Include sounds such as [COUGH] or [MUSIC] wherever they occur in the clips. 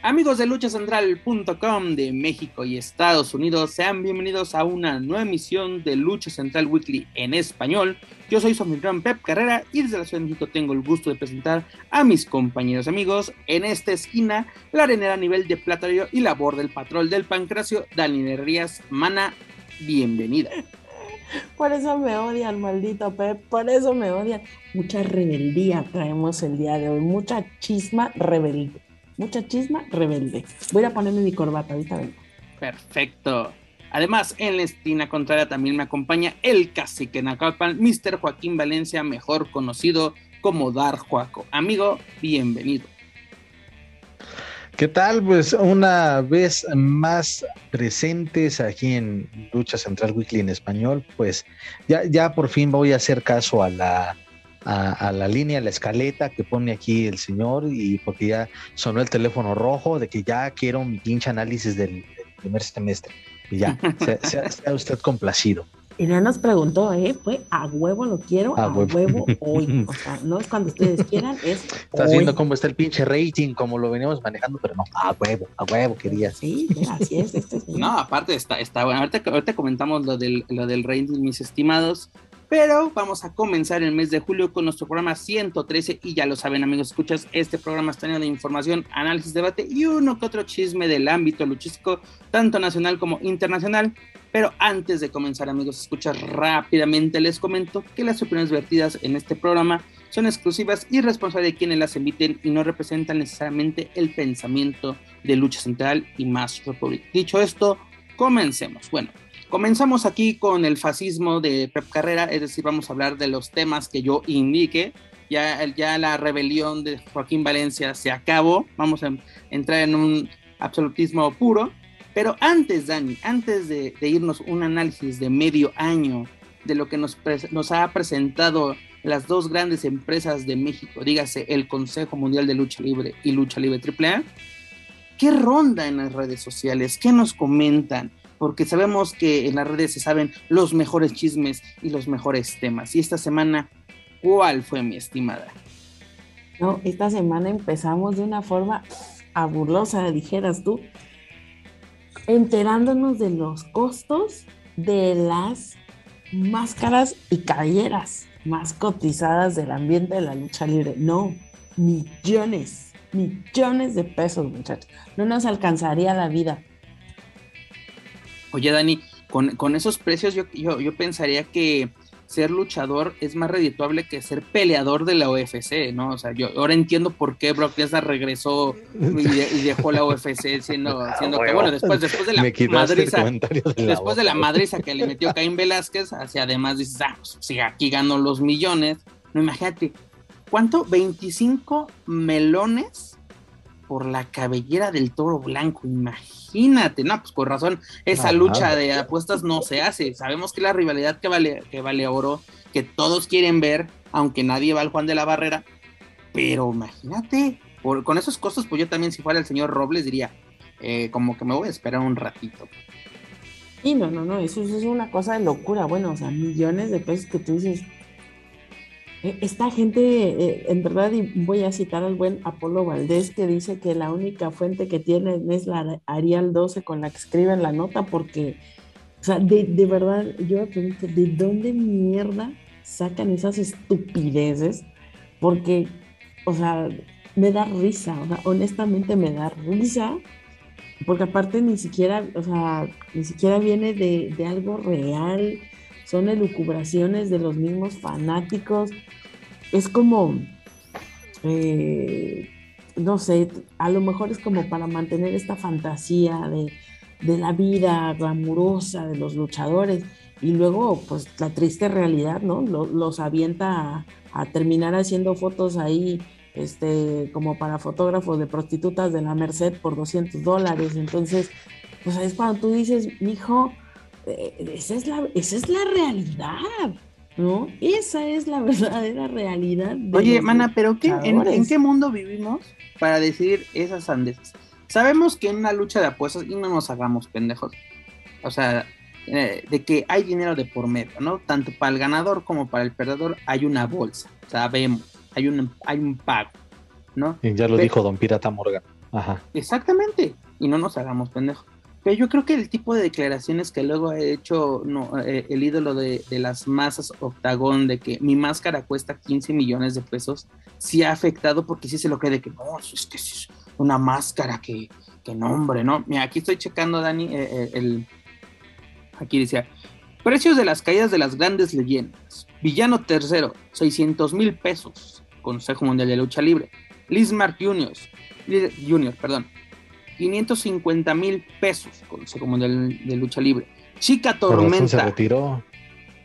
Amigos de luchacentral.com de México y Estados Unidos, sean bienvenidos a una nueva emisión de Lucha Central Weekly en español. Yo soy su anfitrión Pep Carrera y desde la Ciudad de México tengo el gusto de presentar a mis compañeros amigos. En esta esquina, la arenera a nivel de Platario y labor del patrón del pancracio, Dani Rías Mana. Bienvenida. Por eso me odian, maldito Pep, por eso me odian. Mucha rebeldía traemos el día de hoy, mucha chisma rebelde mucha chisma, rebelde. Voy a ponerme mi corbata, ahorita vengo. Perfecto. Además, en la esquina contraria también me acompaña el cacique Nacapan, Mr. Joaquín Valencia, mejor conocido como Dar Juaco. Amigo, bienvenido. ¿Qué tal? Pues una vez más presentes aquí en Lucha Central Weekly en español, pues ya, ya por fin voy a hacer caso a la a, la línea, a la escaleta que pone aquí el señor y porque ya sonó el teléfono rojo de que ya quiero mi pinche análisis del, primer semestre. Y ya, [LAUGHS] sea, usted complacido. Y no nos preguntó, ¿eh? Fue a huevo lo quiero, a, huevo. hoy. [LAUGHS] O sea, no es cuando ustedes quieran, es. Estás viendo cómo está el pinche rating, como lo veníamos manejando, pero no, a huevo, a huevo quería. Sí, así es. Este no, aparte está, está bueno. Ahorita, ahorita comentamos lo del, lo del rating, mis estimados. Pero vamos a comenzar el mes de julio con nuestro programa 113 y ya lo saben amigos, escuchas, este programa está lleno de información, análisis, debate y uno que otro chisme del ámbito luchístico, tanto nacional como internacional. Pero antes de comenzar amigos, escuchas rápidamente les comento que las opiniones vertidas en este programa son exclusivas y responsables de quienes las emiten y no representan necesariamente el pensamiento de Lucha Central y Más Republic. Dicho esto, comencemos. Bueno, Comenzamos aquí con el fascismo de Pep Carrera, es decir, vamos a hablar de los temas que yo indique. Ya, ya la rebelión de Joaquín Valencia se acabó, vamos a entrar en un absolutismo puro. Pero antes, Dani, antes de, irnos un análisis de medio año de lo que nos, nos ha presentado las dos grandes empresas de México, dígase el Consejo Mundial de Lucha Libre y Lucha Libre AAA, ¿qué ronda en las redes sociales? ¿Qué nos comentan? Porque sabemos que en las redes se saben los mejores chismes y los mejores temas. Y esta semana, ¿cuál fue mi estimada? No, esta semana empezamos de una forma aburrosa, dijeras tú, enterándonos de los costos de las máscaras y calleras más cotizadas del ambiente de la lucha libre. No, millones, millones de pesos, muchachos. No nos alcanzaría la vida. Oye, Dani, con, esos precios yo, yo, pensaría que ser luchador es más redituable que ser peleador de la UFC, ¿no? O sea, yo ahora entiendo por qué Brock Lesnar regresó y, dejó la UFC siendo, [LAUGHS] siendo que, bueno, después, después de la madriza, después de la madriza que le metió Caín Velázquez, hacia además dices, ah, pues, si aquí ganó los millones, no imagínate, ¿cuánto? 25 melones por la cabellera del toro blanco, imagínate, no, pues con razón, esa lucha de apuestas no se hace, sabemos que la rivalidad que vale, que vale oro, que todos quieren ver, aunque nadie va al Juan de la Barrera, pero imagínate, con esos costos, pues yo también si fuera el señor Robles diría, eh, como que me voy a esperar un ratito. Y no, no, no, eso, eso, es una cosa de locura, bueno, o sea, millones de pesos que tú dices, esta gente, eh, en verdad, y voy a citar al buen Apolo Valdés, que dice que la única fuente que tienen es la Arial 12 con la que escriben la nota, porque, o sea, de, verdad, yo me pregunto, ¿de dónde mierda sacan esas estupideces? Porque, o sea, me da risa, o sea, honestamente me da risa, porque aparte ni siquiera, o sea, ni siquiera viene de, de algo real son elucubraciones de los mismos fanáticos. Es como, eh, no sé, a lo mejor es como para mantener esta fantasía de, la vida glamurosa de los luchadores y luego pues la triste realidad, ¿no? Los, avienta a, terminar haciendo fotos ahí, este, como para fotógrafos de prostitutas de la Merced por 200 dólares. Entonces, pues es cuando tú dices, mijo, esa es la, esa es la realidad. ¿no? Esa es la [LAUGHS] verdadera realidad. Oye, mana, pero ¿qué, en, qué mundo vivimos para decidir esas sandeces? Sabemos que en una lucha de apuestas, y no nos hagamos pendejos, o sea, eh, de que hay dinero de por medio, ¿no? Tanto para el ganador como para el perdedor hay una bolsa, sabemos, hay un, hay un pago, ¿no? Y ya lo dijo Don Pirata Morgan. Ajá. Exactamente, y no nos hagamos pendejos. Pero yo creo que el tipo de declaraciones que luego ha hecho eh, el ídolo de, las masas Octagón de que mi máscara cuesta 15 millones de pesos, sí ha afectado porque sí se lo cree de que no, es que es una máscara que, que nombre, ¿no? Mira, aquí estoy checando, Dani, eh, el, Aquí decía, precios de las caídas de las grandes leyendas. Villano tercero, 600 mil pesos. Consejo Mundial de Lucha Libre. Mark Jr., Junior, perdón. 550 mil pesos. Consejo Mundial de Lucha Libre. Chica Tormenta. Se retiró.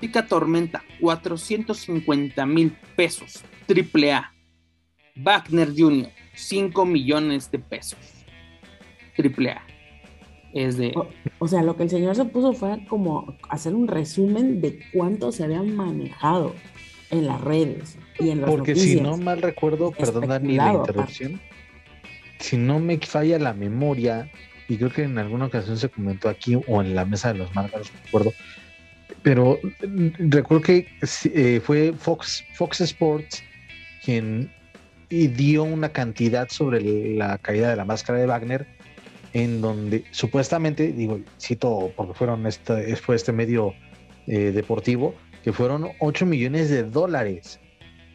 Chica Tormenta, 450 mil pesos. Triple A. Wagner Jr., 5 millones de pesos. Triple A. Es de... O, sea, lo que el señor se puso fue como hacer un resumen de cuánto se habían manejado en las redes y en las Porque si no mal recuerdo, perdón Dani la interrupción, si no me falla la memoria, y creo que en alguna ocasión se comentó aquí o en la mesa de los marcas, no recuerdo, pero mm, recuerdo que eh, fue Fox, Fox Sports quien dio una cantidad sobre la caída de la máscara de Wagner en donde supuestamente, digo, cito porque fueron este, fue este medio eh, deportivo, que fueron 8 millones de dólares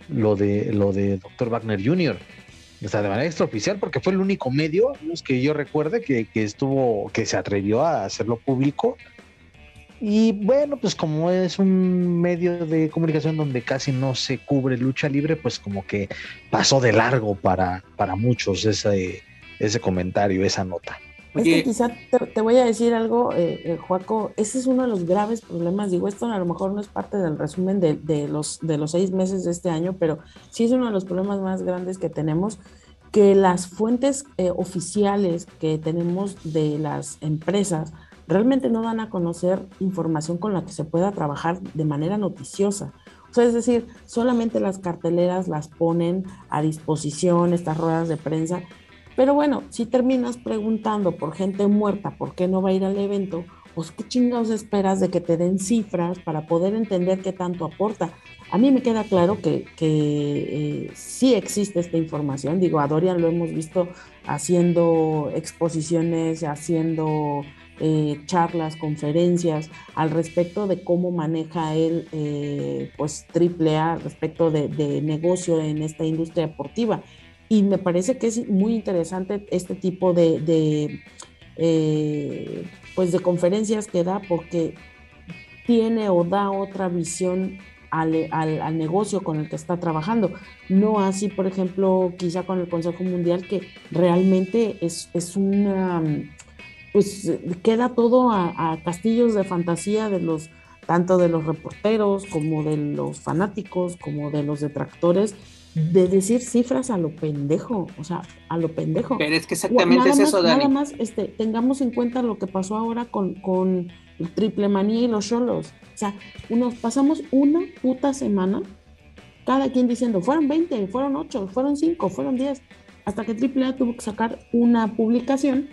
lo de lo de Dr. Wagner Jr. O sea, de manera extraoficial, porque fue el único medio, que yo recuerde, que, que estuvo, que se atrevió a hacerlo público. Y bueno, pues como es un medio de comunicación donde casi no se cubre lucha libre, pues como que pasó de largo para, para muchos ese, ese comentario, esa nota. Es que quizá te, voy a decir algo, eh, eh, Joaco, ese es uno de los graves problemas. Digo, esto a lo mejor no es parte del resumen de, los, de los seis meses de este año, pero sí es uno de los problemas más grandes que tenemos, que las fuentes eh, oficiales que tenemos de las empresas realmente no dan a conocer información con la que se pueda trabajar de manera noticiosa. O sea, es decir, solamente las carteleras las ponen a disposición, estas ruedas de prensa, pero bueno, si terminas preguntando por gente muerta, ¿por qué no va a ir al evento? Pues qué chingados esperas de que te den cifras para poder entender qué tanto aporta. A mí me queda claro que, eh, sí existe esta información. Digo, a Dorian lo hemos visto haciendo exposiciones, haciendo eh, charlas, conferencias al respecto de cómo maneja él, eh, pues, triple A respecto de, de negocio en esta industria deportiva y me parece que es muy interesante este tipo de, eh, pues de conferencias que da porque tiene o da otra visión al, negocio con el que está trabajando. No así, por ejemplo, quizá con el Consejo Mundial, que realmente es, es una, pues queda todo a, a, castillos de fantasía de los, tanto de los reporteros como de los fanáticos, como de los detractores, de decir cifras a lo pendejo, o sea, a lo pendejo. Pero es que exactamente es eso, Dani. Nada más este, tengamos en cuenta lo que pasó ahora con, con el triple manía y los solos. O sea, unos, pasamos una puta semana, cada quien diciendo, fueron 20, fueron 8, fueron 5, fueron 10, hasta que triple A tuvo que sacar una publicación.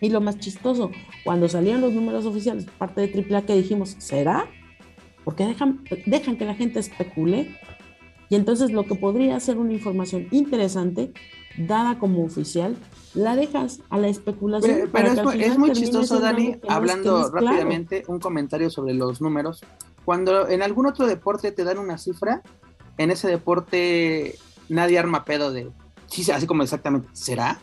Y lo más chistoso, cuando salían los números oficiales parte de triple A que dijimos, ¿será? Porque dejan, dejan que la gente especule y entonces lo que podría ser una información interesante, dada como oficial, la dejas a la especulación. Pero, es, muy chistoso, Dani, hablando rápidamente, un comentario sobre los números. Cuando en algún otro deporte te dan una cifra, en ese deporte nadie arma pedo de, sí, así como exactamente, ¿será?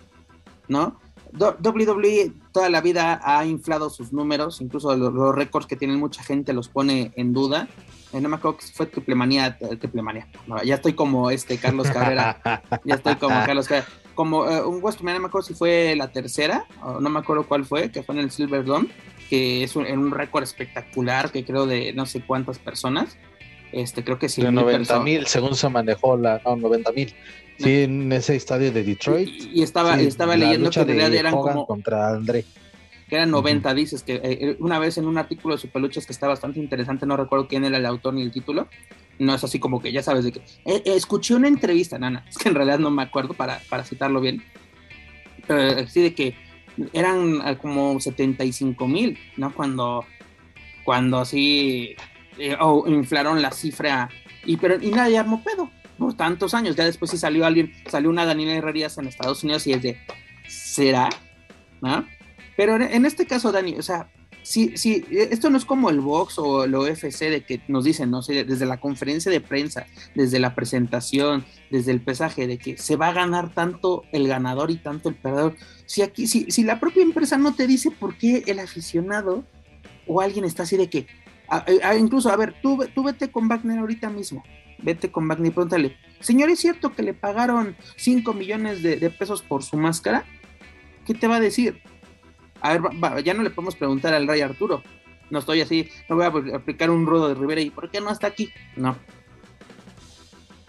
¿No? WWE toda la vida ha inflado sus números, incluso los, récords que tienen mucha gente los pone en duda. No me acuerdo que fue triple manía, eh, triple manía. ya estoy como este Carlos Carrera. ya estoy como Carlos Carrera. Como eh, un West no me acuerdo si fue la tercera, o no me acuerdo cuál fue, que fue en el Silver Dome, que es un, un récord espectacular, que creo de no sé cuántas personas. Este, creo que sí. De 90 mil, según se manejó la, no, 90 mil. Sí, en ese estadio de Detroit. Y, estaba, estaba leyendo que en realidad eran como. Contra André. Que eran 90, dices que eh, una vez en un artículo de Superluchas que está bastante interesante, no recuerdo quién era el autor ni el título, no es así como que ya sabes de que escuché una entrevista, nana, [LAUGHS] es que en realidad no me acuerdo para, para citarlo bien, pero así de que eran como 75 mil, ¿no? Cuando, cuando así inflaron la cifra y, pero, y nadie armó pedo por tantos años. Ya después sí salió alguien, salió una Daniela Herrerías en Estados Unidos y es de, ¿será? ¿No? Pero en este caso, Dani, o sea, si, si esto no es como el box o el UFC de que nos dicen, no sé, desde la conferencia de prensa, desde la presentación, desde el pesaje, de que se va a ganar tanto el ganador y tanto el perdedor. Si aquí, si, si la propia empresa no te dice por qué el aficionado o alguien está así de que, incluso, a ver, tú, tú vete con Wagner ahorita mismo, vete con Wagner y pregúntale, señor, ¿es cierto que le pagaron 5 millones de pesos por su máscara? ¿Qué te va a decir? A ver, ya no le podemos preguntar al Rey Arturo. No estoy así, no voy a aplicar un rudo de Rivera y ¿por qué no está aquí? No.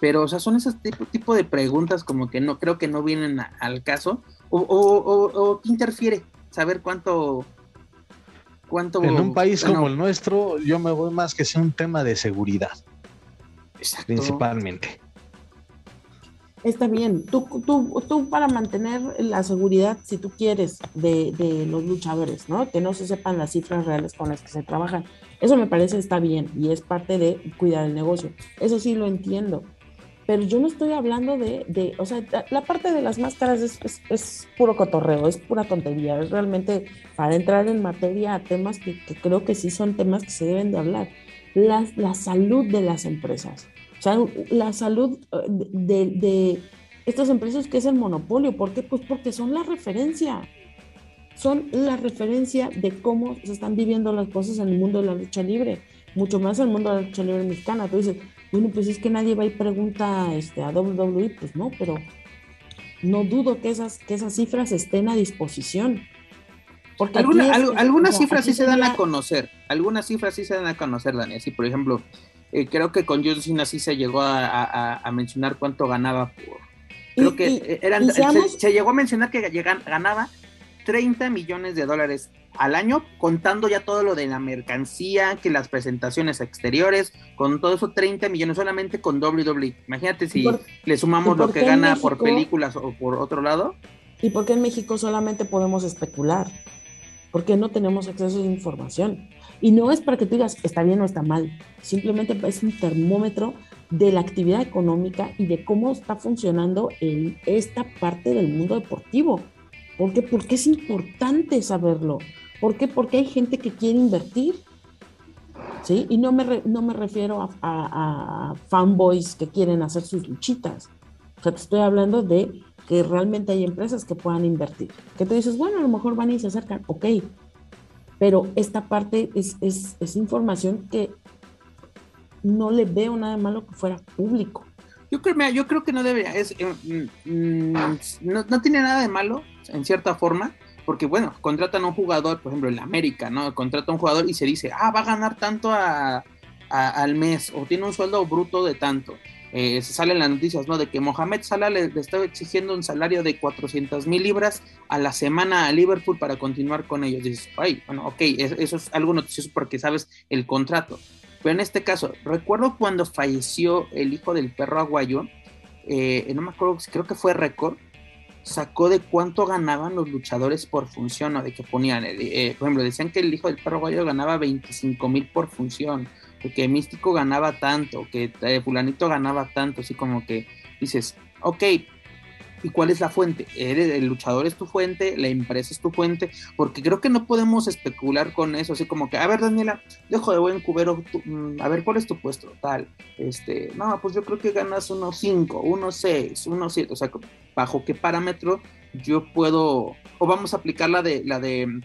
Pero, o sea, son tipo, tipo de preguntas como que no creo que no vienen al caso. O, o, ¿qué interfiere? Saber cuánto cuánto. En un país como el nuestro, yo me voy más que sea un tema de seguridad. Exacto. Principalmente está bien. Tú, tú, tú para mantener la seguridad, si tú quieres, de, de, los luchadores, ¿no? Que no se sepan las cifras reales con las que se trabajan. Eso me parece está bien y es parte de cuidar el negocio. Eso sí lo entiendo. Pero yo no estoy hablando de, de o sea, la parte de las máscaras es, es, puro cotorreo, es pura tontería. Es realmente para entrar en materia a temas que, que creo que sí son temas que se deben de hablar. La, la salud de las empresas o sea, la salud eh, de, de estas empresas que es el monopolio. ¿Por qué? Pues porque son la referencia. Son la referencia de cómo se están viviendo las cosas en el mundo de la lucha libre. Mucho más en el mundo de la lucha libre mexicana. Tú dices, bueno, pues es que nadie va y pregunta este, a WWE. Pues no, pero no dudo que esas, que esas cifras estén a disposición. Porque algunas cifras sí se dan a conocer. Algunas cifras sí se dan a conocer, Dani. Así, por ejemplo, eh, creo que con John Cena sí se llegó a, mencionar cuánto ganaba por. Creo que eh, eran, se, llegó a mencionar que ganaba 30 millones de dólares al año, contando ya todo lo de la mercancía, que las presentaciones exteriores, con todo eso 30 millones solamente con WWE. Imagínate si le sumamos lo que gana por películas o por otro lado. ¿Y por qué en México solamente podemos especular? Porque no tenemos acceso a información. Y no es para que tú digas, está bien o está mal, simplemente es un termómetro de la actividad económica y de cómo está funcionando en esta parte del mundo deportivo. ¿Por qué? Porque es importante saberlo. ¿Por qué? Porque hay gente que quiere invertir. ¿Sí? Y no me, no me refiero a, a, fanboys que quieren hacer sus luchitas. O sea, te estoy hablando de que realmente hay empresas que puedan invertir. Que tú dices, bueno, a lo mejor van y se acercan. Ok, pero esta parte es, es, es información que no le veo nada malo que fuera público. Yo creo, yo creo que no debería, es, eh, mm, no, no, tiene nada de malo, en cierta forma, porque bueno, contratan a un jugador, por ejemplo, en la América, ¿no? Contrata a un jugador y se dice, ah, va a ganar tanto a, al mes, o tiene un sueldo bruto de tanto. Eh, se salen las noticias, ¿no? De que Mohamed Salah le, estaba exigiendo un salario de 400 mil libras a la semana a Liverpool para continuar con ellos. Dices, ay, bueno, ok, eso es algo noticioso porque sabes el contrato. Pero en este caso, recuerdo cuando falleció el hijo del perro aguayo, eh, no me acuerdo, creo que fue récord, sacó de cuánto ganaban los luchadores por función, o de que ponían, eh, por ejemplo, decían que el hijo del perro aguayo ganaba 25 mil por función, que Místico ganaba tanto, que eh, fulanito ganaba tanto, así como que dices, ok, ¿y cuál es la fuente? el luchador es tu fuente, la empresa es tu fuente, porque creo que no podemos especular con eso, así como que, a ver, Daniela, dejo de buen cubero, mm, a ver, ¿cuál es tu puesto? Tal, este, no, pues yo creo que ganas unos 5, unos 6, unos 7, o sea, bajo qué parámetro yo puedo, o vamos a aplicar la de, la de,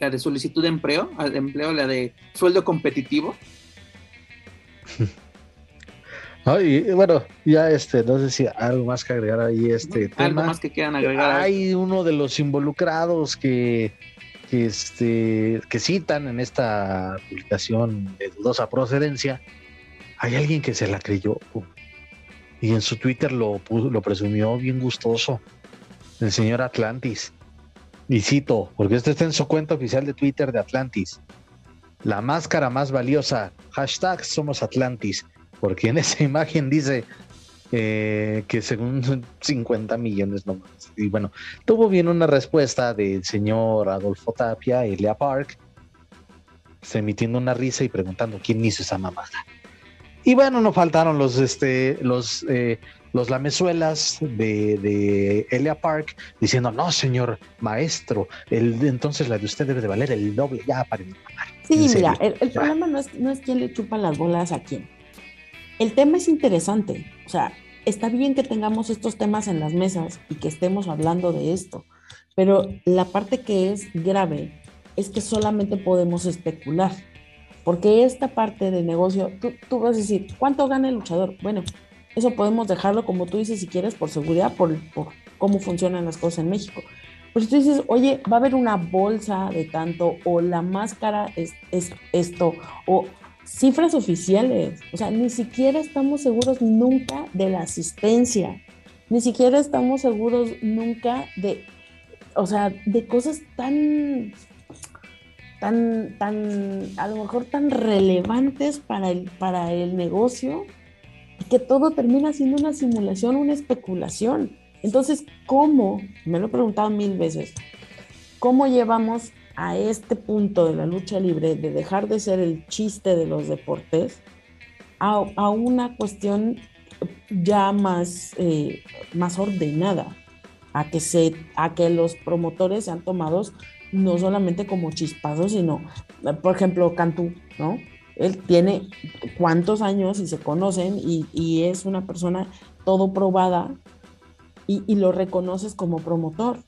la de solicitud de empleo, de empleo, la de sueldo competitivo, [LAUGHS] y bueno, ya este, no sé si algo más que agregar ahí este tema. Algo más que quieran agregar. Hay uno de los involucrados que, este, que citan en esta publicación de dudosa procedencia. Hay alguien que se la creyó y en su Twitter lo, lo presumió bien gustoso. El señor Atlantis. Y cito, porque esto está en su cuenta oficial de Twitter de Atlantis. La máscara más valiosa, hashtag somos Atlantis, porque en esa [LAUGHS] imagen dice eh, que según 50 millones nomás. Y bueno, tuvo bien una respuesta del señor Adolfo Tapia, Elia Park, emitiendo una risa y preguntando quién hizo esa mamada. Y bueno, no faltaron los, este, los, eh, los lamezuelas de, de, Elia Park diciendo, no, señor maestro, el, entonces la de usted debe de valer el doble, ya para Sí, mira, el, problema no es, no es quién le chupa las bolas a quién. El tema es interesante, o sea, está bien que tengamos estos temas en las mesas y que estemos hablando de esto, pero la parte que es grave es que solamente podemos especular, porque esta parte de negocio, tú, tú vas a decir, ¿cuánto gana el luchador? Bueno, eso podemos dejarlo como tú dices si quieres por seguridad, por, por cómo funcionan las cosas en México. Si tú dices, oye, va a haber una bolsa de tanto, o la máscara es, es esto, o cifras oficiales, o sea, ni siquiera estamos seguros nunca de la asistencia, ni siquiera estamos seguros nunca de, o sea, de cosas tan, tan, tan, a lo mejor tan relevantes para el, para el negocio, que todo termina siendo una simulación, una especulación. Entonces, ¿cómo? Me lo he preguntado mil veces. ¿Cómo llevamos a este punto de la lucha libre, de dejar de ser el chiste de los deportes, a, una cuestión ya más, eh, más ordenada, a que, se, a que los promotores sean tomados no solamente como chispazos, sino, por ejemplo, Cantú, ¿no? Él tiene cuántos años y se conocen y, es una persona todo probada y, lo reconoces como promotor.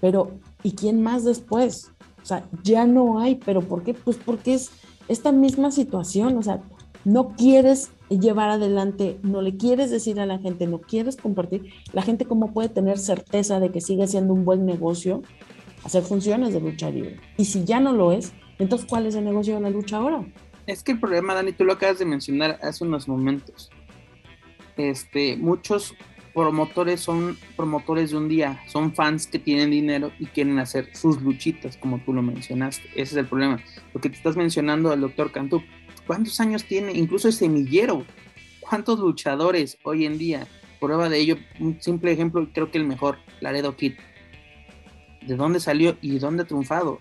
Pero, ¿y quién más después? O sea, ya no hay, pero ¿por qué? Pues porque es esta misma situación, o sea, no quieres llevar adelante, no le quieres decir a la gente, no quieres compartir, la gente cómo puede tener certeza de que sigue siendo un buen negocio hacer funciones de lucha libre. Y si ya no lo es, entonces ¿cuál es el negocio de la lucha ahora? Es que el problema, Dani, tú lo acabas de mencionar hace unos momentos. Este, muchos promotores son promotores de un día, son fans que tienen dinero y quieren hacer sus luchitas, como tú lo mencionaste. Ese es el problema. Lo que te estás mencionando al doctor Cantú, ¿cuántos años tiene? Incluso es semillero. ¿Cuántos luchadores hoy en día? Prueba de ello, un simple ejemplo, creo que el mejor, Laredo Kid. ¿De dónde salió y dónde ha triunfado?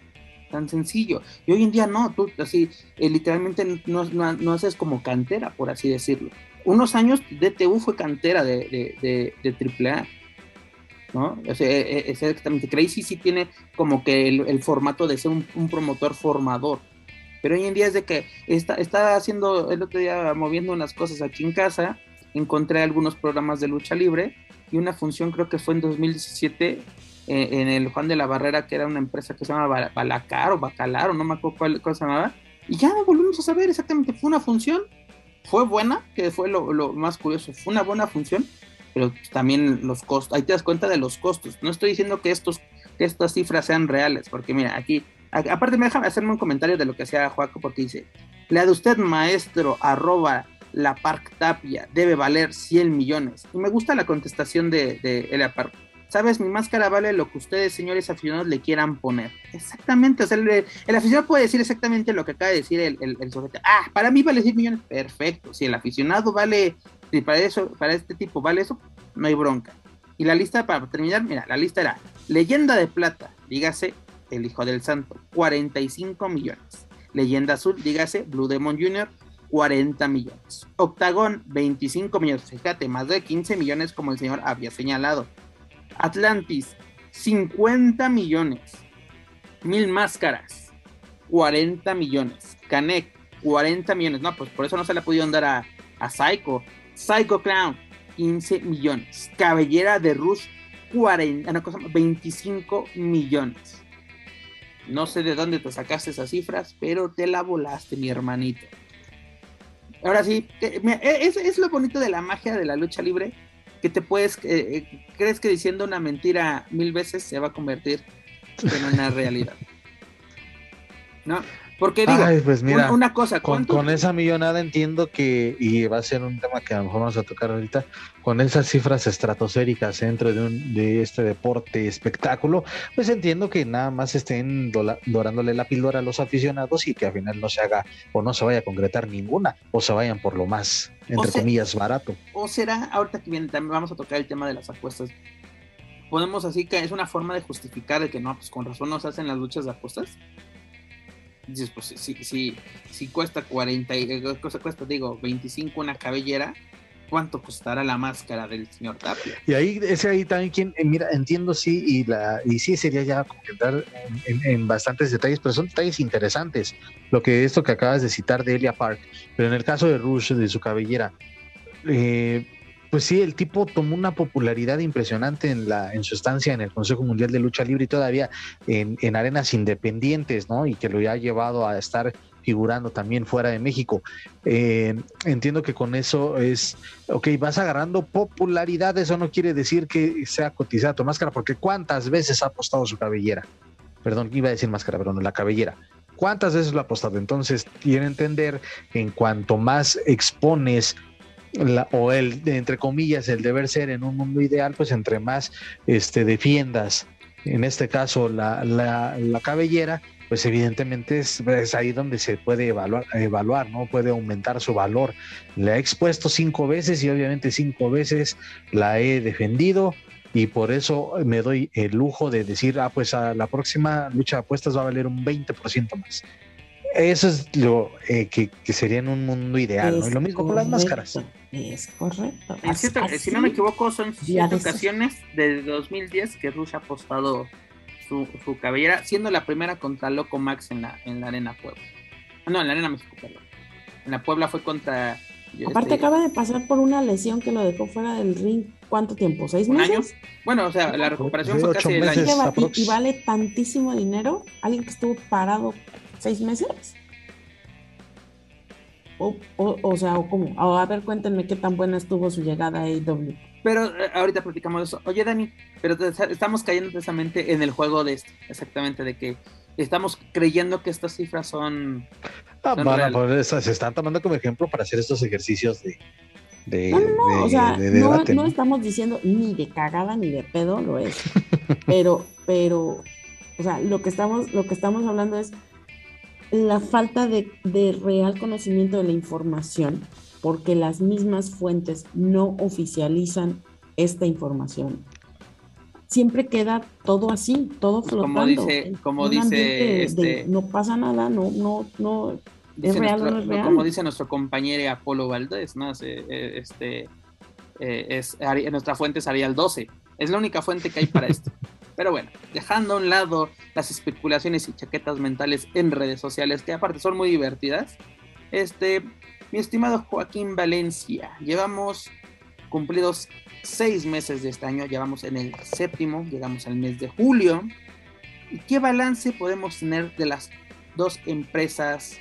Tan sencillo. Y hoy en día no, tú así, eh, literalmente no, no haces como cantera, por así decirlo unos años DTU fue cantera de, de, de, AAA. ¿no? O sea, e, e, exactamente. Crazy sí tiene como que el, formato de ser un, promotor formador. Pero hoy en día es de que está, está haciendo, el otro día moviendo unas cosas aquí en casa, encontré algunos programas de lucha libre y una función creo que fue en 2017 eh, en el Juan de la Barrera, que era una empresa que se llama Balacar o Bacalar o no me acuerdo cuál, cuál se llamaba. Y ya volvimos a saber exactamente, fue una función fue buena, que fue lo, más curioso, fue una buena función, pero también los costos, ahí te das cuenta de los costos. No estoy diciendo que, estos, que estas cifras sean reales, porque mira, aquí, aparte me dejan hacerme un comentario de lo que hacía Joaco, porque dice, la de usted maestro, arroba la Park Tapia, debe valer 100 millones. Y me gusta la contestación de, de Elia Park sabes, mi máscara vale lo que ustedes, señores aficionados, le quieran poner. Exactamente, o sea, el, aficionado puede decir exactamente lo que acaba de decir el, el, sujeto. Ah, para mí vale 10 millones, perfecto. Si el aficionado vale, si para eso, para este tipo vale eso, no hay bronca. Y la lista, para terminar, mira, la lista era Leyenda de Plata, dígase El Hijo del Santo, 45 millones. Leyenda Azul, dígase Blue Demon Jr., 40 millones. Octagón, 25 millones. Fíjate, más de 15 millones como el señor había señalado. Atlantis, 50 millones. Mil máscaras, 40 millones. Canek, 40 millones. No, pues por eso no se le ha podido andar a, a Psycho. Psycho Clown, 15 millones. Cabellera de Rush, 40, una cosa, 25 millones. No sé de dónde te sacaste esas cifras, pero te la volaste, mi hermanito. Ahora sí, es, es lo bonito de la magia de la lucha libre, que te puedes, eh, eh, crees que diciendo una mentira mil veces se va a convertir en una realidad. ¿No? Porque digo, pues mira, una cosa, con, con, esa millonada entiendo que, y va a ser un tema que a lo mejor vamos a tocar ahorita, con esas cifras estratosféricas dentro de, un, de este deporte espectáculo, pues entiendo que nada más estén dorándole la píldora a los aficionados y que al final no se haga o no se vaya a concretar ninguna, o se vayan por lo más, entre comillas, barato. O será, ahorita que viene, también vamos a tocar el tema de las apuestas, podemos así que es una forma de justificar el que no, pues con razón no se hacen las luchas de apuestas dices, pues si, si, si cuesta 40, eh, cosa cuesta, digo, 25 una cabellera, ¿cuánto costará la máscara del señor Tapia? Y ahí, ese ahí también, quien, eh, mira, entiendo sí, y, la, y sí sería ya en, en, bastantes detalles, pero son detalles interesantes, lo que esto que acabas de citar de Elia Park, pero en el caso de Rush, de su cabellera, eh, pues sí, el tipo tomó una popularidad impresionante en, la, en su estancia en el Consejo Mundial de Lucha Libre y todavía en, en arenas independientes, ¿no? Y que lo ha llevado a estar figurando también fuera de México. Eh, entiendo que con eso es, ok, vas agarrando popularidad, eso no quiere decir que sea cotizada tu máscara, porque ¿cuántas veces ha apostado su cabellera? Perdón, iba a decir máscara, pero no, la cabellera. ¿Cuántas veces lo ha apostado? Entonces, quiere entender en cuanto más expones o el, entre comillas, el deber ser en un mundo ideal, pues entre más este, defiendas, en este caso, la, la, cabellera, pues evidentemente es, ahí donde se puede evaluar, ¿no? Puede aumentar su valor. La he expuesto cinco veces y obviamente cinco veces la he defendido y por eso me doy el lujo de decir, ah, pues a la próxima lucha de apuestas va a valer un 20% más. Eso es lo eh, que, sería en un mundo ideal. Y lo mismo con las máscaras. Es correcto. si no me equivoco, son siete ocasiones desde 2010 que Rush ha apostado su, cabellera, siendo la primera contra Loco Max en la, en la Arena Puebla. Ah, no, en la Arena México, perdón. En la Puebla fue contra. Aparte, acaba de pasar por una lesión que lo dejó fuera del ring. ¿Cuánto tiempo? ¿Seis meses? Bueno, o sea, la recuperación fue casi el año. y vale tantísimo dinero. Alguien que estuvo parado seis meses. O, o, sea, o cómo. a ver, cuéntenme qué tan buena estuvo su llegada a AEW. Pero eh, ahorita platicamos eso. Oye, Dani, pero estamos cayendo precisamente en el juego de esto, exactamente, de que estamos creyendo que estas cifras son. Ah, bueno, pues, se están tomando como ejemplo para hacer estos ejercicios de. de no, no, o sea, no, no, estamos diciendo ni de cagada ni de pedo, lo es. pero, pero, o sea, lo que estamos, lo que estamos hablando es la falta de, real conocimiento de la información, porque las mismas fuentes no oficializan esta información. Siempre queda todo así, todo flotando. Como dice, como dice este, no pasa nada, no, no, no, es real o no es real. Como dice nuestro compañero Apolo Valdés, ¿no? Eh, este, eh, es, nuestra fuente es Arial 12. Es la única fuente que hay para esto. [LAUGHS] Pero bueno, dejando a un lado las especulaciones y chaquetas mentales en redes sociales, que aparte son muy divertidas, este, mi estimado Joaquín Valencia, llevamos cumplidos seis meses de este año, llevamos en el séptimo, llegamos al mes de julio. ¿Y qué balance podemos tener de las dos empresas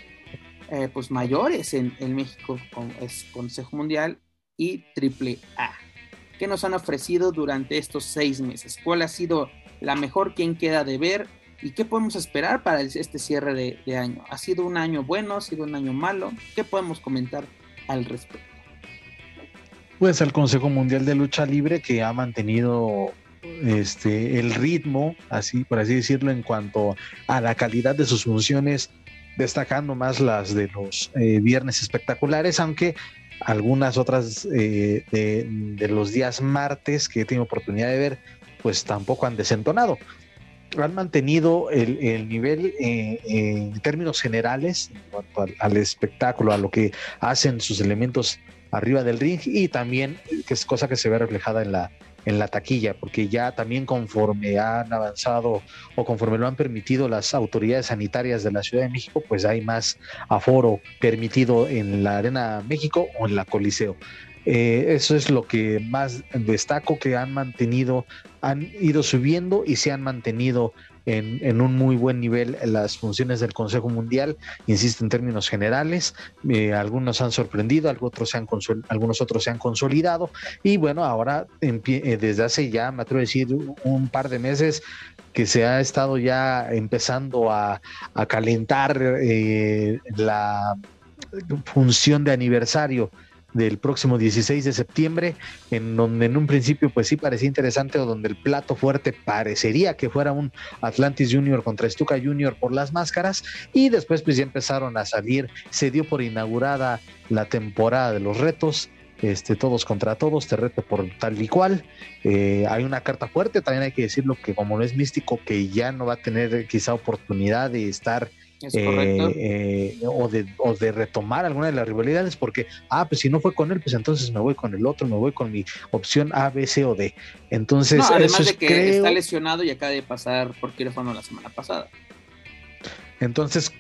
eh, pues mayores en, en México, con, es Consejo Mundial y AAA? ¿Qué nos han ofrecido durante estos seis meses? ¿Cuál ha sido la mejor, quién queda de ver y qué podemos esperar para este cierre de, año. ¿Ha sido un año bueno? ¿Ha sido un año malo? ¿Qué podemos comentar al respecto? Pues el Consejo Mundial de Lucha Libre que ha mantenido este el ritmo, así por así decirlo, en cuanto a la calidad de sus funciones, destacando más las de los eh, viernes espectaculares, aunque algunas otras eh, de, de, los días martes que he tenido oportunidad de ver pues tampoco han desentonado. Han mantenido el, nivel eh, en términos generales en cuanto al, espectáculo, a lo que hacen sus elementos arriba del ring y también, que es cosa que se ve reflejada en la, en la taquilla, porque ya también conforme han avanzado o conforme lo han permitido las autoridades sanitarias de la Ciudad de México, pues hay más aforo permitido en la Arena México o en la Coliseo. Eh, eso es lo que más destaco que han mantenido, han ido subiendo y se han mantenido en, un muy buen nivel las funciones del Consejo Mundial, insisto en términos generales, eh, algunos han sorprendido, algunos, se han algunos otros se han consolidado. Y bueno, ahora eh, desde hace ya, me atrevo a decir, un par de meses que se ha estado ya empezando a, calentar eh, la función de aniversario del próximo 16 de septiembre, en donde en un principio pues sí parecía interesante o donde el plato fuerte parecería que fuera un Atlantis Junior contra Stuka Junior por las máscaras y después pues ya empezaron a salir, se dio por inaugurada la temporada de los retos, este, todos contra todos, te por tal y cual. Eh, hay una carta fuerte, también hay que decirlo que como no es místico, que ya no va a tener quizá oportunidad de estar eh, eh, o, de, o de retomar alguna de las rivalidades, porque, ah, pues si no fue con él, pues entonces me voy con el otro, me voy con mi opción A, B, C o D. Entonces, además de que está lesionado y acaba de pasar por quirófano la semana pasada. Entonces,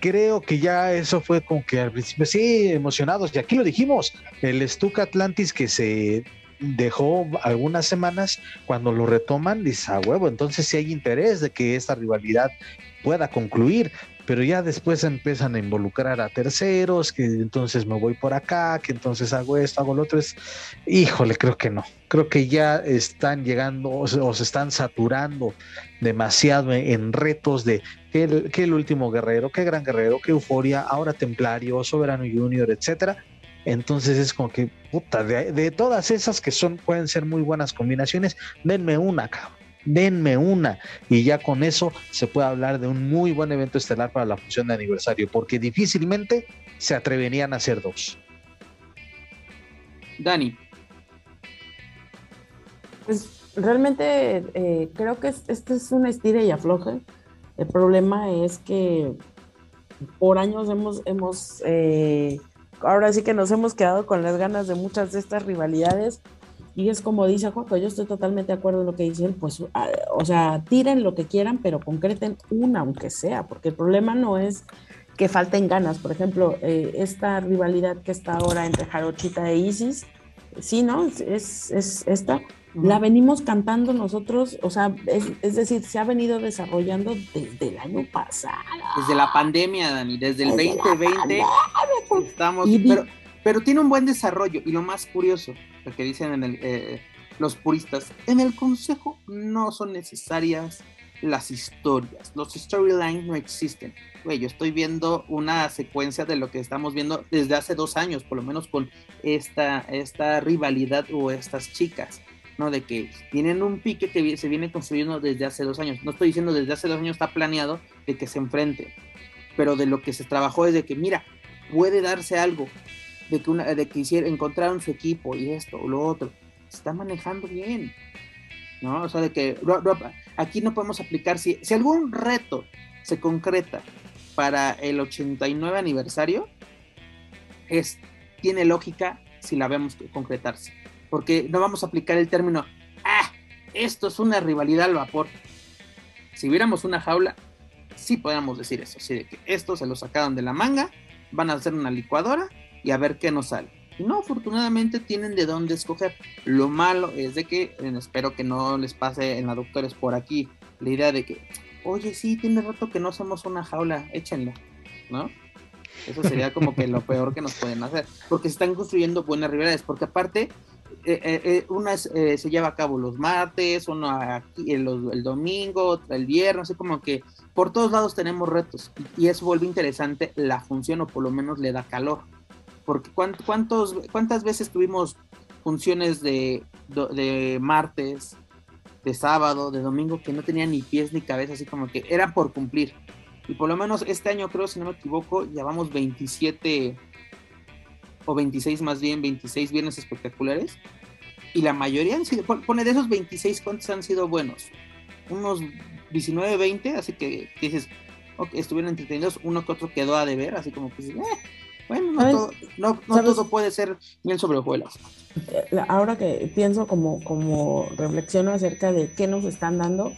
creo que ya eso fue como que al principio, sí, emocionados, y aquí lo dijimos, el Stuka Atlantis que se dejó algunas semanas, cuando lo retoman, dice, a huevo, entonces sí hay interés de que esta rivalidad pueda concluir, pero ya después empiezan a involucrar a terceros, que entonces me voy por acá, que entonces hago esto, hago lo otro, es, híjole, creo que no, creo que ya están llegando o se, están saturando demasiado en, retos de que el, que el, último guerrero, qué gran guerrero, qué euforia, ahora templario, soberano junior, etcétera. Entonces es como que, puta, de, de todas esas que son, pueden ser muy buenas combinaciones, denme una, cabrón denme una y ya con eso se puede hablar de un muy buen evento estelar para la función de aniversario, porque difícilmente se atreverían a hacer dos. Dani. Pues realmente eh, creo que este es un estira y afloje. El problema es que por años hemos, hemos eh, ahora sí que nos hemos quedado con las ganas de muchas de estas rivalidades y es como dice Juanjo, yo estoy totalmente de acuerdo en lo que dicen, pues, ah, o sea, tiren lo que quieran, pero concreten una, aunque sea, porque el problema no es que falten ganas. Por ejemplo, eh, esta rivalidad que está ahora entre Jarochita e Isis, sí, ¿no? Es, es esta. La venimos cantando nosotros, o sea, es, decir, se ha venido desarrollando desde el año pasado. Desde la pandemia, Dani, desde el 2020 estamos, pero, pero tiene un buen desarrollo y lo más curioso, lo que dicen en eh, los puristas, en el consejo no son necesarias las historias, los storylines no existen. Güey, yo estoy viendo una secuencia de lo que estamos viendo desde hace dos años, por lo menos con esta, esta rivalidad o estas chicas, ¿no? De que tienen un pique que se viene construyendo desde hace dos años. No estoy diciendo desde hace dos años está planeado de que se enfrenten, pero de lo que se trabajó es de que, mira, puede darse algo, de que, una, de que hicieron, encontraron su equipo y esto o lo otro. Se está manejando bien. ¿No? O sea, de que aquí no podemos aplicar, si, si algún reto se concreta para el 89 aniversario, es, tiene lógica si la vemos concretarse. Porque no vamos a aplicar el término, ah, esto es una rivalidad al vapor. Si viéramos una jaula, sí podríamos decir eso, de que esto se lo sacaron de la manga, van a hacer una licuadora y a ver qué nos sale. Y no, afortunadamente tienen de dónde escoger. Lo malo es de que, espero que no les pase en la doctores por aquí, la idea de que, oye, sí, tiene rato que no somos una jaula, échenlo, ¿no? Eso sería [LAUGHS] como que lo peor que nos pueden hacer, porque se están construyendo buenas rivalidades, porque aparte, eh, eh, eh una eh, se lleva a cabo los martes, una aquí, el, el, domingo, otra el viernes, así como que por todos lados tenemos retos y eso vuelve interesante la función o por lo menos le da calor porque ¿cuántos, ¿cuántas veces tuvimos funciones de, de martes, de sábado, de domingo que no tenían ni pies ni cabeza, así como que eran por cumplir? Y por lo menos este año creo, si no me equivoco, llevamos 27 o 26 más bien, 26 viernes espectaculares. Y la mayoría han sido, pone de esos 26, ¿cuántos han sido buenos? Unos 19, 20, así que dices, estuvieron entretenidos, uno que otro quedó a deber, así como que, eh, bueno, no, todo, no, todo, puede ser bien sobre hojuelas. Eh, ahora que pienso como, como reflexiono acerca de qué nos están dando,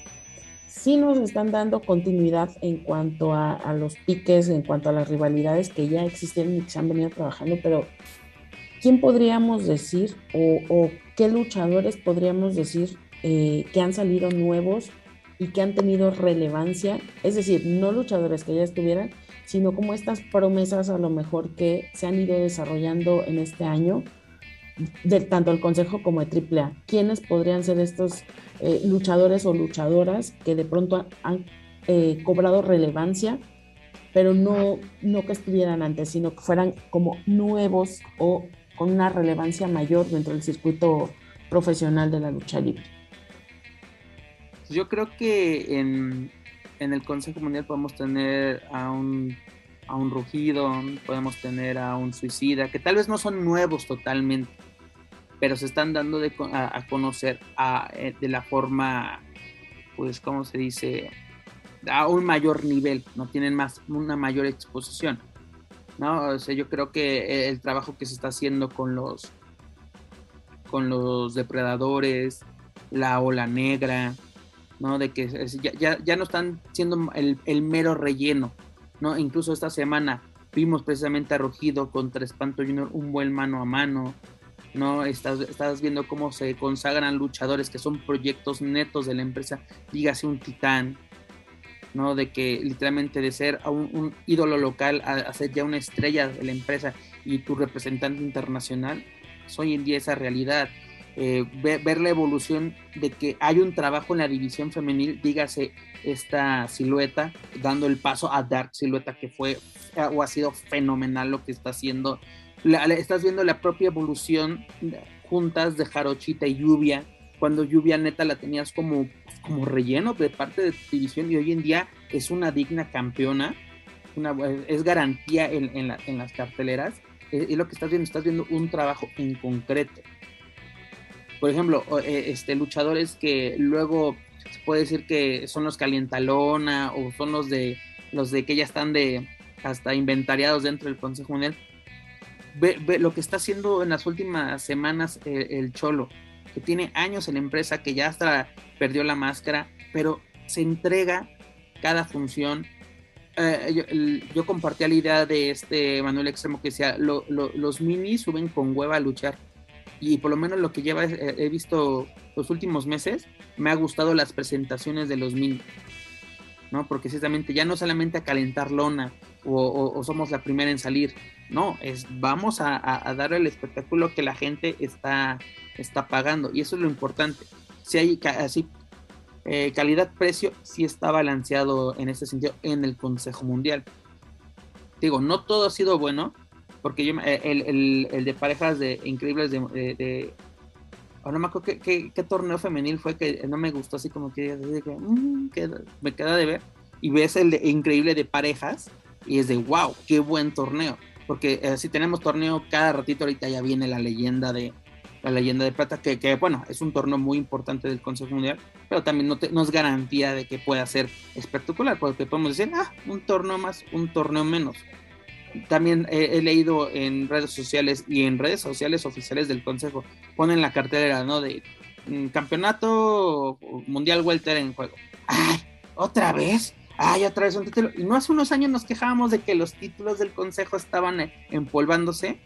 sí nos están dando continuidad en cuanto a, los piques, en cuanto a las rivalidades que ya existen y que se han venido trabajando, pero ¿quién podríamos decir o, qué luchadores podríamos decir eh, que han salido nuevos y que han tenido relevancia, es decir, no luchadores que ya estuvieran, sino como estas promesas a lo mejor que se han ido desarrollando en este año, de tanto el Consejo como de AAA. ¿Quiénes podrían ser estos eh, luchadores o luchadoras que de pronto han eh, cobrado relevancia, pero no, no que estuvieran antes, sino que fueran como nuevos o con una relevancia mayor dentro del circuito profesional de la lucha libre? Yo creo que en, en el Consejo Mundial podemos tener a un, a un rugido, podemos tener a un suicida, que tal vez no son nuevos totalmente, pero se están dando a, conocer eh, de la forma, pues, ¿cómo se dice? A un mayor nivel, no tienen más, una mayor exposición. ¿no? O sea, yo creo que el trabajo que se está haciendo con los con los depredadores, la ola negra, ¿no? De que ya, ya, no están siendo el, el, mero relleno, ¿no? Incluso esta semana vimos precisamente a Rugido contra Espanto Junior un buen mano a mano, ¿no? Estás, estás viendo cómo se consagran luchadores que son proyectos netos de la empresa, dígase un titán, ¿no? De que literalmente de ser un, un ídolo local a, ser ya una estrella de la empresa y tu representante internacional, hoy en día esa realidad. Eh, ver, la evolución de que hay un trabajo en la división femenil, dígase esta silueta, dando el paso a Dark Silueta, que fue o ha sido fenomenal lo que está haciendo. estás viendo la propia evolución juntas de Jarochita y Lluvia, cuando Lluvia neta la tenías como, como relleno de parte de tu división y hoy en día es una digna campeona, es garantía en, en las carteleras. Es lo que estás viendo, estás viendo un trabajo en concreto por ejemplo, eh, este, luchadores que luego se puede decir que son los calientalona o son los de los de que ya están de hasta inventariados dentro del Consejo Mundial. Ve, lo que está haciendo en las últimas semanas eh, el, Cholo, que tiene años en la empresa, que ya hasta perdió la máscara, pero se entrega cada función. Eh, yo, compartía la idea de este Manuel Extremo que decía, los minis suben con hueva a luchar y por lo menos lo que lleva eh, he visto los últimos meses, me ha gustado las presentaciones de los mini, ¿no? Porque ciertamente ya no solamente a calentar lona o, somos la primera en salir, no, es vamos a, dar el espectáculo que la gente está, está pagando y eso es lo importante. Si hay así eh, calidad-precio, sí está balanceado en ese sentido en el Consejo Mundial. Digo, no todo ha sido bueno, porque yo, eh, el, el, de parejas de increíbles de, de, no me acuerdo qué, torneo femenil fue que no me gustó así como que, mm, me queda de ver y ves el de increíble de parejas y es de wow qué buen torneo porque eh, si tenemos torneo cada ratito ahorita ya viene la leyenda de la leyenda de plata que, que bueno es un torneo muy importante del Consejo Mundial pero también no, te, no es garantía de que pueda ser espectacular porque podemos decir ah un torneo más un torneo menos también he, leído en redes sociales y en redes sociales oficiales del Consejo, ponen la cartelera, ¿no? De mm, campeonato mundial welter en juego. ¡Ay! ¿Otra vez? ¡Ay, otra vez un título! Y no hace unos años nos quejábamos de que los títulos del Consejo estaban eh, empolvándose.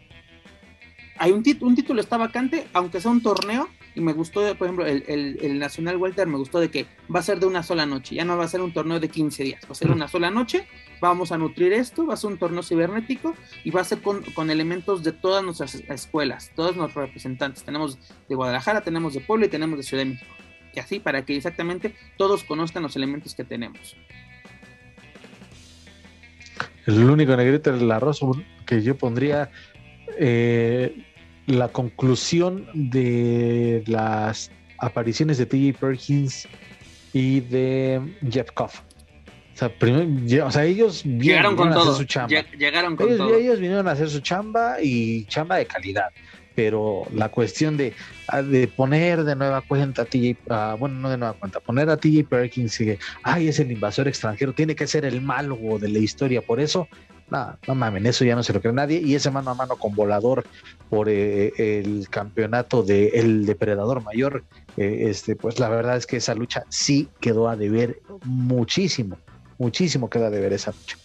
Hay un, un título está vacante, aunque sea un torneo, y me gustó, por ejemplo, el, el, Nacional Welter me gustó de que va a ser de una sola noche, ya no va a ser un torneo de 15 días, va a ser una sola noche, vamos a nutrir esto, va a ser un torneo cibernético y va a ser con, con elementos de todas nuestras escuelas, todos nuestros representantes, tenemos de Guadalajara, tenemos de Puebla y tenemos de Ciudad de México, y así para que exactamente todos conozcan los elementos que tenemos. El único negrito del arroz que yo pondría eh, la conclusión de las apariciones de T.J. Perkins y de Jeff Koff. O sea, primero, o sea ellos llegaron con todo. su chamba. Llegaron con ellos, todo. ellos vinieron a hacer su chamba y chamba de calidad. Pero la cuestión de, ah, de poner de nueva cuenta a TJ, ah, bueno, no de nueva cuenta, poner a TJ Perkins y que, ay, es el invasor extranjero, tiene que ser el malo de la historia. Por eso no, no mamen, eso ya no se lo cree nadie. Y ese mano a mano con Volador por eh, el campeonato del el depredador mayor, eh, este, pues la verdad es que esa lucha sí quedó a deber muchísimo, muchísimo quedó a deber esa lucha.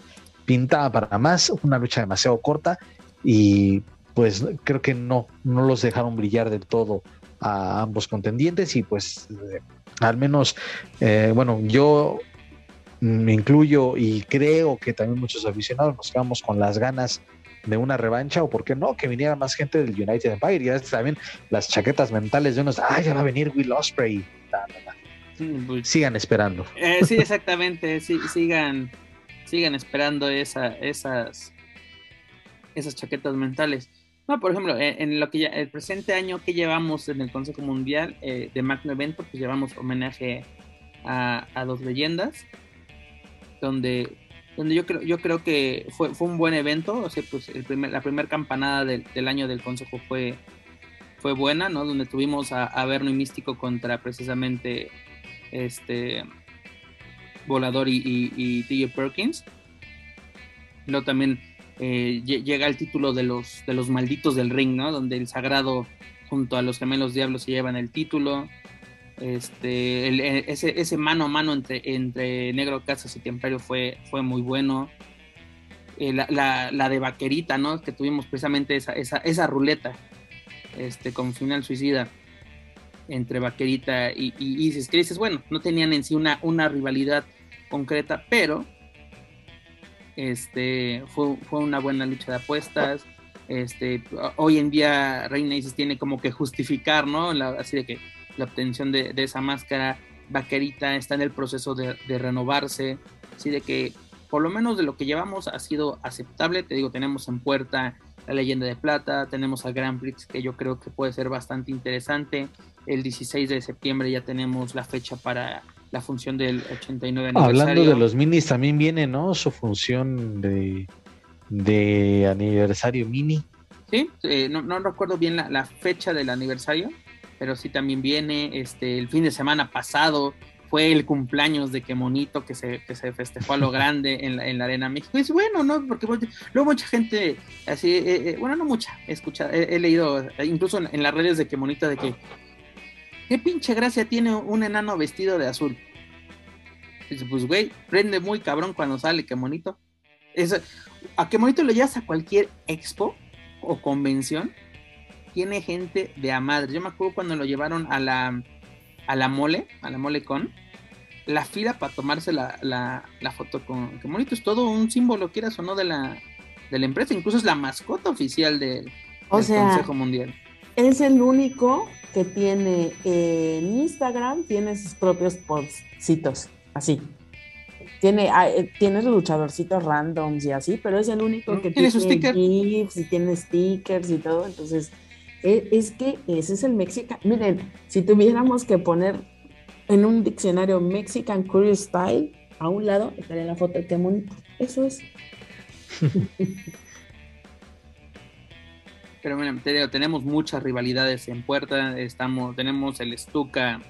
Pintaba para más, una lucha demasiado corta y pues creo que no, no los dejaron brillar del todo a ambos contendientes y pues eh, al menos, bueno, yo me incluyo y creo que también muchos aficionados nos quedamos con las ganas de una revancha o por qué no, que viniera más gente del United Empire. Ya también las chaquetas mentales de unos, ah, ya va a venir Will Osprey. Pues, sigan esperando. Eh, sí, exactamente, sí, sigan, sigan esperando esa, esas, esas chaquetas mentales. No, por ejemplo, en, lo que ya, el presente año que llevamos en el Consejo Mundial eh, de Magno Evento, pues llevamos homenaje a, a dos leyendas, donde donde yo creo, yo creo que fue, fue un buen evento, o sea, pues el primer, la primera campanada del, del, año del Consejo fue, fue buena, ¿no? Donde tuvimos a, a Berno y Místico contra precisamente este Volador y, y, Perkins. Luego también eh, llega el título de los, de los malditos del ring, ¿no? Donde el Sagrado junto a los gemelos diablos se llevan el título. Este, e, ese, ese, mano a mano entre, Negro Casas y Templario fue, fue muy bueno. Eh, la, de Vaquerita, ¿no? Que tuvimos precisamente esa, esa, esa ruleta este, con final suicida entre Vaquerita y, y Isis, que dices, bueno, no tenían en sí una, una rivalidad concreta, pero este, fue, fue una buena lucha de apuestas. Este, hoy en día Reina Isis tiene como que justificar, ¿no? así de que la obtención de, esa máscara. Vaquerita está en el proceso de, renovarse, así de que por lo menos de lo que llevamos ha sido aceptable. Te digo, tenemos en puerta la leyenda de plata, tenemos al Grand Prix que yo creo que puede ser bastante interesante. El 16 de septiembre ya tenemos la fecha para la función del 89 aniversario. Hablando de los minis, también viene, ¿no? Su función de, de aniversario mini. Sí, eh, no, no, recuerdo bien la, la, fecha del aniversario, pero sí también viene, este, el fin de semana pasado fue el cumpleaños de que monito que se, que se festejó a lo [LAUGHS] grande en la, en la Arena México. Y es bueno, ¿no? Porque luego mucha gente, así, eh, eh, bueno, no mucha, he escuchado, he, he leído, incluso en, en, las redes de que monito, de que, ¿qué pinche gracia tiene un enano vestido de azul? Dice, pues, güey, prende muy cabrón cuando sale, que monito. Es, a que monito lo llevas a cualquier expo o convención tiene gente de a madre. Yo me acuerdo cuando lo llevaron a la, a la mole, a la mole con, la fila para tomarse la, la, la foto con que bonito es todo un símbolo, quieras o no, de la, de la empresa, incluso es la mascota oficial o del sea, Consejo Mundial. Es el único que tiene eh, en Instagram, tiene sus propios postsitos, así. Tiene, eh, tiene luchadorcitos randoms y así, pero es el único que tiene, tiene sus stickers GIFs y tiene stickers y todo, entonces e, es que ese es el Mexican. Miren, si tuviéramos que poner en un diccionario Mexican Curious Style, a un lado estaría la foto de bonito. Eso es. [LAUGHS] Pero bueno, tenemos muchas rivalidades en puerta. Estamos, tenemos el Stuka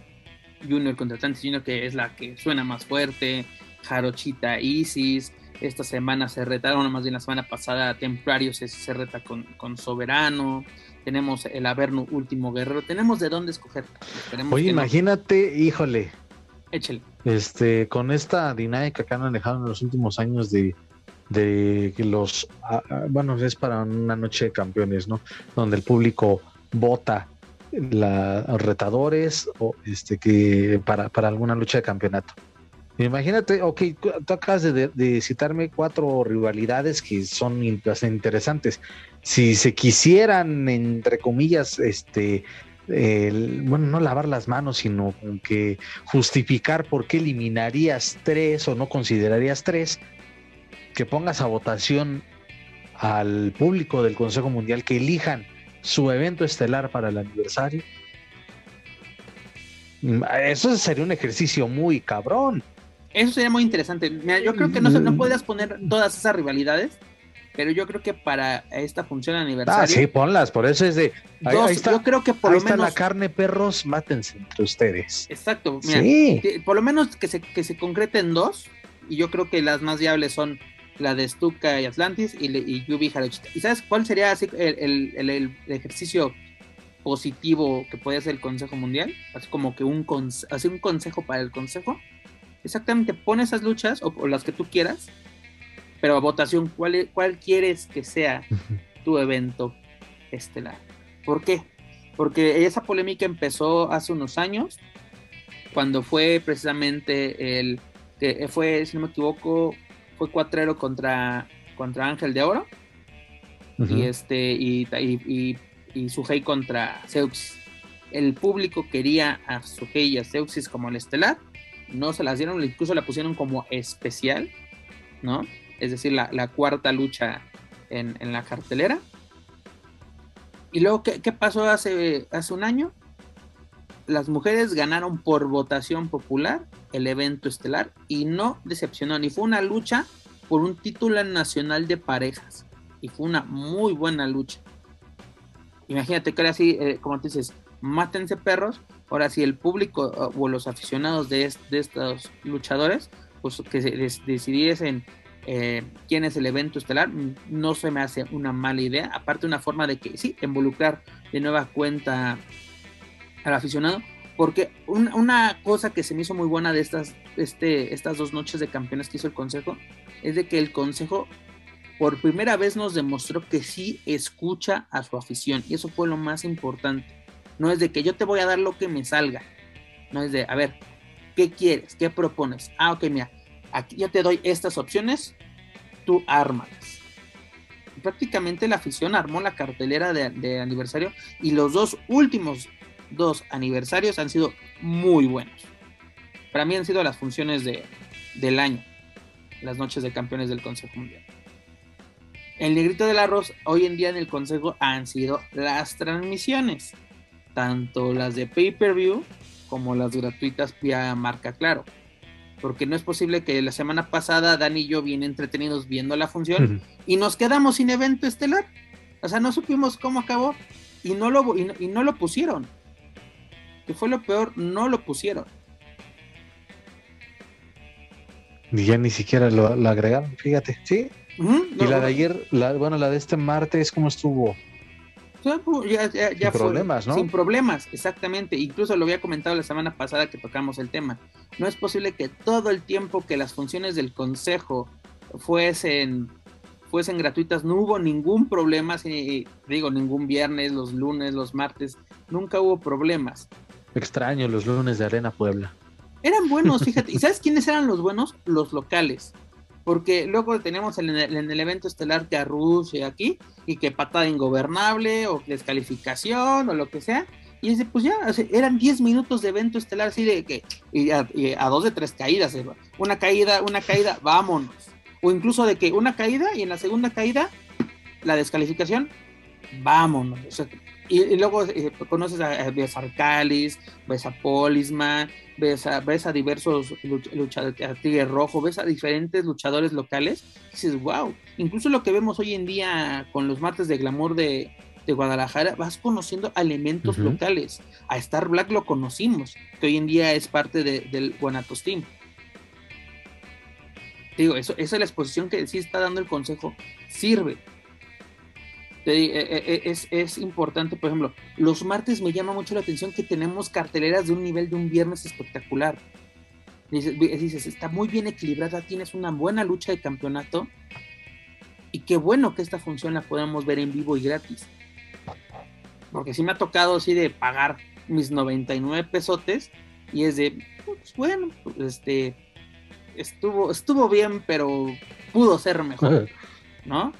Junior contra Tantis Junior, que es la que suena más fuerte. Jarochita Isis. Esta semana se retaron, más bien la semana pasada, Templario se, se reta con, con Soberano tenemos el Averno Último Guerrero, tenemos de dónde escoger. Esperemos Oye, imagínate, no. híjole. Échale. Este, con esta dinámica que han manejado en los últimos años de, de los, uh, bueno, es para una noche de campeones, ¿no? Donde el público vota la, retadores o este que para, para alguna lucha de campeonato. Imagínate, ok, tú acabas de, de, citarme cuatro rivalidades que son interesantes. Si se quisieran, entre comillas, este, el, bueno, no lavar las manos, sino que justificar por qué eliminarías tres o no considerarías tres, que pongas a votación al público del Consejo Mundial que elijan su evento estelar para el aniversario. Eso sería un ejercicio muy cabrón. Eso sería muy interesante. Mira, yo creo que no, no podrías poner todas esas rivalidades, pero yo creo que para esta función aniversario. Ah, sí, ponlas, por eso es de. Ahí, dos, ahí está, yo creo que por ahí lo menos. está la carne, perros, mátense entre ustedes. Exacto, mira, sí. por lo menos que se, que se concreten dos, y yo creo que las más viables son la de Stuka y Atlantis y, y Yubi Harochita. ¿Y sabes cuál sería así el, el, el, ejercicio positivo que puede hacer el Consejo Mundial? Así como que un, así un consejo para el Consejo exactamente pone esas luchas o, o, las que tú quieras, pero a votación, ¿cuál, cuál quieres que sea tu evento estelar? ¿Por qué? porque esa polémica empezó hace unos años, cuando fue precisamente el que fue, si no me equivoco, fue cuatrero contra, contra Ángel de Oro. Y este, y, y, y, Sugei contra Zeux. El público quería a Sugei y a Zeuxis como el estelar. No se las dieron, incluso la pusieron como especial, ¿no? Es decir, la, cuarta lucha en, en, la cartelera. Y luego, ¿qué, qué pasó hace, hace un año? las mujeres ganaron por votación popular el evento estelar y no decepcionó, ni fue una lucha por un título nacional de parejas y fue una muy buena lucha. Imagínate que ahora sí, eh, como te dices, mátense perros, ahora sí el público o los aficionados de, estos luchadores, pues que decidiesen eh, quién es el evento estelar, no se me hace una mala idea, aparte una forma de que sí, involucrar de nueva cuenta al aficionado, porque una cosa que se me hizo muy buena de estas, este, estas dos noches de campeones que hizo el Consejo es de que el Consejo por primera vez nos demostró que sí escucha a su afición y eso fue lo más importante. No es de que yo te voy a dar lo que me salga, no es de, a ver, ¿qué quieres? ¿Qué propones? Ah, ok, mira, aquí yo te doy estas opciones, tú ármalas. Prácticamente la afición armó la cartelera de, aniversario y los dos últimos dos aniversarios han sido muy buenos. Para mí han sido las funciones de, del año, las noches de campeones del Consejo Mundial. El negrito del arroz hoy en día en el Consejo han sido las transmisiones, tanto las de pay-per-view como las gratuitas vía marca claro. Porque no es posible que la semana pasada Dan y yo bien entretenidos viendo la función y nos quedamos sin evento estelar. O sea, no supimos cómo acabó y no lo, y no lo pusieron que fue lo peor, no lo pusieron. Y ya ni siquiera lo, agregaron, fíjate, ¿sí? y la de ayer, la, bueno, la de este martes, ¿cómo estuvo? Pues, ya, sin problemas, ¿no? Sin problemas, exactamente. Incluso lo había comentado la semana pasada que tocamos el tema. No es posible que todo el tiempo que las funciones del consejo fuesen fuesen gratuitas, no hubo ningún problema, si, digo, ningún viernes, los lunes, los martes, nunca hubo problemas. Extraño los lunes de Arena Puebla. Eran buenos, fíjate. [LAUGHS] ¿Y sabes quiénes eran los buenos? Los locales. Porque luego tenemos en el, evento estelar que a Rusia aquí, y que patada ingobernable, o descalificación, o lo que sea. Y dice, pues ya, eran 10 minutos de evento estelar, así de que, y a, dos de tres caídas, una caída, una caída, vámonos. O incluso de que una caída y en la segunda caída, la descalificación, vámonos. O sea, y, luego eh, conoces a, ves a Arcalis, ves a Polisman, ves a, ves a diversos luchadores, a Tigre Rojo, ves a diferentes luchadores locales, y dices, wow, incluso lo que vemos hoy en día con los martes de glamour de, de Guadalajara, vas conociendo elementos locales. A Star Black lo conocimos, que hoy en día es parte de, del Guanatos Team. Digo, eso, esa es la exposición que sí está dando el consejo, sirve eh, eh, eh, es, importante, por ejemplo, los martes me llama mucho la atención que tenemos carteleras de un nivel de un viernes espectacular. Dices, está muy bien equilibrada, tienes una buena lucha de campeonato y qué bueno que esta función la podamos ver en vivo y gratis. Porque sí me ha tocado así de pagar mis 99 pesotes y es de, pues bueno, este, estuvo, estuvo bien, pero pudo ser mejor, [LAUGHS] ¿no?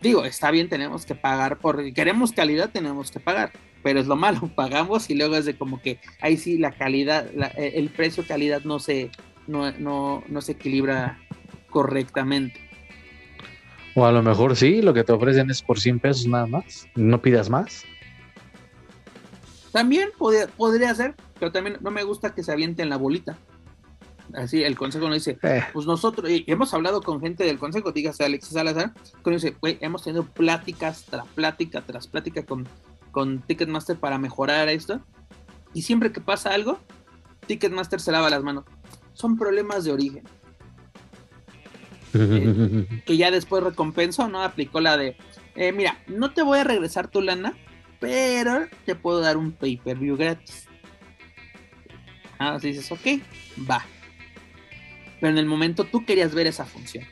Digo, está bien, tenemos que pagar, porque queremos calidad, tenemos que pagar, pero es lo malo, [LAUGHS] pagamos y luego es de como que ahí sí la calidad, eh, el precio calidad no se, no, no, no se equilibra correctamente. O a lo mejor sí, lo que te ofrecen es por 100 pesos nada más, no pidas más. También podría, podría ser, pero también no me gusta que se avienten la bolita así el consejo nos dice, eh. pues nosotros, y hemos hablado con gente del consejo, dígase Alexis Salazar, que dice, hemos tenido pláticas tras plática tras plática con, con Ticketmaster para mejorar esto, y siempre que pasa algo, Ticketmaster se lava las manos. Son problemas de origen. Eh, [LAUGHS] que ya después recompensó, ¿no? Aplicó la de, eh, mira, no te voy a regresar tu lana, pero te puedo dar un pay-per-view gratis. Ah, así dices, ok, va pero en el momento tú querías ver esa función.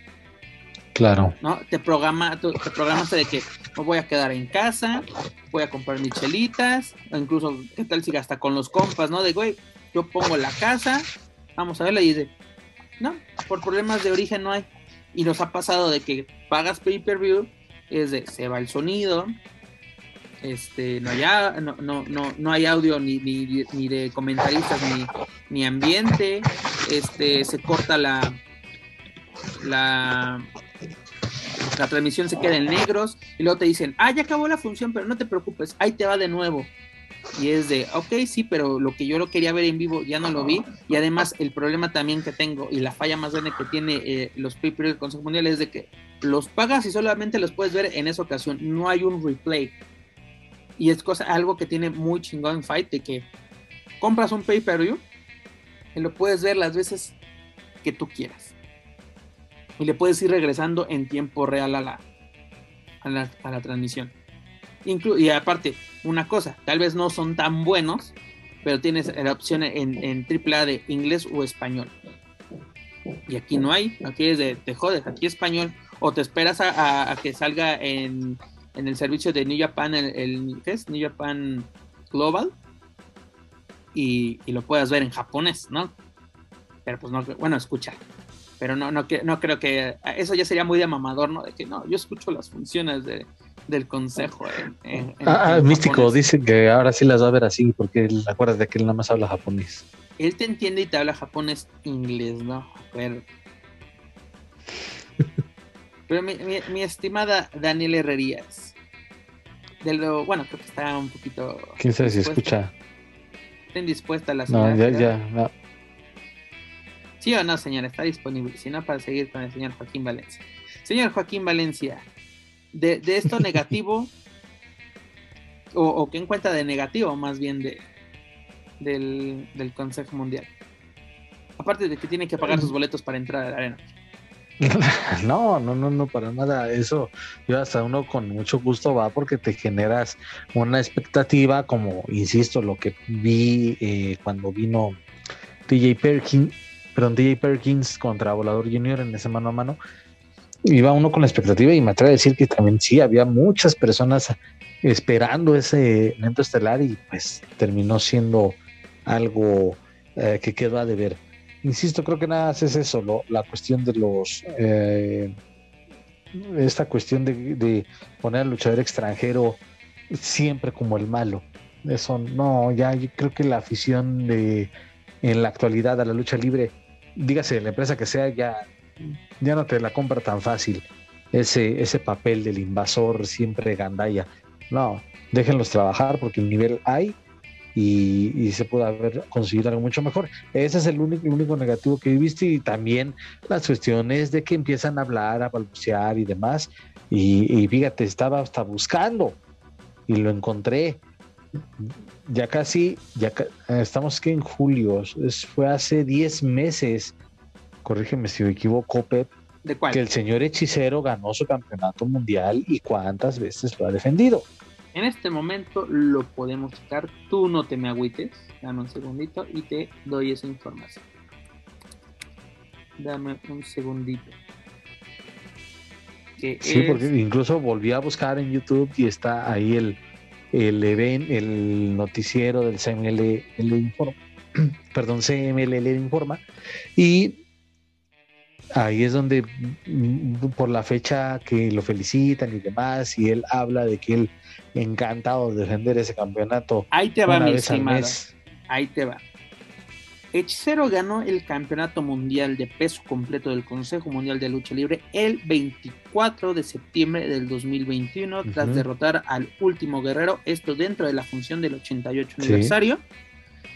Claro. ¿no? Te programa, te programaste de que me voy a quedar en casa, voy a comprar mis chelitas, o incluso, ¿qué tal si hasta con los compas, no? De, güey, yo pongo la casa, vamos a verla y dice, no, por problemas de origen no hay. Y nos ha pasado de que pagas pay-per-view, es de, se va el sonido, este, no hay, no, hay audio ni, ni, de comentaristas ni, ambiente, este, se corta la, la, transmisión se queda en negros y luego te dicen, ah, ya acabó la función, pero no te preocupes, ahí te va de nuevo. Y es de, ok, sí, pero lo que yo lo quería ver en vivo ya no lo vi. Y además el problema también que tengo y la falla más grande que tiene eh, los per del Consejo Mundial es de que los pagas y solamente los puedes ver en esa ocasión. No hay un replay. Y es cosa, algo que tiene muy chingón Fight, de que compras un pay-per-view y lo puedes ver las veces que tú quieras. Y le puedes ir regresando en tiempo real a la, a la, a la transmisión. Inclu- y aparte, una cosa, tal vez no son tan buenos, pero tienes la opción en, en AAA de inglés o español. Y aquí no hay, aquí es de te jodes, aquí español. O te esperas a, que salga en, en el servicio de New Japan, el, el- ¿qué es? New Japan Global. Y, y lo puedas ver en japonés, ¿no? Pero pues no, bueno, escucha. Pero no, no, no creo que eso ya sería muy de mamador, ¿no? De que no, yo escucho las funciones de, del consejo. en- en- Ah, ah, en místico, japonés. dice que ahora sí las va a ver así, porque él, acuérdate que él nada más habla japonés. Él te entiende y te habla japonés, inglés, ¿no? Pero, [LAUGHS] pero mi, mi- mi estimada Daniel Herrerías, de lo, bueno, creo que está un poquito... Quién sabe si escucha. Está indispuesta la No, señora. ya, ¿verdad? ya. no. ¿Sí o no, señora? Está disponible. Si no, para seguir con el señor Joaquín Valencia. Señor Joaquín Valencia, de, de esto negativo, [LAUGHS] o, o qué encuentra de negativo más bien de, del, del Consejo Mundial. Aparte de que tiene que pagar sus boletos para entrar a la arena. [LAUGHS] No, no, no, no, para nada. Eso, yo hasta uno con mucho gusto va porque te generas una expectativa, como insisto, lo que vi eh, cuando vino DJ Perkins, perdón, DJ Perkins contra Volador Junior en ese mano a mano. Iba uno con la expectativa y me atrevo a decir que también sí, había muchas personas esperando ese evento estelar y pues terminó siendo algo eh, que quedó a deber. Insisto, creo que nada más es eso, lo- la cuestión de los. eh, esta cuestión de, poner al luchador extranjero siempre como el malo. Eso no, ya yo creo que la afición de en la actualidad a la lucha libre, dígase la empresa que sea, ya, ya no te la compra tan fácil. Ese, ese papel del invasor siempre gandalla. No, déjenlos trabajar porque el nivel hay y, y se puede haber conseguido algo mucho mejor. Ese es el único, el único negativo que he visto y también las cuestiones de que empiezan a hablar, a balbucear y demás. Y, y fíjate, estaba hasta buscando y lo encontré. Ya casi, ya estamos que en julio, es- fue hace 10 meses, corrígeme si me equivoco, Pep, ¿De cuál? que el señor hechicero ganó su campeonato mundial y cuántas veces lo ha defendido. En este momento lo podemos checar. Tú no te me agüites. Dame un segundito y te doy esa información. Dame un segundito. Que Sí, es- porque incluso volví a buscar en YouTube y está ahí el, el even- el noticiero del CML Informa, [CLEARS THROAT] perdón, CMLL Informa, y ahí es donde mm, por la fecha que lo felicitan y demás, y él habla de que él encantado de defender ese campeonato Ahí te va, mi mes. Ahí te va. Hechicero ganó el campeonato mundial de peso completo del Consejo Mundial de Lucha Libre el 24 de septiembre del 2021 tras Ujú. derrotar al último guerrero, esto dentro de la función del 88 Sí. aniversario.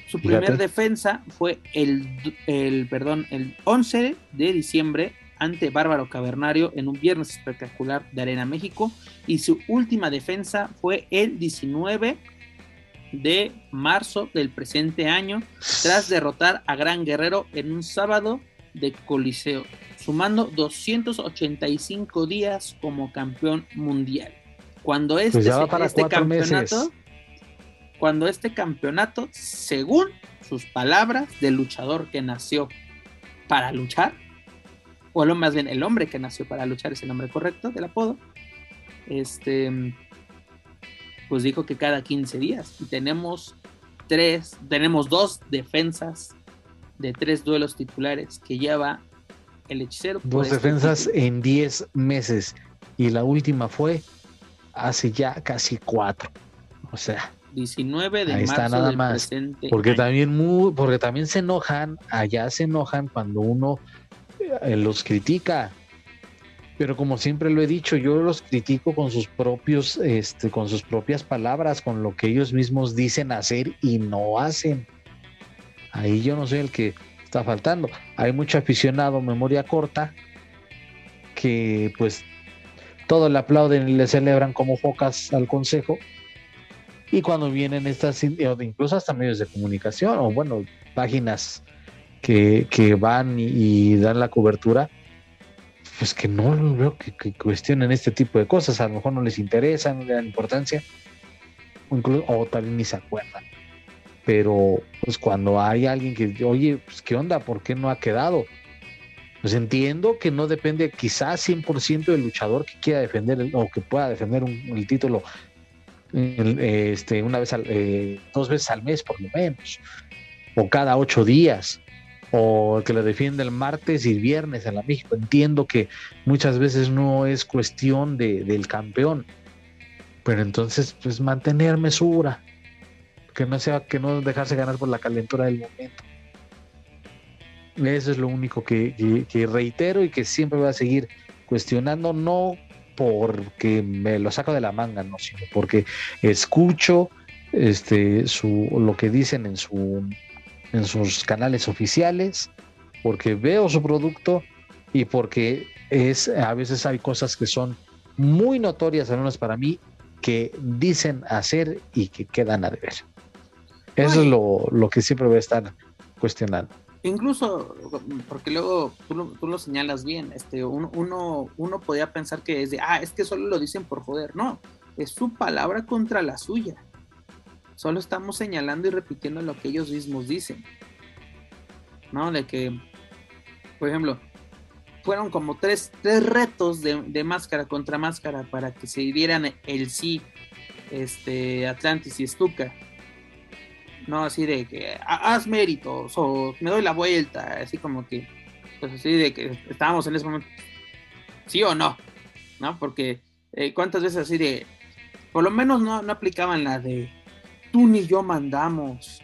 Su primer defensa fue el, el, perdón, el 11 de diciembre ante Bárbaro Cavernario en un viernes espectacular de Arena México y su última defensa fue el 19 de marzo del presente año tras derrotar a Gran Guerrero en un sábado de Coliseo, sumando 285 días como campeón mundial. Cuando este, Pues para este cuatro campeonato, meses. cuando este campeonato, según sus palabras del luchador que nació para luchar, o lo más bien el hombre que nació para luchar es el nombre correcto del apodo, este, pues dijo que cada 15 días. Y tenemos tres, tenemos dos defensas de tres duelos titulares que lleva el hechicero. Dos este defensas en 10 meses. Y la última fue hace ya casi cuatro. O sea. 19 de ahí marzo está nada más. Porque también, muy, porque también se enojan, allá se enojan cuando uno los critica. Pero como siempre lo he dicho, yo los critico con sus propios, este, con sus propias palabras, con lo que ellos mismos dicen hacer y no hacen. Ahí yo no soy el que está faltando. Hay mucho aficionado memoria corta que pues todo le aplauden y le celebran como focas al consejo. Y cuando vienen estas, incluso hasta medios de comunicación o bueno, páginas que, van y, dan la cobertura, pues que no veo que, cuestionen este tipo de cosas. A lo mejor no les interesa, no le dan importancia, o, incluso, o tal ni se acuerdan. Pero pues cuando hay alguien que, oye, pues qué onda, ¿por qué no ha quedado? Pues entiendo que no depende quizás 100% del luchador que quiera defender o que pueda defender el título este, una vez eh, dos veces al mes por lo menos, o cada ocho días, o que lo defiende el martes y el viernes en la México. Entiendo que muchas veces no es cuestión de, del campeón, pero entonces pues mantener mesura, que no sea que no dejarse ganar por la calentura del momento. Eso es lo único que, reitero y que siempre voy a seguir cuestionando, no porque me lo saco de la manga, no, sino porque escucho este su lo que dicen en su en sus canales oficiales, porque veo su producto y porque es a veces hay cosas que son muy notorias, al menos para mí, que dicen hacer y que quedan a deber. Eso es lo, lo que siempre voy a estar cuestionando. Incluso, porque luego tú, tú lo señalas bien, este, uno, uno, uno podía pensar que es de, ah, es que solo lo dicen por joder. No, es su palabra contra la suya. Solo estamos señalando y repitiendo lo que ellos mismos dicen. ¿No? De que, por ejemplo, fueron como tres, tres retos de, de, máscara contra máscara para que se dieran el sí, este, Atlantis y Stuka no así de que haz méritos o me doy la vuelta, así como que, pues así de que estábamos en ese momento, sí o no, ¿no? Porque eh, cuántas veces así de, por lo menos no, no aplicaban la de tú ni yo mandamos,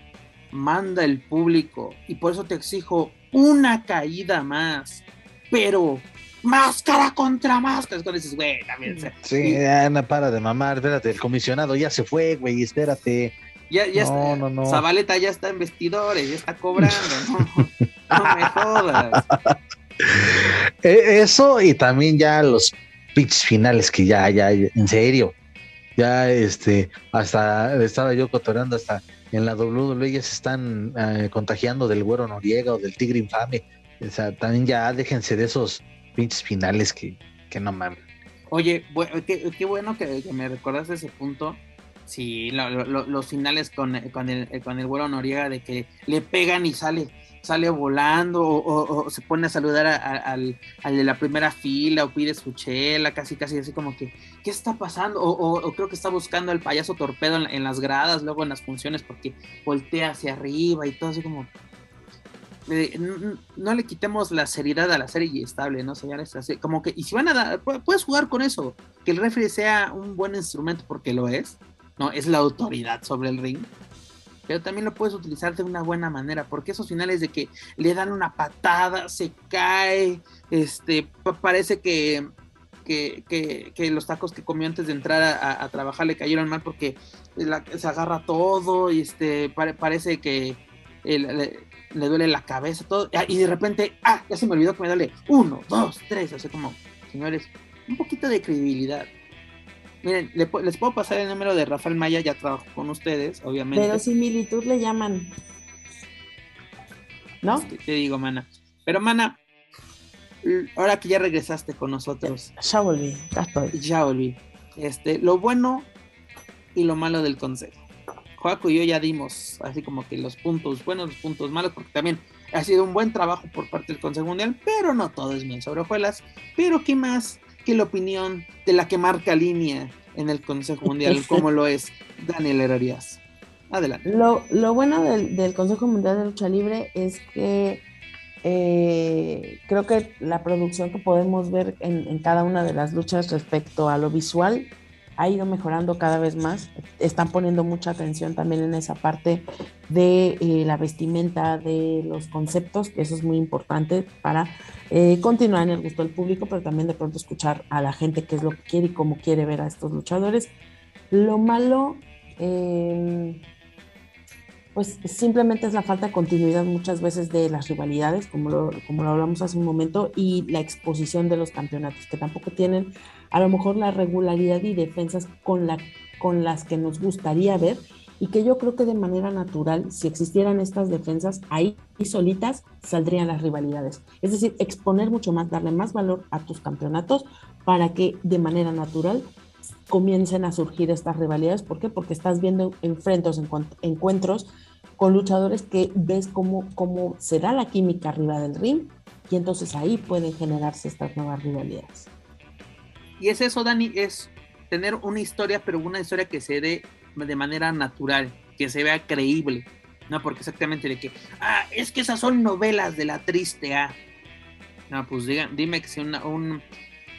manda el público y por eso te exijo una caída más, pero máscara contra máscara. Cuando dices, güey, también. Sí, Ana, para de mamar, espérate, el comisionado ya se fue, güey, espérate. Ya, ya está, Zabaleta ya está en vestidores, ya está cobrando, [LAUGHS] no, no me jodas. [LAUGHS] E, eso y también ya los pitch finales que ya, ya, en serio, ya este, hasta estaba yo cotorando hasta en la WWE ya se están eh, contagiando del güero Noriega o del tigre infame. O sea, también ya déjense de esos pinches finales que, que no mames. Oye, qué, qué bueno que, me recordaste ese punto, Sí, los finales con, con, el, con el vuelo Noriega de que le pegan y sale sale volando o, se pone a saludar al, de la primera fila o pide su chela, casi casi así como que, ¿qué está pasando? O, creo que está buscando al payaso torpedo en, las gradas, luego en las funciones porque voltea hacia arriba y todo así como... Eh, no, le quitemos la seriedad a la serie estable, ¿no, señores? Así, como que, y si van a dar, puedes jugar con eso, que el refri sea un buen instrumento porque lo es, ¿no? Es la autoridad sobre el ring. Pero también lo puedes utilizar de una buena manera, porque esos finales de que le dan una patada, se cae, este, parece que, que, los tacos que comió antes de entrar a, trabajar le cayeron mal porque se agarra todo y este, parece que le, duele la cabeza, todo, y de repente, ah, ya se me olvidó que me duele uno, dos, tres, o sea, como, señores, un poquito de credibilidad. Miren, les puedo pasar el número de Rafael Maya, ya trabajo con ustedes, obviamente. Pero similitud le llaman. ¿No? te digo, mana. Pero, mana, ahora que ya regresaste con nosotros. Ya volví, ya estoy. Ya volví. Este, lo bueno y lo malo del consejo. Joaco y yo ya dimos así como que los puntos buenos, los puntos malos, porque también Ha sido un buen trabajo por parte del Consejo Mundial, pero no todo es bien sobre hojuelas. Pero ¿qué más que la opinión de la que marca línea en el Consejo Mundial, [LAUGHS] como lo es Daniel Herrerías? Adelante. Lo, lo bueno del, del, Consejo Mundial de Lucha Libre es que eh, creo que la producción que podemos ver en, en, cada una de las luchas respecto a lo visual ha ido mejorando cada vez más. Están poniendo mucha atención también en esa parte de eh, la vestimenta, de los conceptos, que eso es muy importante para eh, continuar en el gusto del público, pero también de pronto escuchar a la gente qué es lo que quiere y cómo quiere ver a estos luchadores. Lo malo, eh, pues simplemente es la falta de continuidad muchas veces de las rivalidades, como lo, como lo hablamos hace un momento, y la exposición de los campeonatos, que tampoco tienen a lo mejor la regularidad y defensas con, la, con las que nos gustaría ver y que yo creo que de manera natural, si existieran estas defensas ahí solitas, saldrían las rivalidades. Es decir, exponer mucho más, darle más valor a tus campeonatos para que de manera natural comiencen a surgir estas rivalidades. ¿Por qué? Porque estás viendo enfrentos, encuentros con luchadores que ves cómo, cómo se da la química arriba del ring y entonces ahí pueden generarse estas nuevas rivalidades. Y es eso, Dani, es tener una historia, pero una historia que se dé de manera natural, que se vea creíble, no porque exactamente de que, ah, es que esas son novelas de la triste A. No, pues digan, dime que si un,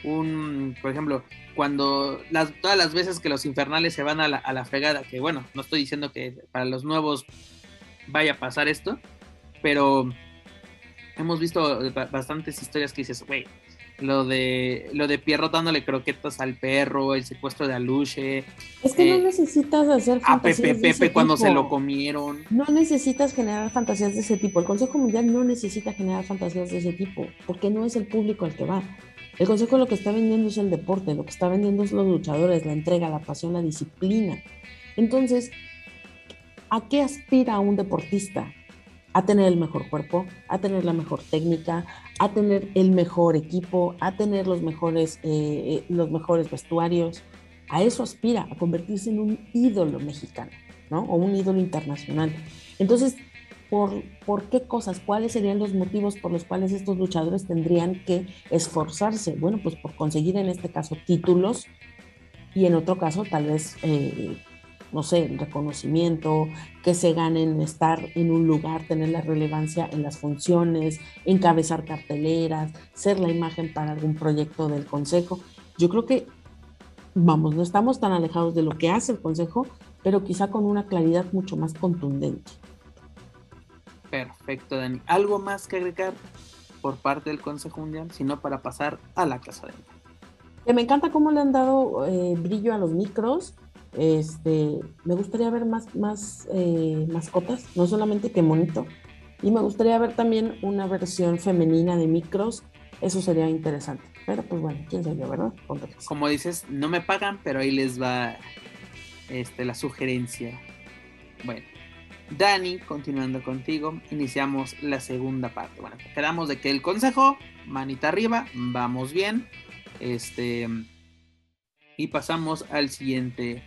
un, por ejemplo, cuando las, todas las veces que los infernales se van a la, a la fregada, que bueno, no estoy diciendo que para los nuevos vaya a pasar esto, pero hemos visto bastantes historias que dices, güey, lo de lo de Pierrot dándole croquetas al perro, el secuestro de Aluche. Es que no eh, necesitas hacer a Pepe Pepe cuando se lo comieron. No necesitas generar fantasías de ese tipo. El Consejo Mundial no necesita generar fantasías de ese tipo, porque no es el público al que va. El Consejo lo que está vendiendo es el deporte, lo que está vendiendo es los luchadores, la entrega, la pasión, la disciplina. Entonces, ¿a qué aspira un deportista? a tener el mejor cuerpo, a tener la mejor técnica, a tener el mejor equipo, a tener los mejores, eh, eh, los mejores vestuarios. A eso aspira, a convertirse en un ídolo mexicano, ¿no? O un ídolo internacional. Entonces, ¿por, ¿por qué cosas? ¿Cuáles serían los motivos por los cuales estos luchadores tendrían que esforzarse? Bueno, pues por conseguir en este caso títulos y en otro caso tal vez eh, no sé, reconocimiento, que se ganen estar en un lugar, tener la relevancia en las funciones, encabezar carteleras, ser la imagen para algún proyecto del Consejo. Yo creo que, vamos, no estamos tan alejados de lo que hace el Consejo, pero quizá con una claridad mucho más contundente. Perfecto, Dani. ¿Algo más que agregar por parte del Consejo Mundial, sino para pasar a la casa de que me encanta cómo le han dado eh, brillo a los micros, este, me gustaría ver más, más eh, mascotas, no solamente que monito. Y me gustaría ver también una versión femenina de micros. Eso sería interesante. Pero pues bueno, quién sabe, ¿verdad? Como dices, no me pagan, pero ahí les va este, la sugerencia. Bueno, Dani, continuando contigo, iniciamos la segunda parte. Bueno, quedamos de que el consejo, manita arriba, vamos bien. Este. Y pasamos al siguiente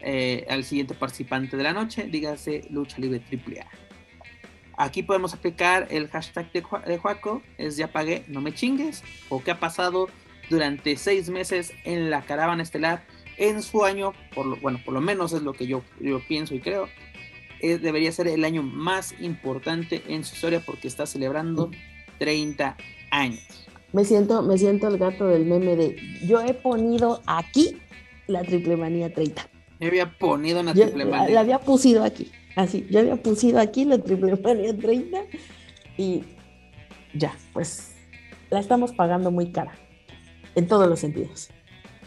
eh, al siguiente participante de la noche, dígase Lucha Libre AAA. Aquí podemos aplicar el hashtag de, Juaco, es ya pagué, no me chingues, o qué ha pasado durante seis meses en la caravana estelar en su año, por lo, bueno, por lo menos es lo que yo, pienso y creo, eh, debería ser el año más importante en su historia porque está celebrando 30 años. Me siento, me siento el gato del meme de yo he ponido aquí la triple manía 30. Me había ponido una triple manía. La, había pusido aquí, así. Yo había pusido aquí la triple manía 30 y ya, pues la estamos pagando muy cara. En todos los sentidos.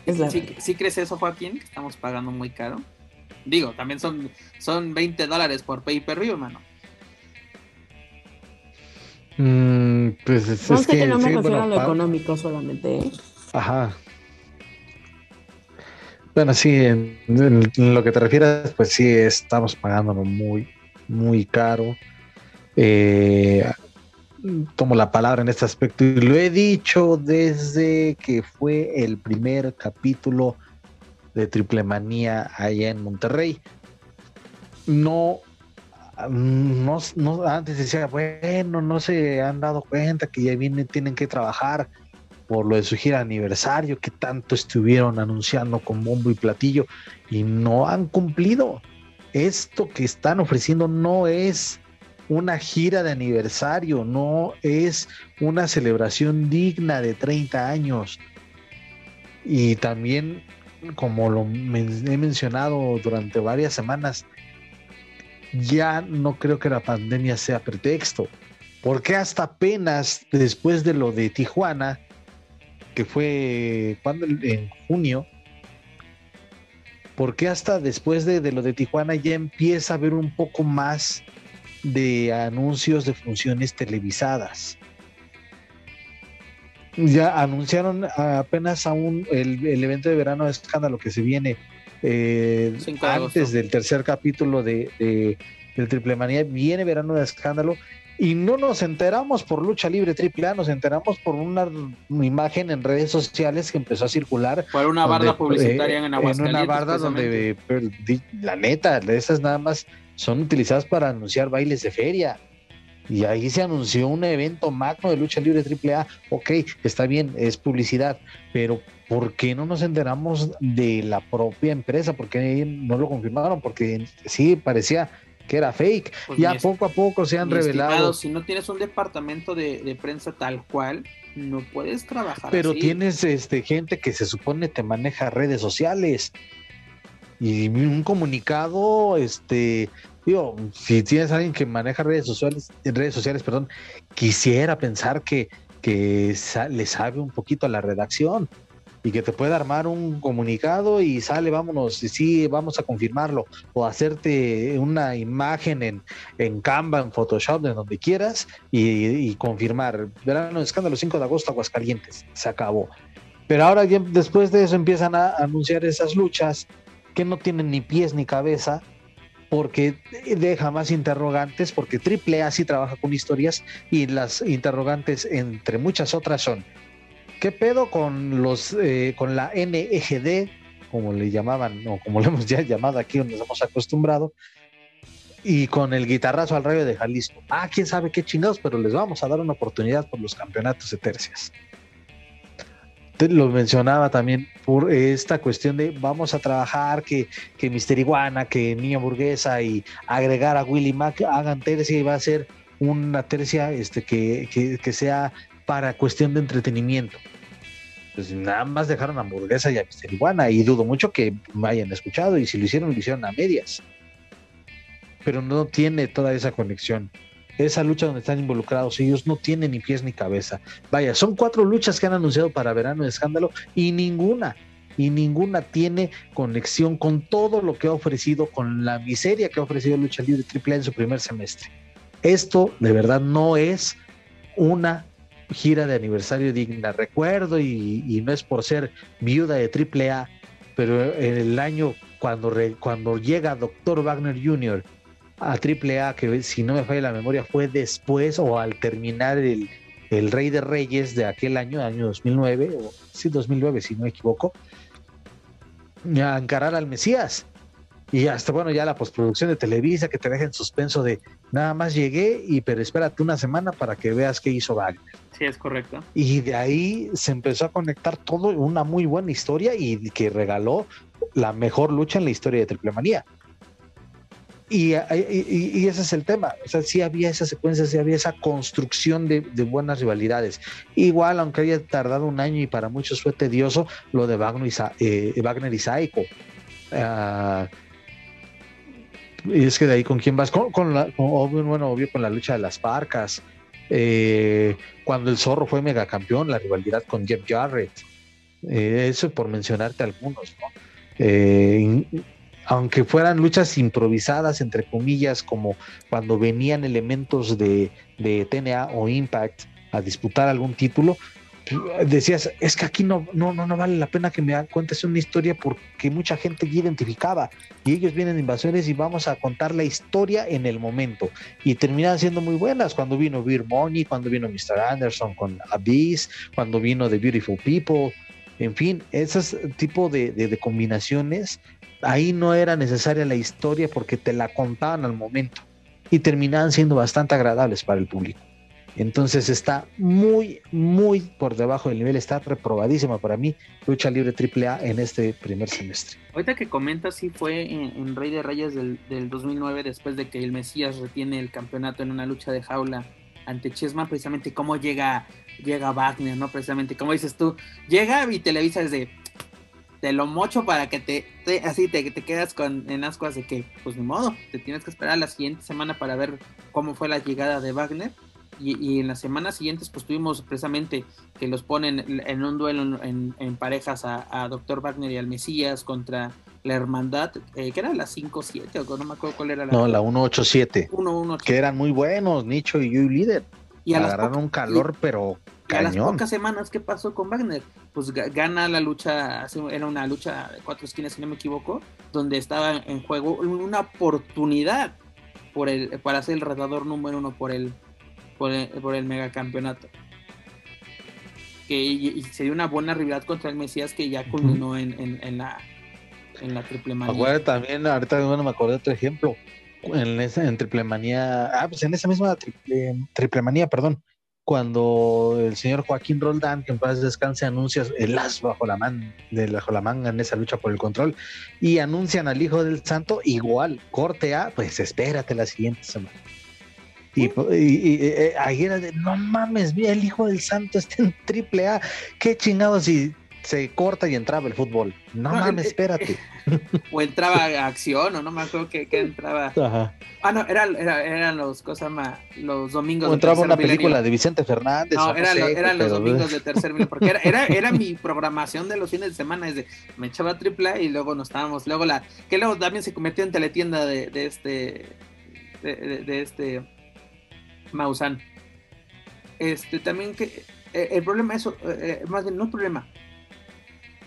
Es la ¿Sí, crees eso, Joaquín? Que estamos pagando muy caro. Digo, también son, son 20 dólares por pay per view, hermano. Mm, pues es, no, es que, no me refiero a lo económico solamente. ¿eh? Ajá. Bueno, sí, en, lo que te refieres, pues sí, estamos pagándolo muy, muy caro. Eh, tomo la palabra en este aspecto y lo he dicho desde que fue el primer capítulo de Triple Manía allá en Monterrey. No no, no, antes decía, bueno, no se han dado cuenta que ya vienen, tienen que trabajar por lo de su gira aniversario, que tanto estuvieron anunciando con bombo y platillo y no han cumplido. Esto que están ofreciendo no es una gira de aniversario, no es una celebración digna de 30 años. Y también, como lo he mencionado durante varias semanas, ya no creo que la pandemia sea pretexto, porque hasta apenas después de lo de Tijuana, que fue cuando en junio, porque hasta después de, de, lo de Tijuana ya empieza a haber un poco más de anuncios de funciones televisadas. Ya anunciaron apenas aún el, el evento de verano de escándalo que se viene eh, antes del tercer capítulo de, de, del Triple Manía. Viene verano de escándalo y no nos enteramos por lucha libre triple A, nos enteramos por una imagen en redes sociales que empezó a circular. Por una barda publicitaria eh, en Aguascalientes. En una barda donde, la neta, esas nada más son utilizadas para anunciar bailes de feria. Y ahí se anunció un evento magno de lucha libre AAA. Ok, está bien, es publicidad, pero ¿por qué no nos enteramos de la propia empresa? ¿Por qué no lo confirmaron? Porque sí, parecía que era fake. Pues ya poco a poco se han revelado. si no tienes un departamento de, de, prensa tal cual, no puedes trabajar. Pero tienes este, gente que se supone te maneja redes sociales y un comunicado, este, digo, si tienes a alguien que maneja redes sociales, redes sociales, perdón, quisiera pensar que, que le sabe un poquito a la redacción y que te puede armar un comunicado y sale, vámonos, y sí, vamos a confirmarlo, o hacerte una imagen en, en Canva, en Photoshop, de donde quieras, y, y confirmar. Verano escándalo 5 de agosto, Aguascalientes, se acabó. Pero ahora después de eso empiezan a anunciar esas luchas que no tienen ni pies ni cabeza, porque deja más interrogantes, porque AAA sí trabaja con historias y las interrogantes, entre muchas otras, son ¿qué pedo con los eh, con la NEGD, como le llamaban, o como le hemos ya llamado aquí, donde nos hemos acostumbrado, y con el guitarrazo al rayo de Jalisco? Ah, quién sabe qué chingados, pero les vamos a dar una oportunidad por los campeonatos de tercias lo mencionaba también por esta cuestión de vamos a trabajar que, que Mister Iguana, que Niña Burguesa y agregar a Willy Mac hagan tercia y va a ser una tercia este, que, que, que sea para cuestión de entretenimiento. Pues nada más dejaron Hamburguesa y a y dudo mucho que me hayan escuchado y si lo hicieron, lo hicieron a medias. Pero no tiene toda esa conexión esa lucha donde están involucrados ellos no tienen ni pies ni cabeza. Vaya, son cuatro luchas que han anunciado para verano de escándalo y ninguna, y ninguna tiene conexión con todo lo que ha ofrecido, con la miseria que ha ofrecido Lucha Libre AAA en su primer semestre. Esto de verdad no es una gira de aniversario digna. Recuerdo, y, no es por ser viuda de AAA, pero en el año cuando, cuando llega Dr. Wagner Jr., a AAA, que si no me falla la memoria, fue después o al terminar el, el Rey de Reyes de aquel año, año 2009, o sí, 2009, si no me equivoco, a encarar al Mesías. Y hasta, bueno, ya la postproducción de Televisa que te deja en suspenso de nada más llegué y pero espérate una semana para que veas qué hizo Wagner. Sí, es correcto. Y de ahí se empezó a conectar todo, una muy buena historia y que regaló la mejor lucha en la historia de Triple Manía. Y, y, y, ese es el tema. O sea, sí había esa secuencia, sí había esa construcción de, de, buenas rivalidades. Igual, aunque haya tardado un año y para muchos fue tedioso, lo de Wagner y, eh, Wagner y Saiko. Uh, y es que de ahí con quién vas, con, con, la, con obvio, bueno, obvio, con la lucha de las parcas. Eh, cuando el zorro fue megacampeón, la rivalidad con Jeff Jarrett. Eh, eso por mencionarte algunos, ¿no? Eh, aunque fueran luchas improvisadas, entre comillas, como cuando venían elementos de, de TNA o Impact a disputar algún título, decías, es que aquí no, no, no, no vale la pena que me cuentes una historia porque mucha gente ya identificaba y ellos vienen de invasores y vamos a contar la historia en el momento y terminan siendo muy buenas cuando vino Beer Money, cuando vino Mr. Anderson con Abyss, cuando vino The Beautiful People, en fin, ese tipo de, de combinaciones ahí no era necesaria la historia porque te la contaban al momento. y terminaban siendo bastante agradables para el público. Entonces está muy, muy por debajo del nivel, está reprobadísima para mí lucha libre AAA en este primer semestre. Ahorita que comentas, sí fue en, Rey de Reyes del, 2009, después de que el Mesías retiene el campeonato en una lucha de jaula ante Chesma, precisamente cómo llega, llega Wagner, ¿no? Precisamente, como dices tú, llega y Televisa desde te lo mocho para que te, así te, te, quedas con en ascuas de que, pues ni modo, te tienes que esperar la siguiente semana para ver cómo fue la llegada de Wagner y, en las semanas siguientes pues tuvimos precisamente que los ponen en un duelo en, parejas a, Doctor Wagner y al Mesías contra la Hermandad, eh, que era la 5-7 o no me acuerdo cuál era la... No, la 1-8-7. Que eran muy buenos, Nicho y yo líder. Y agarraron un calor, pero a las pocas semanas, ¿qué pasó con Wagner? Pues gana la lucha, era una lucha de cuatro esquinas, si no me equivoco, donde estaba en juego una oportunidad por el, para ser el retador número uno por el, por el, por el megacampeonato. Que y, sería una buena rivalidad contra el Mesías que ya culminó en, en, la, en la triple manía. también, ahorita no me acordé de otro ejemplo. En, esa, en triple manía, ah, pues en esa misma triple, triple manía, perdón, cuando el señor Joaquín Roldán, que en paz descanse, anuncia el as bajo la, man, de, bajo la manga en esa lucha por el control y anuncian al Hijo del Santo igual, corte A, pues espérate la siguiente semana. Y, eh, ahí era de, no mames, vi el hijo del santo está en triple A, qué chingados y se corta y entraba el fútbol. No, mames, espérate. o entraba acción, o no me acuerdo que, entraba. Ajá. Ah, no, eran los cosas más, los domingos. O entraba una película de Vicente Fernández. No, eran, los domingos de [LAUGHS] tercer milenio, porque era, era, era, mi programación de los fines de semana, es de, me echaba triple A y luego nos estábamos, luego la, que luego también se convirtió en teletienda de, de este, de este Mausan. Este, también que eh, el problema eso, eh, eh, más bien no problema,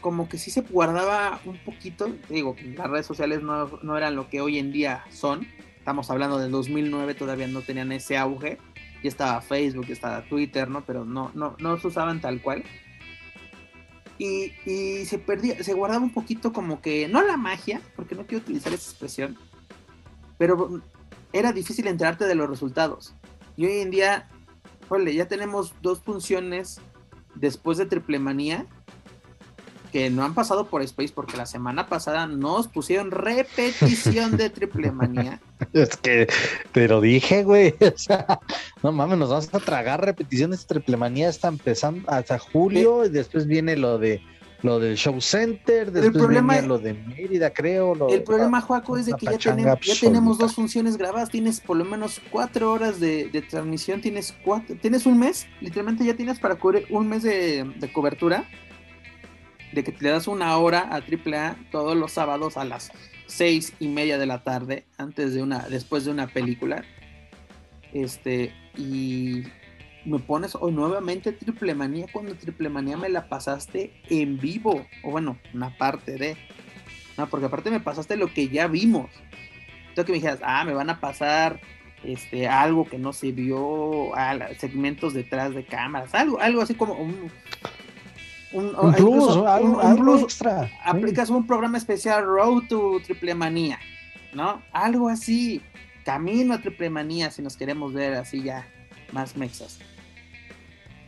como que sí se guardaba un poquito, digo, las redes sociales no, eran lo que hoy en día son, estamos hablando del 2009, todavía no tenían ese auge, y estaba Facebook, estaba Twitter, ¿no? Pero no, no, no se usaban tal cual. Y, y, se perdía, se guardaba un poquito como que, no la magia, porque no quiero utilizar esa expresión, pero era difícil enterarte de los resultados. Y hoy en día, ya tenemos dos funciones después de Triple Manía que no han pasado por Space porque la semana pasada nos pusieron repetición de Triple Manía. [LAUGHS] Es que te lo dije, güey. [LAUGHS] O sea, no mames, nos vamos a tragar repeticiones de Triple Manía. Está empezando hasta julio y después viene lo de lo del Show Center, después el problema, lo de Mérida, creo. el problema, Joaco, es de que ya, tenemos, ya tenemos dos funciones grabadas, tienes por lo menos cuatro horas de, transmisión, tienes cuatro, tienes un mes, literalmente ya tienes para cubrir un mes de, cobertura, de que te le das una hora a AAA todos los sábados a las seis y media de la tarde, antes de una, después de una película. Este, y me pones hoy nuevamente Triple Manía cuando Triple Manía me la pasaste en vivo. O bueno, una parte de. No, porque aparte me pasaste lo que ya vimos. Entonces que me dijeras, ah, me van a pasar este algo que no se vio, ah, segmentos detrás de cámaras, algo, algo así como un, un, plus, algo, extra. Aplicas un programa especial Road to Triple Manía, ¿no? Algo así. Camino a Triple Manía si nos queremos ver así ya más mexas.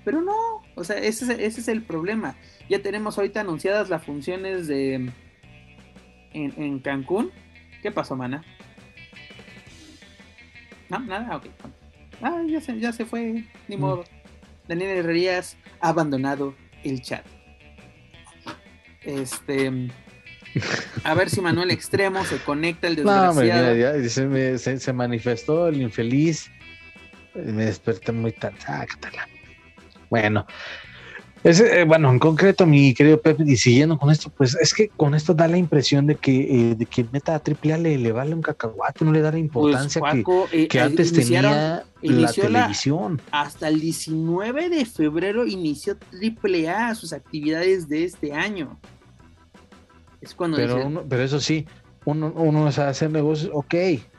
Pero no, o sea, ese, es el problema. Ya tenemos ahorita anunciadas las funciones de en, Cancún. ¿Qué pasó, mana? No, nada, ok. Ah, ya se, ya se fue, ni mm. modo. Daniel Herrerías ha abandonado el chat. Este. A ver si Manuel Extremo se conecta el [LAUGHS] desgraciado. No, se, se, manifestó el infeliz. Me desperté muy tarde. Ah, bueno, ese, eh, bueno, en concreto, mi querido Pepe, y siguiendo con esto, pues es que con esto da la impresión de que, eh, de que meta a AAA le, le vale un cacahuate, no le da la importancia que, eh, que, antes tenía la televisión. hasta el 19 de febrero inició AAA sus actividades de este año. Es cuando pero, pero eso sí, uno, uno sabe hacer negocios, ok,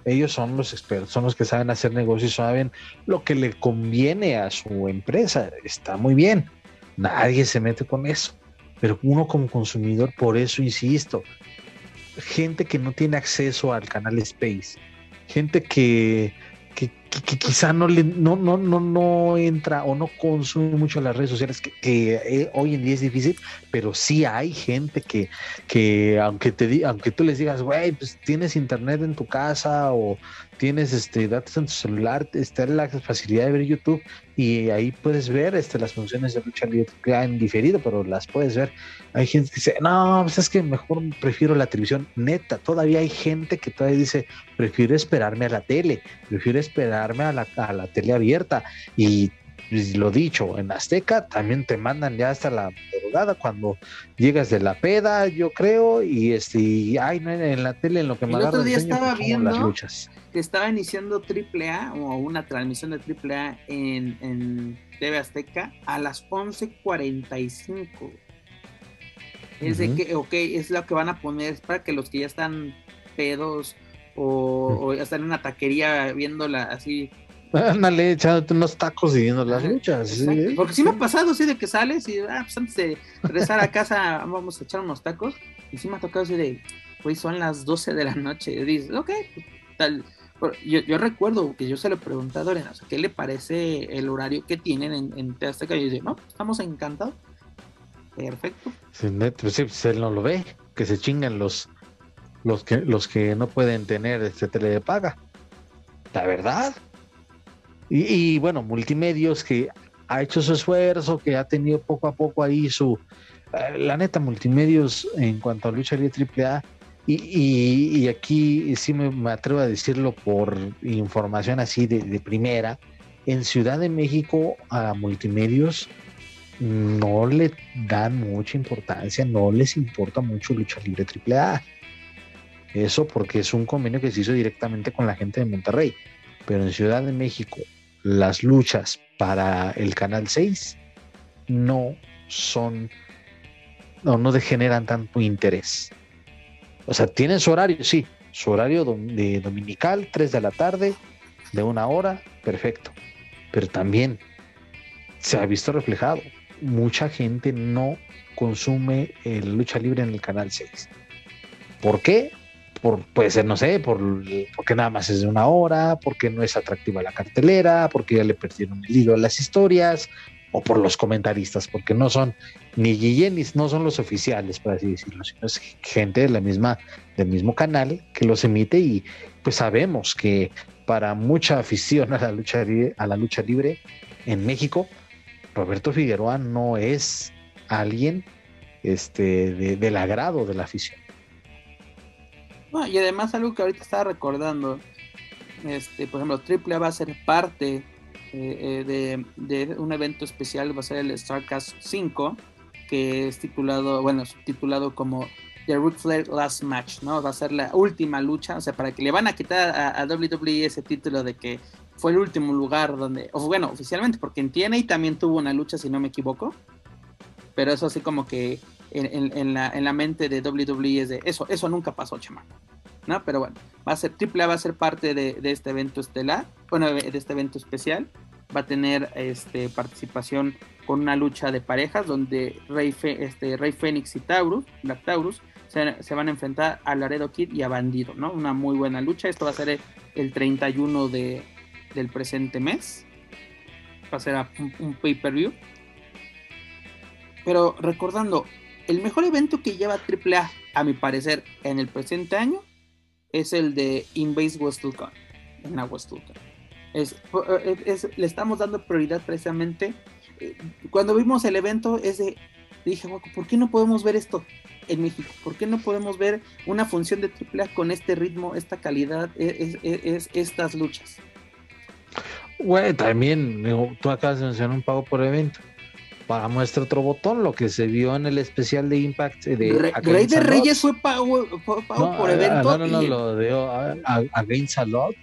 ellos son los expertos, son los que saben hacer negocios, saben lo que le conviene a su empresa, está muy bien, nadie se mete con eso, pero uno como consumidor, por eso insisto, gente que no tiene acceso al canal Space, gente que, que, quizá no, le, no, no, no, no entra o no consume mucho las redes sociales, que, eh, hoy en día es difícil, pero sí hay gente que, que aunque, te, aunque tú les digas, güey, pues tienes internet en tu casa o tienes este, datos en tu celular, está la facilidad de ver YouTube y ahí puedes ver este, las funciones de lucha libre en diferido, pero las puedes ver. Hay gente que dice, no, pues es que mejor prefiero la televisión. Neta, todavía hay gente que todavía dice, prefiero esperarme a la tele, prefiero esperarme a la, a la tele abierta. Y lo dicho, en Azteca también te mandan ya hasta la madrugada cuando llegas de la peda, yo creo, y este, ay, no, en la tele en lo que me El otro día estaba pues, viendo las luchas. que estaba iniciando AAA o una transmisión de AAA en, en TV Azteca a las 11.45. Es de que, ok, es lo que van a poner es para que los que ya están pedos o, o están en una taquería viéndola así Ándale, echándote unos tacos y viendo las luchas. Porque sí me ha pasado, sí, de que sales y ah, pues antes de regresar a casa [LAUGHS] vamos a echar unos tacos. Y sí me ha tocado así de, pues son las 12 de la noche. Y dices, ok, pues, tal. Yo, yo, recuerdo que yo se lo pregunté a Dorian, ¿qué le parece el horario que tienen en, en Azteca? Y yo dije, no, estamos encantados. Perfecto. Sí, pues sí, pues él no lo ve, que se chingan los, los, que, los que no pueden tener este tele de paga. La verdad. Y, bueno, Multimedios que ha hecho su esfuerzo, que ha tenido poco a poco ahí su... Eh, la neta, Multimedios en cuanto a lucha libre AAA, y, y, aquí sí me, atrevo a decirlo por información así de, primera, en Ciudad de México a Multimedios no le dan mucha importancia, no les importa mucho lucha libre AAA. Eso porque es un convenio que se hizo directamente con la gente de Monterrey. Pero en Ciudad de México, las luchas para el Canal 6 no son, no, no generan tanto interés. O sea, tienen su horario, sí, su horario de dominical, 3 de la tarde, de una hora, perfecto. Pero también se ha visto reflejado. Mucha gente no consume el lucha libre en el canal 6. ¿Por qué? Por, puede ser, no sé, por, porque nada más es de una hora, porque no es atractiva la cartelera, porque ya le perdieron el hilo a las historias, o por los comentaristas, porque no son ni Guillenis, no son los oficiales, por así decirlo, sino es gente de la misma, del mismo canal que los emite y pues sabemos que para mucha afición a la lucha, a la lucha libre en México, Roberto Figueroa no es alguien este, del agrado de la afición y además algo que ahorita estaba recordando, este, por ejemplo, AAA va a ser parte eh, eh, de, un evento especial, va a ser el StarCast 5, que es titulado, bueno, titulado como The Ric Flair Last Match, ¿no? Va a ser la última lucha, o sea, para que le van a quitar a, WWE ese título de que fue el último lugar donde, o bueno, oficialmente, porque en TNA también tuvo una lucha, si no me equivoco, pero eso así como que en, la, en la mente de WWE es de eso, eso nunca pasó, chama. ¿No? Pero bueno, va a ser, AAA va a ser parte de, este evento estelar, bueno, de este evento especial. Va a tener este, participación con una lucha de parejas donde Rey, este, Rey Fénix y Taurus, Black Taurus, se, van a enfrentar a Laredo Kid y a Bandido, ¿no? Una muy buena lucha. Esto va a ser el, 31 de, del presente mes. Va a ser un, un pay-per-view. Pero recordando, el mejor evento que lleva AAA, a mi parecer, en el presente año, es el de Inbase WrestleCon, en la WrestleCon. Es, le estamos dando prioridad precisamente. Eh, cuando vimos el evento, es de, dije, ¿por qué no podemos ver esto en México? ¿Por qué no podemos ver una función de AAA con este ritmo, esta calidad, es, es estas luchas? Güey, también, tú acabas de mencionar un pago por evento para muestra otro botón, lo que se vio en el especial de Impact de Rey de Reyes fue pago, por evento. No, no, no, lo de Against a Lot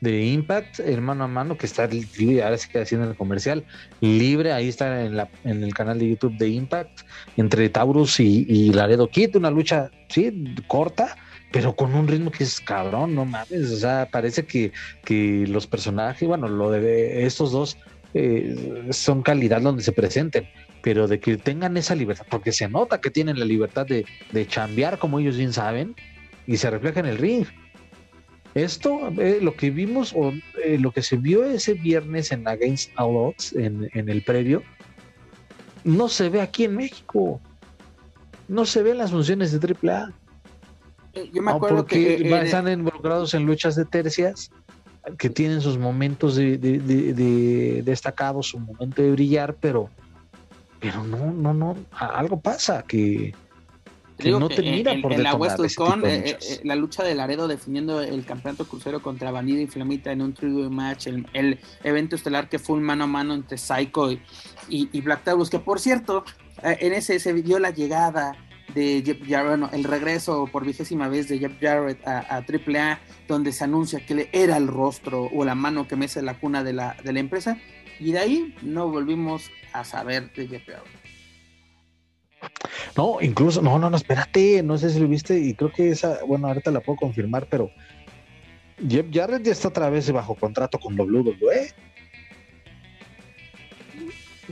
de Impact, hermano a mano, que está libre, ahora se queda haciendo el comercial, libre, ahí está en, la, en el canal de YouTube de Impact, entre Taurus y, Laredo Kid, una lucha, sí, corta, pero con un ritmo que es cabrón, no mames, o sea, parece que, que los personajes, bueno, lo de estos dos eh, son calidad donde se presenten, pero de que tengan esa libertad, porque se nota que tienen la libertad de, de chambear como ellos bien saben y se refleja en el ring. Esto, eh, lo que vimos o eh, lo que se vio ese viernes en Against All Odds, en, en, el previo, no se ve aquí en México. No se ve en las funciones de AAA. Yo me acuerdo que están involucrados en luchas de tercias que tienen sus momentos de, de, de, destacados, su momento de brillar, pero, pero no, no, no, algo pasa que, no te mira por en la eh, eh, la lucha de Laredo definiendo el campeonato crucero contra Vanilla y Flamita en un trio match, el, evento estelar que fue un mano a mano entre Psycho y, Black Taurus, que por cierto, en ese se vio la llegada de Jeff Jarrett, el regreso por vigésima vez de Jeff Jarrett a, a, AAA, donde se anuncia que le era el rostro o la mano que mece la cuna de la, de la empresa, y de ahí no volvimos a saber de Jeff Jarrett. No, incluso, no, no, no, espérate, no sé si lo viste, y creo que esa, bueno, ahorita la puedo confirmar, pero Jeff Jarrett ya está otra vez bajo contrato con WWE.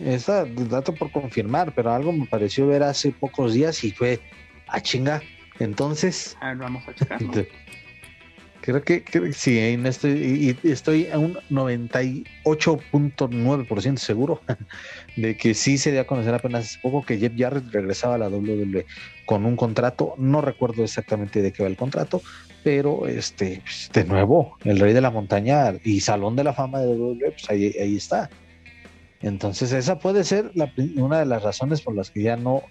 Esa dato por confirmar, pero algo me pareció ver hace pocos días y fue a ah, chinga. Entonces. A ver, vamos a checarlo. [LAUGHS] Creo que, sí, en este, y, estoy a un 98.9% seguro [LAUGHS] de que sí se dio a conocer apenas hace poco que Jeff Jarrett regresaba a la WWE con un contrato. No recuerdo exactamente de qué va el contrato, pero este, pues, de nuevo, el rey de la montaña y salón de la fama de WWE, pues ahí, ahí está. Entonces esa puede ser una de las razones por las que ya no,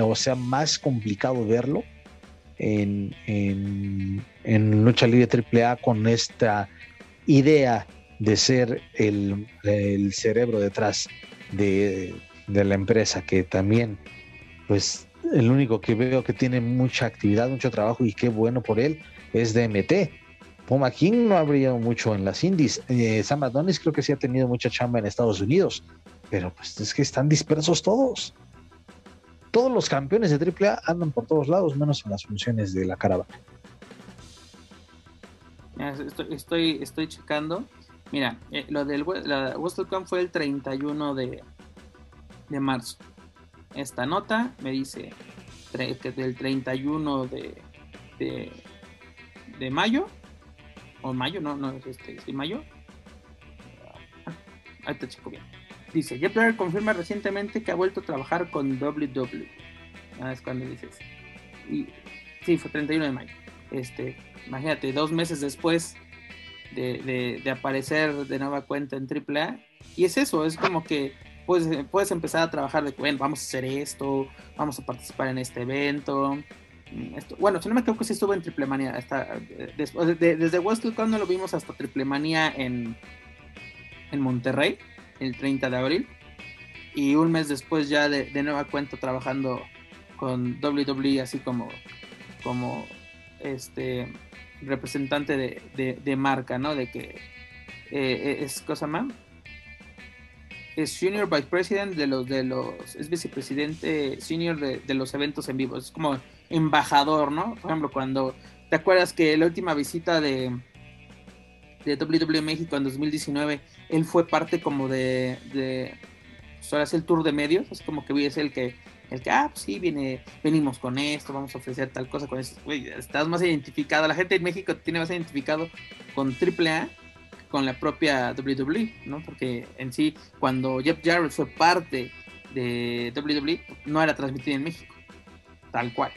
o sea, más complicado verlo en, en, lucha libre AAA con esta idea de ser el, cerebro detrás de, de, la empresa, que también, pues, el único que veo que tiene mucha actividad, mucho trabajo y qué bueno por él es DMT. Puma King no ha brillado mucho en las indies. Eh, Sam Adonis creo que sí ha tenido mucha chamba en Estados Unidos, pero pues es que están dispersos todos. Todos los campeones de AAA andan por todos lados, menos en las funciones de la caravana. Estoy, estoy, checando. Mira, eh, lo del la WrestleCon fue el 31 de, de marzo. Esta nota me dice que del 31 de, de, de mayo o mayo, no, no es este, ¿sí mayo? Ah, ahí te chico bien. Dice, Jeff Jarrett confirma recientemente que ha vuelto a trabajar con WWE. Ah, es cuando dices. Y sí, fue 31 de mayo. Este, imagínate, dos meses después de, aparecer de nueva cuenta en AAA. Y es eso, es como que puedes, puedes empezar a trabajar de, bueno, vamos a hacer esto, vamos a participar en este evento, Mm, bueno, si no me equivoco, sí estuvo en Triple Manía. Eh, después de, desde WrestleCon no lo vimos hasta Triple Manía en, en Monterrey, el 30 de abril. Y un mes después ya de, nueva cuenta trabajando con WWE así como, como este representante de, marca, ¿no? De que eh, eh, es cosa más. Es Senior Vice President de los, de los, es vicepresidente senior de, de los eventos en vivo. Es como embajador, ¿no? Por ejemplo, cuando te acuerdas que la última visita de, de WWE México en 2019, él fue parte como de, de pues el tour de medios, es como que es el que, el que, ah, pues sí, viene, venimos con esto, vamos a ofrecer tal cosa con esto, estás más identificado, la gente en México tiene más identificado con AAA con la propia WWE, ¿no? Porque en sí, cuando Jeff Jarrett fue parte de WWE, no era transmitido en México, tal cual.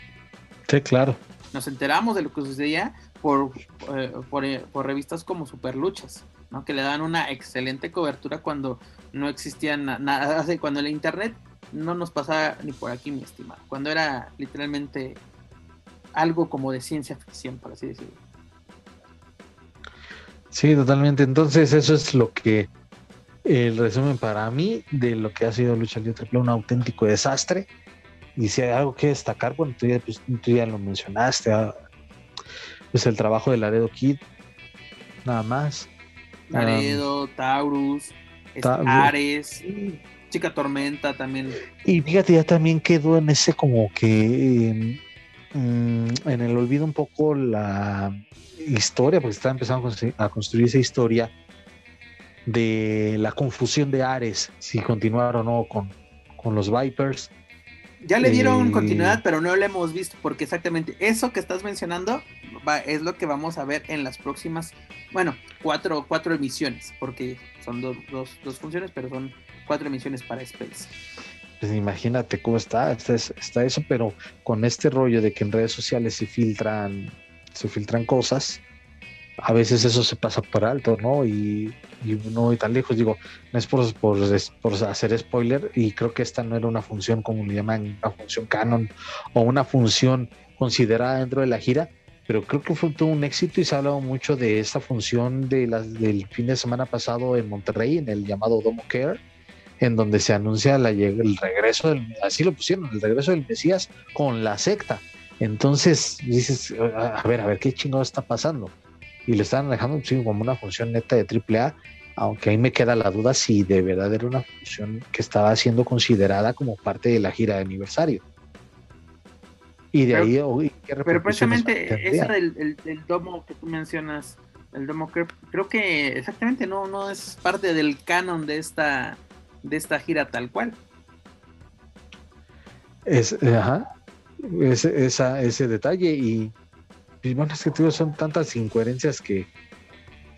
Sí, claro. Nos enteramos de lo que sucedía por, eh, eh, por, revistas como Superluchas, ¿no? que le dan una excelente cobertura cuando no existía nada, [LAUGHS] cuando el internet no nos pasaba ni por aquí, mi estimado, cuando era literalmente algo como de ciencia ficción, por así decirlo. Sí, totalmente. Entonces, eso es lo que el resumen para mí de lo que ha sido Lucha Libre un auténtico desastre y si hay algo que destacar, bueno, tú ya, pues, lo mencionaste, ah, pues el trabajo de Laredo Kid, nada más. Laredo, Taurus, este, Ares, Chica Tormenta también. Y fíjate, ya también quedó en ese como que mm, en el olvido un poco la historia, porque está empezando a construir esa historia de la confusión de Ares, si continuar o no con, con los Vipers Ya le dieron Eh, continuidad, pero no lo hemos visto, porque exactamente eso que estás mencionando va- es lo que vamos a ver en las próximas, bueno, cuatro, cuatro emisiones, porque son dos, dos, dos funciones, pero son cuatro emisiones para Space. Pues imagínate cómo está, está, es- está eso, pero con este rollo de que en redes sociales se filtran, se filtran cosas, a veces eso se pasa por alto, ¿no? Y, y no voy tan lejos, digo, no es por, hacer spoiler, y creo que esta no era una función, como le llaman, una función canon, o una función considerada dentro de la gira, pero creo que fue todo un éxito y se ha hablado mucho de esta función de las, del fin de semana pasado en Monterrey, en el llamado Domo Care, en donde se anuncia la el regreso del, así lo pusieron, el regreso del Mesías con la secta. Entonces dices, a ver, a ver, ¿qué chingado está pasando? Y le están dejando sí, como una función neta de AAA, aunque ahí me queda la duda si de verdad era una función que estaba siendo considerada como parte de la gira de aniversario. Y de Pero- ahí, oh, ¿y qué Pero precisamente esa del, el- domo que tú mencionas, el domo creo, creo que exactamente no, no es parte del canon de esta, de esta gira tal cual. Es, ajá, esa, ese detalle y, y bueno, es que digo, son tantas incoherencias que,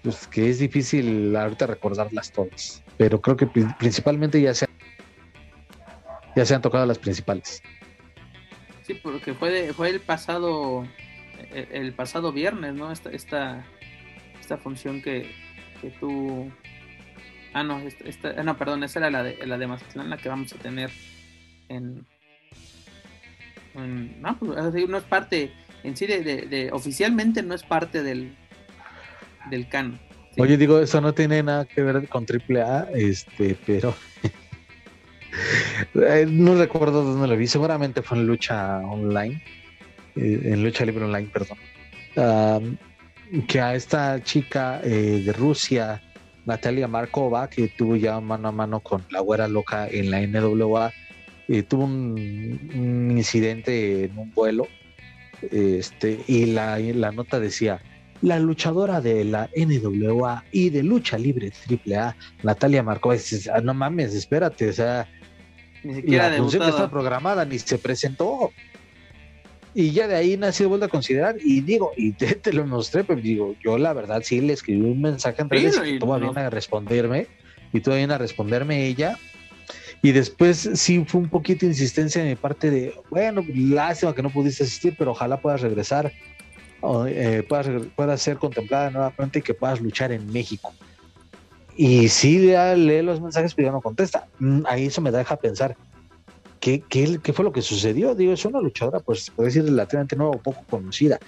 pues, que es difícil ahorita recordarlas todas, pero creo que pri- principalmente ya se, ya se han tocado las principales. Sí, porque fue, fue el pasado el, el pasado viernes, ¿no? Esta, esta, esta función que, que tú... Ah, no, esta, esta- ah, no, perdón, esa era la de, la de Mazatlán, la que vamos a tener en... en- no, pues, no es parte, en sí, de, oficialmente no es parte del, del canon. Sí. Oye, digo, eso no tiene nada que ver con AAA, este, pero [LAUGHS] eh, no recuerdo dónde lo vi, seguramente fue en lucha online, eh, en lucha libre online, perdón. Am, que a esta chica eh, de Rusia, Natalia Markova, que tuvo ya mano a mano con la güera loca en la NWA, eh, tuvo un incidente en un vuelo, este, y la, y la nota decía, la luchadora de la NWA y de lucha libre AAA, Natalia Markova, dices, "Ah, no mames, espérate, o sea, Ni siquiera la función que está programada ni se presentó. Y ya de ahí nació vuelto a considerar. Y digo, y [LAUGHS] te, te lo mostré, pero digo, yo la verdad sí le escribí un mensaje en Sí, redes y y tuvo no- bien a responderme. Y tuvo bien a responderme ella. Y después sí fue un poquito insistencia de mi parte de, bueno, lástima que no pudiste asistir, pero ojalá puedas regresar, o, eh, puedas, puedas ser contemplada nuevamente y que puedas luchar en México. Y sí, ya lee los mensajes, pero ya no contesta. Mm, Ahí eso me deja pensar, ¿qué, qué, qué fue lo que sucedió? Digo, es una luchadora, pues puede decir relativamente nueva o poco conocida,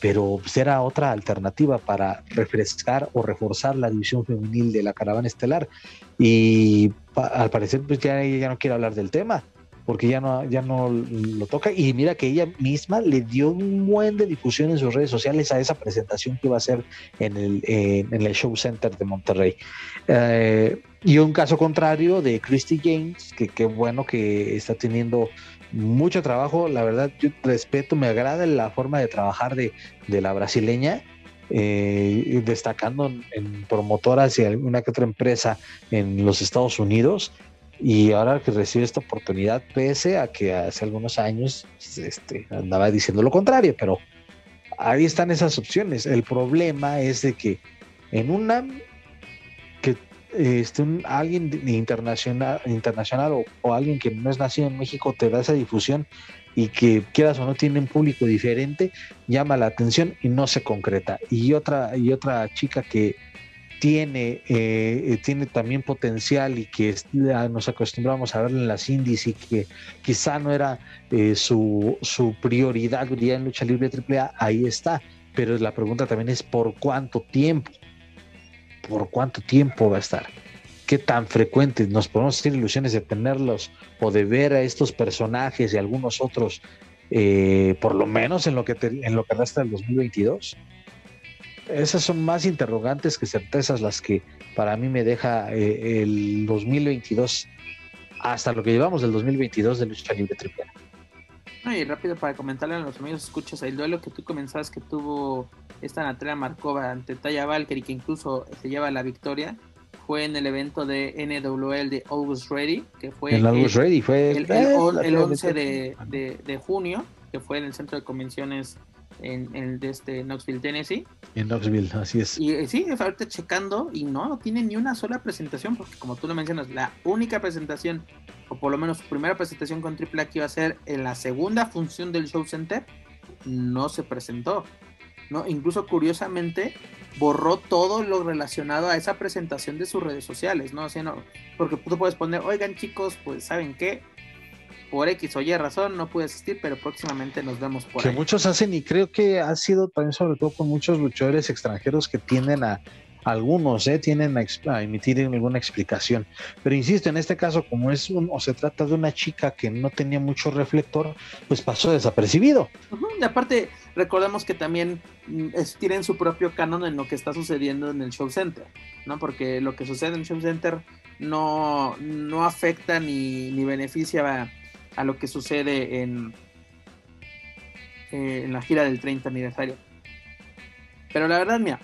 pero era otra alternativa para refrescar o reforzar la división femenil de la caravana estelar. Y al parecer, pues ya ella ya no quiere hablar del tema, porque ya no, ya no lo toca. Y mira que ella misma le dio un buen de difusión en sus redes sociales a esa presentación que iba a hacer en el, en el Show Center de Monterrey. Eh, y un caso contrario de Christy James, que qué bueno que está teniendo mucho trabajo. La verdad, yo respeto, me agrada la forma de trabajar de, de la brasileña, eh, destacando en, promotoras y alguna que otra empresa en los Estados Unidos. Y ahora que recibe esta oportunidad, pese a que hace algunos años este, andaba diciendo lo contrario, pero ahí están esas opciones. El problema es de que en una este, un- alguien internacional, internacional o, alguien que no es nacido en México te da esa difusión y que quieras o no tiene un público diferente, llama la atención y no se concreta. Y otra, y otra chica que tiene, eh, tiene también potencial y que nos acostumbramos a verla en las indies y que quizá no era eh, su, su prioridad en lucha libre AAA, ahí está. Pero la pregunta también es por cuánto tiempo, por cuánto tiempo va a estar, qué tan frecuente nos podemos hacer ilusiones de tenerlos o de ver a estos personajes y algunos otros, eh, por lo menos en lo que te- en lo que resta del 2022 esas son más interrogantes que certezas las que para mí me deja eh, el 2022 hasta lo que llevamos del 2022 de lucha libre triple. No, y rápido para comentarle a los amigos, escuchas el duelo que tú comenzabas que tuvo esta Natalia Markova ante Taya Valkyrie, que incluso se lleva la victoria, fue en el evento de NWL de Always Ready, que fue el, Ready fue el, el, 11 de, de, de, junio, que fue en el centro de convenciones en, en de este Knoxville, Tennessee. En Knoxville, así es. Y eh, sí, ahorita checando y no, no tiene ni una sola presentación, porque como tú lo mencionas, la única presentación, o por lo menos su primera presentación con AAA que iba a ser en la segunda función del Show Center, no se presentó. ¿No? Incluso curiosamente borró todo lo relacionado a esa presentación de sus redes sociales, ¿no? O no porque tú puedes poner, oigan chicos, pues saben qué, por X o Y razón no pude asistir, pero próximamente nos vemos por que muchos hacen y creo que ha sido también sobre todo con muchos luchadores extranjeros que tienden a algunos ¿eh? tienen a, emitir alguna explicación. Pero insisto, en este caso, como es un, o se trata de una chica que no tenía mucho reflector, pues pasó desapercibido. Y aparte, recordemos que también mm, tienen su propio canon en lo que está sucediendo en el show center, ¿no? Porque lo que sucede en el show center no, no afecta ni, ni beneficia a, a, lo que sucede en, eh, en la gira del 30 aniversario. Pero la verdad, mira,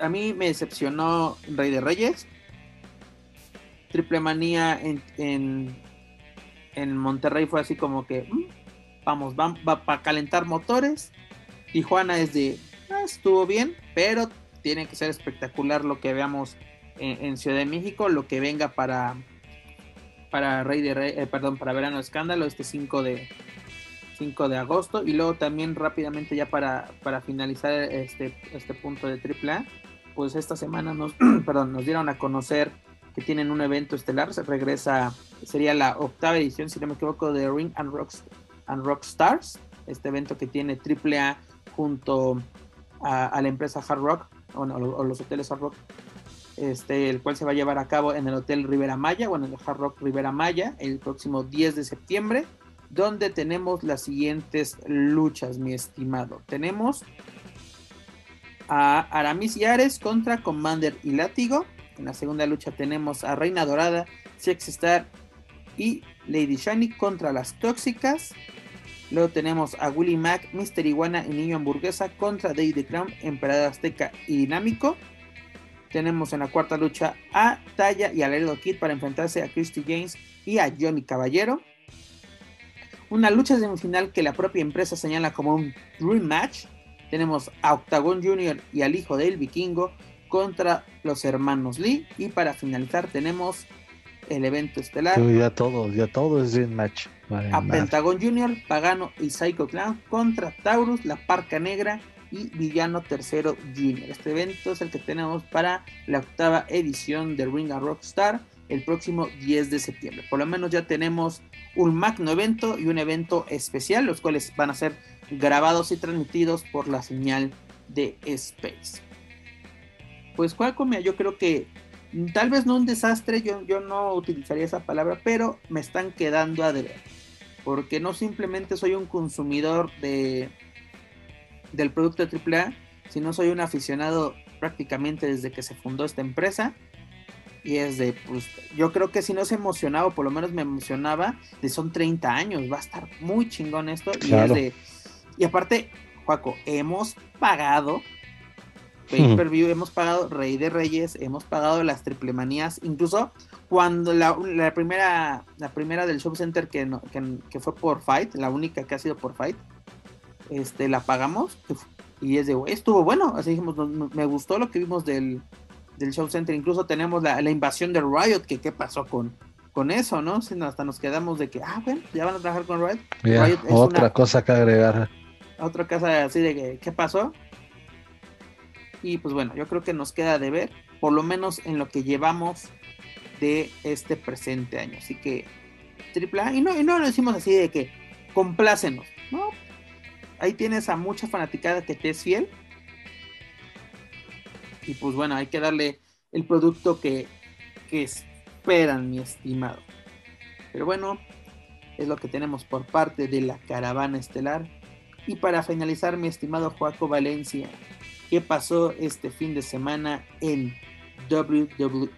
a mí me decepcionó Rey de Reyes. Triple Manía en, en, Monterrey fue así como que, mm, vamos, va, para calentar motores. Tijuana es de, ah, estuvo bien, pero tiene que ser espectacular lo que veamos en, Ciudad de México, lo que venga para para Rey de Rey, eh, perdón, para Verano Escándalo este 5 de 5 de agosto y luego también rápidamente ya para, para finalizar este, este punto de AAA pues esta semana nos, [CLEARS THROAT] perdón, nos dieron a conocer que tienen un evento estelar, se regresa, sería la octava edición, si no me equivoco, de Ring and, Rocks, and Rock Stars, este evento que tiene AAA junto a, la empresa Hard Rock, o, los hoteles Hard Rock, este, el cual se va a llevar a cabo en el Hotel Rivera Maya, o en el Hard Rock Rivera Maya, el próximo 10 de septiembre, donde tenemos las siguientes luchas, mi estimado. Tenemos a Aramis y contra Commander y Látigo. En la segunda lucha tenemos a Reina Dorada, Sex Star y Lady Shiny contra las Tóxicas. Luego tenemos a Willy Mac, Mister Iguana y Niño Hamburguesa contra Day the Crown, Emperador Azteca y Dinámico. Tenemos en la cuarta lucha a Taya y a Kid para enfrentarse a Christy James y a Johnny Caballero. Una lucha semifinal que la propia empresa señala como un dream match tenemos a Octagon Jr. y al hijo del vikingo contra los hermanos Lee. Y para finalizar tenemos el evento estelar. ya todo, ya todo es en match. a Pentagon Jr., Pagano y Psycho Clown contra Taurus, la Parca Negra y Villano Tercero Jr. Este evento es el que tenemos para la octava edición de Ring of Rockstar el próximo 10 de septiembre. Por lo menos ya tenemos un magno evento y un evento especial, los cuales van a ser grabados y transmitidos por la señal de Space. Pues Qualcomm, yo creo que tal vez no un desastre, yo, yo no utilizaría esa palabra, pero me están quedando a deber. Porque no simplemente soy un consumidor de, del producto AAA, sino soy un aficionado prácticamente desde que se fundó esta empresa y es de, pues, yo creo que si no se emocionaba, o por lo menos me emocionaba, de son 30 años, va a estar muy chingón esto. Y es de, y aparte, Juaco, hemos pagado pay per view, hemos pagado Rey de Reyes, hemos pagado las triple manías, incluso cuando la, primera la primera del Show Center que, que, fue por Fight, la única que ha sido por Fight, este la pagamos y es de, estuvo bueno, así dijimos, me gustó lo que vimos del, del Show Center. Incluso tenemos la, invasión de Riot, que qué pasó con, con eso, ¿no? hasta nos quedamos de que, ah, bueno, ya van a trabajar con Riot. otra cosa que agregar. Otra cosa así de que, ¿qué pasó? Y pues bueno, yo creo que nos queda de ver, por lo menos en lo que llevamos de este presente año. Así que, triple A, y no, y no lo decimos así de que complácenos, ¿no? Ahí tienes a mucha fanaticada que te es fiel y pues bueno, hay que darle el producto que, esperan, mi estimado. Pero bueno, es lo que tenemos por parte de la caravana estelar. Y para finalizar, mi estimado Joaco Valencia, ¿qué pasó este fin de semana en WWE?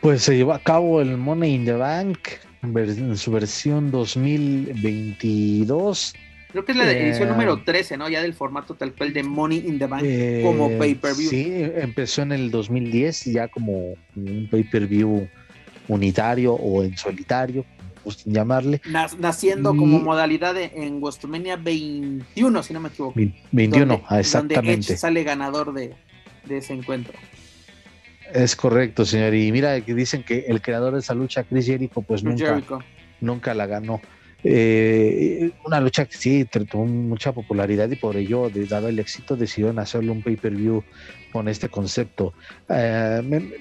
Pues se llevó a cabo el Money in the Bank en su versión 2022 Creo que es la edición eh, número 13, ¿no? Ya del formato tal cual de Money in the Bank como eh, pay-per-view. Sí, empezó en el 2010 ya como un pay-per-view unitario o en solitario, gusten llamarle. naciendo como modalidad en WrestleMania 21, si no me equivoco. 21, exactamente. Donde Edge sale ganador de, ese encuentro. Es correcto, señor. Y mira que dicen que el creador de esa lucha, Chris Jericho, pues nunca, nunca la ganó. Eh, una lucha que sí tuvo mucha popularidad y por ello, dado el éxito, decidieron hacerle un pay-per-view con este concepto. Eh,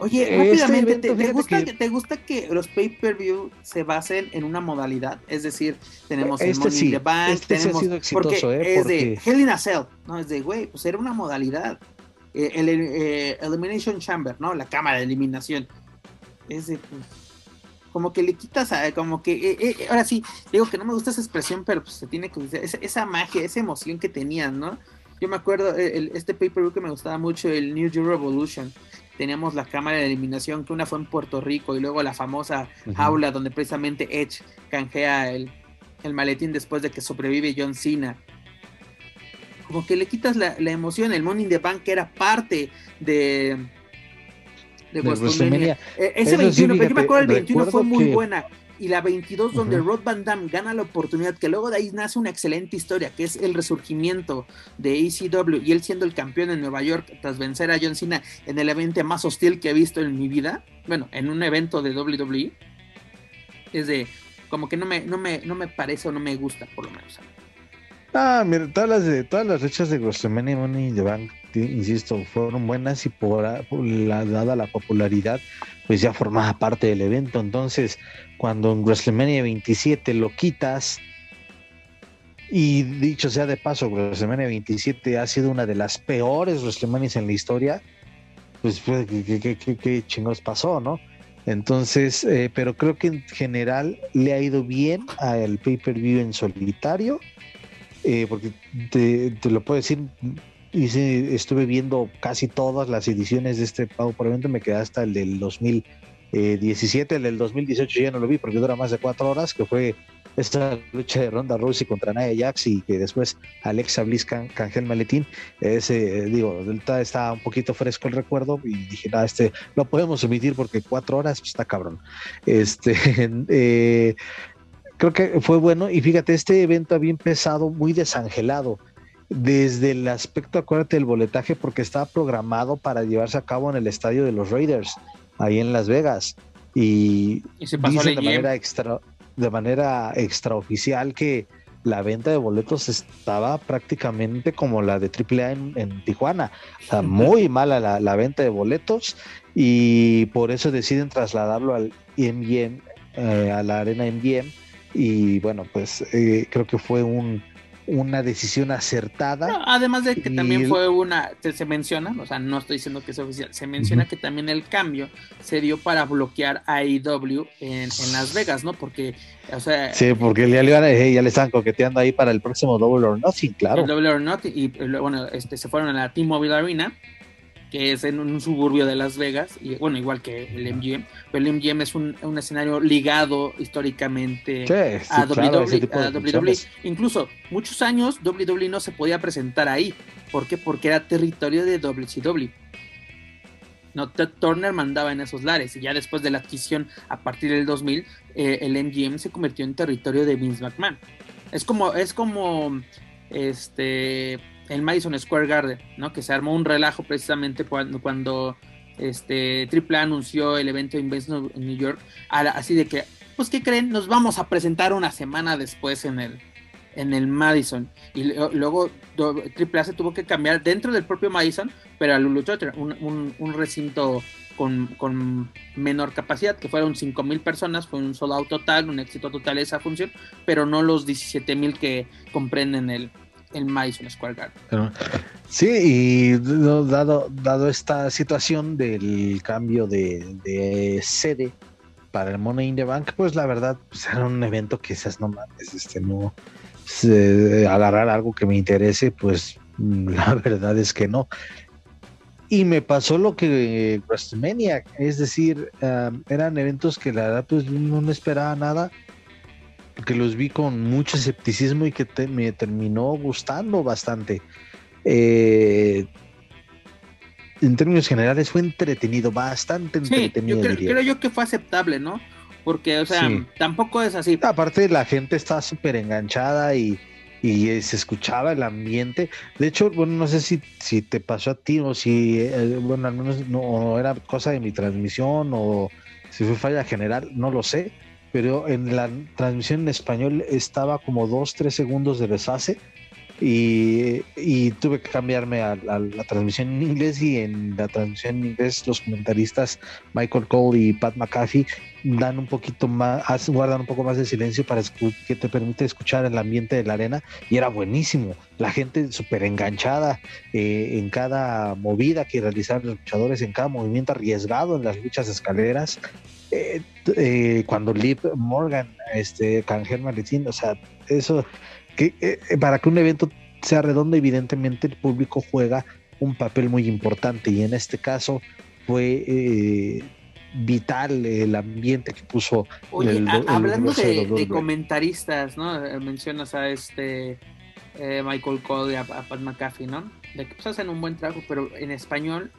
Oye, este rápidamente, ¿te, gusta que... ¿te gusta que los pay-per-view se basen en una modalidad? Es decir, tenemos este el Money the Bank, este tenemos... ha sido exitoso, porque ¿eh? es de Hell in a Cell, ¿no? Es de, güey, pues era una modalidad. el Elimination Chamber, ¿no? La cámara de eliminación. Es de, pues, como que le quitas a, como que, eh, eh, ahora sí, digo que no me gusta esa expresión, pero pues se tiene que esa, esa magia, esa emoción que tenían, ¿no? Yo me acuerdo, eh, el, este pay-per-view que me gustaba mucho, el New Year Revolution, teníamos la cámara de eliminación, que una fue en Puerto Rico, y luego la famosa jaula donde precisamente Edge canjea el, el, maletín después de que sobrevive John Cena. Como que le quitas la, la emoción, el Money in the Bank era parte de de, WrestleMania. Eh, ese 21, yo me acuerdo el 21 fue muy buena. Y la 22, donde Rod Van Damme gana la oportunidad, que luego de ahí nace una excelente historia, que es el resurgimiento de ECW y él siendo el campeón en Nueva York tras vencer a John Cena en el evento más hostil que he visto en mi vida. Bueno, en un evento de WWE. Es de, como que no me, no me, no me parece o no me gusta, por lo menos. Ah, mira, todas las de todas las fechas de WrestleMania Money the Bank insisto, fueron buenas y por, la, dada la popularidad, pues ya formaba parte del evento. Entonces, cuando en WrestleMania 27 lo quitas, y dicho sea de paso, WrestleMania 27 ha sido una de las peores WrestleManias en la historia, pues, pues ¿qué, chingos pasó, no? Entonces, eh, pero creo que en general le ha ido bien al pay-per-view en solitario, eh, porque te, te, lo puedo decir, sí, estuve viendo casi todas las ediciones de este pago por evento, me quedé hasta el del 2017, el del 2018 ya no lo vi porque dura más de cuatro horas, que fue esta lucha de Ronda Rousey contra Nia Jax y que después Alexa Bliss can, el maletín. Ese, digo, está un poquito fresco el recuerdo y dije, ah, este lo podemos omitir porque cuatro horas pues, está cabrón. Este, [LAUGHS] eh, creo que fue bueno y fíjate, este evento había empezado muy desangelado desde el aspecto, acuérdate, del boletaje, porque estaba programado para llevarse a cabo en el estadio de los Raiders, ahí en Las Vegas. Y, se pasó de manera, extra, de manera extraoficial que la venta de boletos estaba prácticamente como la de AAA en, en Tijuana. O sea, [LAUGHS] muy mala la, venta de boletos y por eso deciden trasladarlo al MGM, eh, a la arena MGM. Y bueno, pues eh, creo que fue un, una decisión acertada. además de que también fue una, se, menciona, o sea, no estoy diciendo que es oficial, se menciona que también el cambio se dio para bloquear a AEW en, Las Vegas, ¿no? Porque, o sea... Sí, porque ya le, ya le estaban coqueteando ahí para el próximo Double or Nothing, claro. Double or Nothing, y bueno, este, se fueron a la T-Mobile Arena que es en un suburbio de Las Vegas, y bueno, igual que el MGM, pero el MGM es un, escenario ligado históricamente a, WWE, Incluso muchos años WWE no se podía presentar ahí. ¿Por qué? Porque era territorio de WCW. No, Ted Turner mandaba en esos lares y ya después de la adquisición a partir del 2000, eh, el MGM se convirtió en territorio de Vince McMahon. Es como, es como, este, el Madison Square Garden, ¿no? Que se armó un relajo precisamente cuando, cuando este AAA anunció el evento en New York, así de que, pues, ¿qué creen? Nos vamos a presentar una semana después en el, en el Madison. Y luego AAA se tuvo que cambiar dentro del propio Madison, pero a Lulu un, un, recinto con, con, menor capacidad, que fueron 5 mil personas, fue un solo total, un éxito total esa función, pero no los 17 mil que comprenden el, el Madison Square Garden. Sí, y dado, dado esta situación del cambio de, sede para el Money in the Bank, pues la verdad pues era un evento que esas no mames, este no agarrar algo que me interese, pues [LAUGHS] la verdad es que no. Y me pasó lo que WrestleMania, es decir, eran eventos que la verdad pues no esperaba nada porque los vi con mucho escepticismo y que me terminó gustando bastante. Eh, en términos generales fue entretenido, bastante entretenido. yo creo, yo que fue aceptable, ¿no? Porque, o sea, tampoco es así. Aparte, la gente está súper enganchada y, y, se escuchaba el ambiente. De hecho, bueno, no sé si, si te pasó a ti o si, eh, bueno, al menos no era cosa de mi transmisión o si fue falla general, no lo sé. Pero en la transmisión en español estaba como dos, tres segundos de desfase y, tuve que cambiarme a, la transmisión en inglés y en la transmisión en inglés los comentaristas Michael Cole y Pat McAfee dan un poquito más, guardan un poco más de silencio para que te permite escuchar el ambiente de la arena y era buenísimo, la gente súper enganchada eh, en cada movida que realizaban los luchadores, en cada movimiento arriesgado en las luchas escaleras. Eh, eh, cuando Liv Morgan este, canjeó el o sea, eso que eh, para que un evento sea redondo, evidentemente el público juega un papel muy importante y en este caso fue eh, vital el ambiente que puso. Oye, hablando de, comentaristas, ¿no? Mencionas a este Michael Cole y a, Pat McAfee, ¿no? De que pues hacen un buen trabajo, pero en español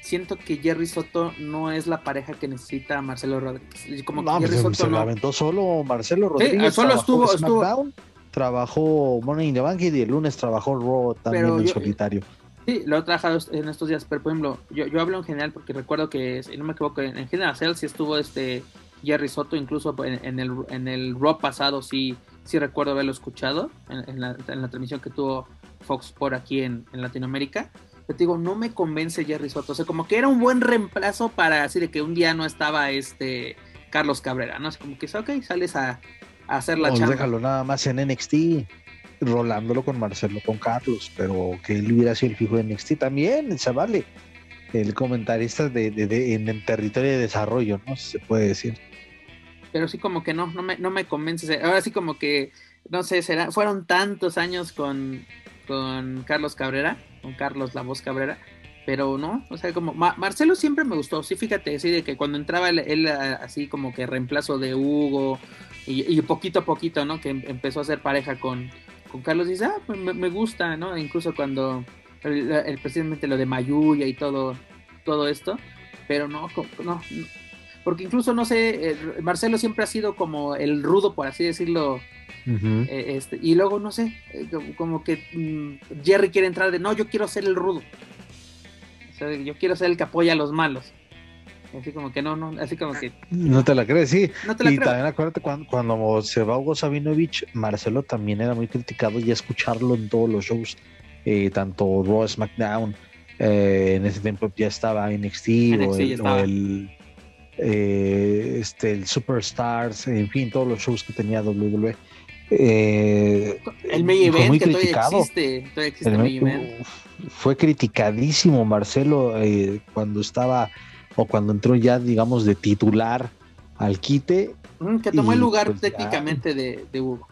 siento que Jerry Soto no es la pareja que necesita Marcelo Rodríguez. Como no, Jerry Soto se no. aventó solo Marcelo Rodríguez. solo estuvo, estuvo, trabajó Money in the Bank y el lunes trabajó Raw también en solitario. Sí, lo he trabajado en estos días, pero por ejemplo, yo, yo hablo en general porque recuerdo que, si no me equivoco, en, general sí estuvo este Jerry Soto, incluso en, el, en el Raw pasado sí, sí recuerdo haberlo escuchado en, la, transmisión que tuvo Fox por aquí en, Latinoamérica. Pero te digo, no me convence Jerry Soto, o sea, como que era un buen reemplazo para así de que un día no estaba este Carlos Cabrera, ¿no? Es como que, ok, sales a, hacer la chamba. déjalo nada más en NXT, rolándolo con Marcelo, con Carlos, pero que él hubiera sido el fijo de NXT también, se vale. El comentarista de, en el territorio de desarrollo, ¿no? Se puede decir. Pero sí como que no, no me, no me convence. Ahora sí como que, no sé, será, fueron tantos años con, con Carlos Cabrera, con Carlos La Voz Cabrera, pero no, o sea, como Marcelo siempre me gustó, sí, fíjate, sí, de que cuando entraba él, así como que reemplazo de Hugo y, poquito a poquito, ¿no? Que em, empezó a ser pareja con, con Carlos, dice, ah, pues me, gusta, ¿no? Incluso cuando el, precisamente lo de Mayuya y todo, todo esto, pero no, no, porque incluso no sé, eh, Marcelo siempre ha sido como el rudo, por así decirlo, eh, este, y luego no sé, eh, como que mm, Jerry quiere entrar de, no, yo quiero ser el rudo, o sea, yo quiero ser el que apoya a los malos. Así como que no, no, así como que. No te la crees, sí. y también acuérdate cuando, cuando, se va Hugo Sabinovich, Marcelo también era muy criticado y escucharlo en todos los shows, tanto Raw, SmackDown, eh, en ese tiempo ya estaba NXT, o el, eh, este, el Superstars, en fin, todos los shows que tenía WWE. el main event que criticado. todavía existe, todavía existe el, Fue criticadísimo Marcelo cuando estaba o cuando entró ya, digamos, de titular al quite. que tomó el lugar pues, técnicamente de, Hugo.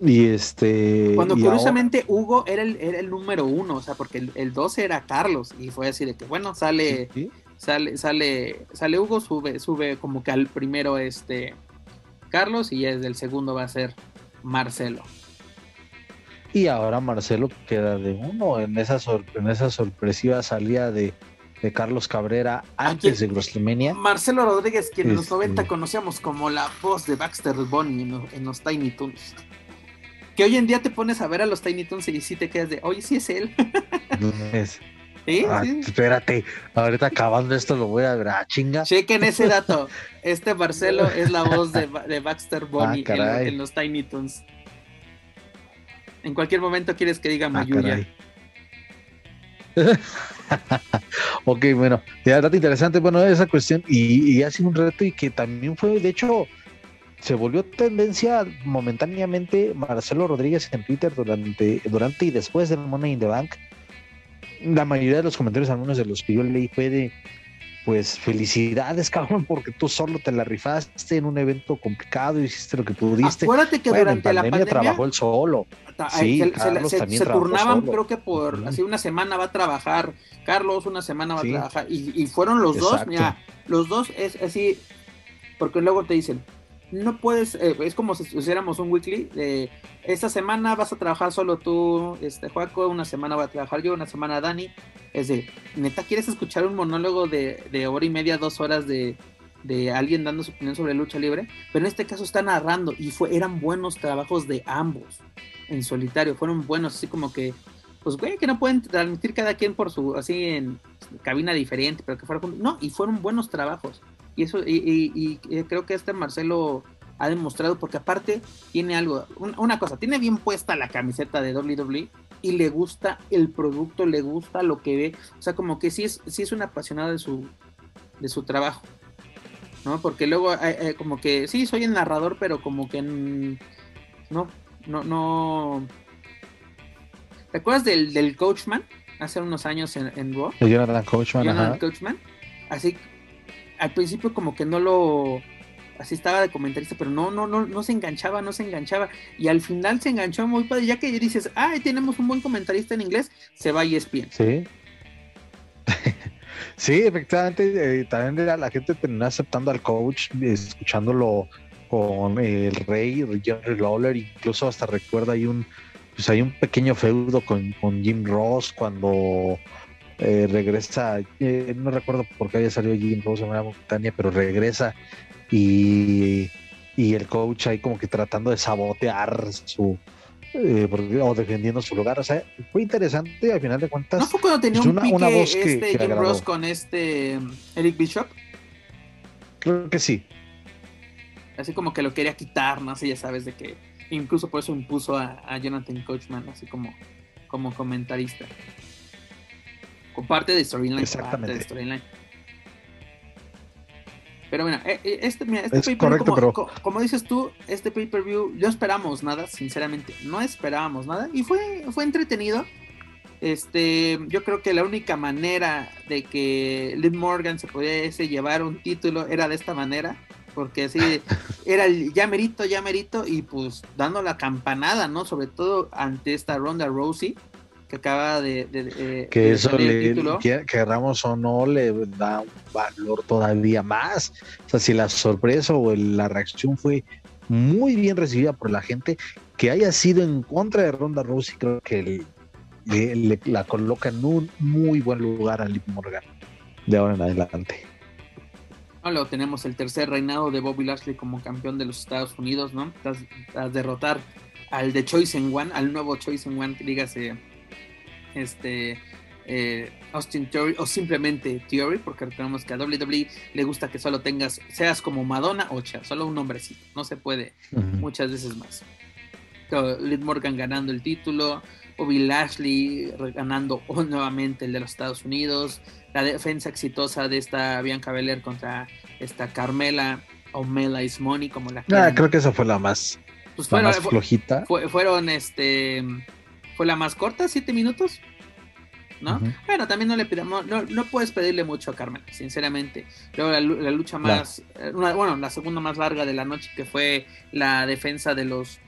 Y este. Cuando curiosamente Hugo era el, era el número uno, o sea, porque el, el 12 era Carlos, y fue así de que, bueno, sale, sale, sale, sale Hugo, sube, sube como que al primero este Carlos, y desde el segundo va a ser Marcelo. Y ahora Marcelo queda de uno en esa, en esa sorpresiva salida de, Carlos Cabrera antes de WrestleMania. Marcelo Rodríguez, quien en los 90 este, conocíamos como la voz de Baxter Bunny en, los Tiny Toons. Que hoy en día te pones a ver a los Tiny Toons y sí te quedas de, oye, sí es él. [LAUGHS] ¿Sí? Ah, espérate, ahorita acabando esto lo voy a ver. Ah, chinga. Chequen ese [LAUGHS] dato. Este Marcelo es la voz de, Baxter ah, en, los Tiny Toons. En cualquier momento quieres que diga ah, Mayuya. [LAUGHS] ok, bueno, ya dato interesante, bueno, esa cuestión y, ha sido un reto y que también fue, de hecho, se volvió tendencia momentáneamente Marcelo Rodríguez en Twitter durante, durante y después del Money in the Bank. La mayoría de los comentarios, algunos de los que yo leí, fue de pues felicidades, [LAUGHS] cabrón, porque tú solo te la rifaste en un evento complicado, hiciste lo que pudiste. Acuérdate que durante la pandemia trabajó él solo. Sí, se, turnaban, creo que por así una semana va a trabajar Carlos, una semana va a trabajar, y, fueron los dos, mira, los dos es así, porque luego te dicen, no puedes, eh, es como si hiciéramos un weekly de esta semana vas a trabajar solo tú, este Juaco, una semana va a trabajar yo, una semana Dani. Es de, neta, ¿quieres escuchar un monólogo de, de hora y media, dos horas de, de alguien dando su opinión sobre lucha libre? Pero en este caso está narrando y fue, eran buenos trabajos de ambos en solitario, fueron buenos, así como que, pues güey, que no pueden transmitir cada quien por su, así en cabina diferente, pero que fuera No, y fueron buenos trabajos. Y eso, y, creo que este Marcelo ha demostrado, porque aparte tiene algo, una cosa, tiene bien puesta la camiseta de WWE y le gusta el producto, le gusta lo que ve, o sea, como que sí es, sí es un apasionado de su, de su trabajo, ¿no? Porque luego, eh, eh, como que sí, soy el narrador, pero como que no, no, no. ¿Te acuerdas del, del Coachman? Hace unos años en, en Raw. Jonathan Coachman, Jonathan Coachman. Así, al principio como que no lo así estaba de comentarista, pero no, no, no, no se enganchaba, no se enganchaba. Y al final se enganchó muy padre, ya que dices, ah, tenemos un buen comentarista en inglés, se va y es bien. Sí. [LAUGHS] sí, efectivamente, eh, también la gente terminó aceptando al coach, escuchándolo con el rey, Jerry Lawler, incluso hasta recuerda hay un, pues hay un pequeño feudo con, con Jim Ross cuando eh, regresa, eh, no recuerdo por qué había salido Jim Rose en una montaña, pero regresa y, el coach ahí como que tratando de sabotear su, eh, o defendiendo su lugar. O sea, fue interesante al final de cuentas. ¿No fue cuando tenía pues, un pique una voz este Jim Ross con este Eric Bishop? Creo que sí. Así como que lo quería quitar, no sé, ya sabes de que incluso por eso impuso a, a Jonathan Coachman así como, como comentarista parte de storyline. Exactamente. De storyline. Pero bueno, eh, eh, este, mira, este pay-per-view, como, como, dices tú, este pay-per-view, no esperábamos nada, sinceramente, no esperábamos nada, y fue, fue entretenido. Este, yo creo que la única manera de que Liv Morgan se pudiese llevar un título era de esta manera, porque así [LAUGHS] era el ya merito, ya merito, y pues dando la campanada, ¿no? Sobre todo ante esta Ronda Rousey, que acaba de, que eso le, que, querramos o no le da un valor todavía más. O sea si la sorpresa o la reacción fue muy bien recibida por la gente que haya sido en contra de Ronda Rousey creo que le, la coloca en un muy buen lugar a Liv Morgan de ahora en adelante. Luego tenemos el tercer reinado de Bobby Lashley como campeón de los Estados Unidos, ¿no? Tras, derrotar al de Choice en One, al nuevo Choice en One, dígase este eh, Austin Theory o simplemente Theory, porque recordemos que a WWE le gusta que solo tengas, seas como Madonna o Cher, solo un nombrecito, no se puede muchas veces más. Liv Morgan ganando el título, Bobby Lashley ganando [LAUGHS] nuevamente el de los Estados Unidos, la defensa exitosa de esta Bianca Belair contra esta Carmela o Mela Ismoni, como la ah, creo que esa fue la más, pues la más flojita. fueron este fue la más corta, siete minutos. ¿No? Bueno, también no le pidamos, no, no, puedes pedirle mucho a Carmen, sinceramente. Luego la, lucha más, eh, bueno, la segunda más larga de la noche, que fue la defensa de los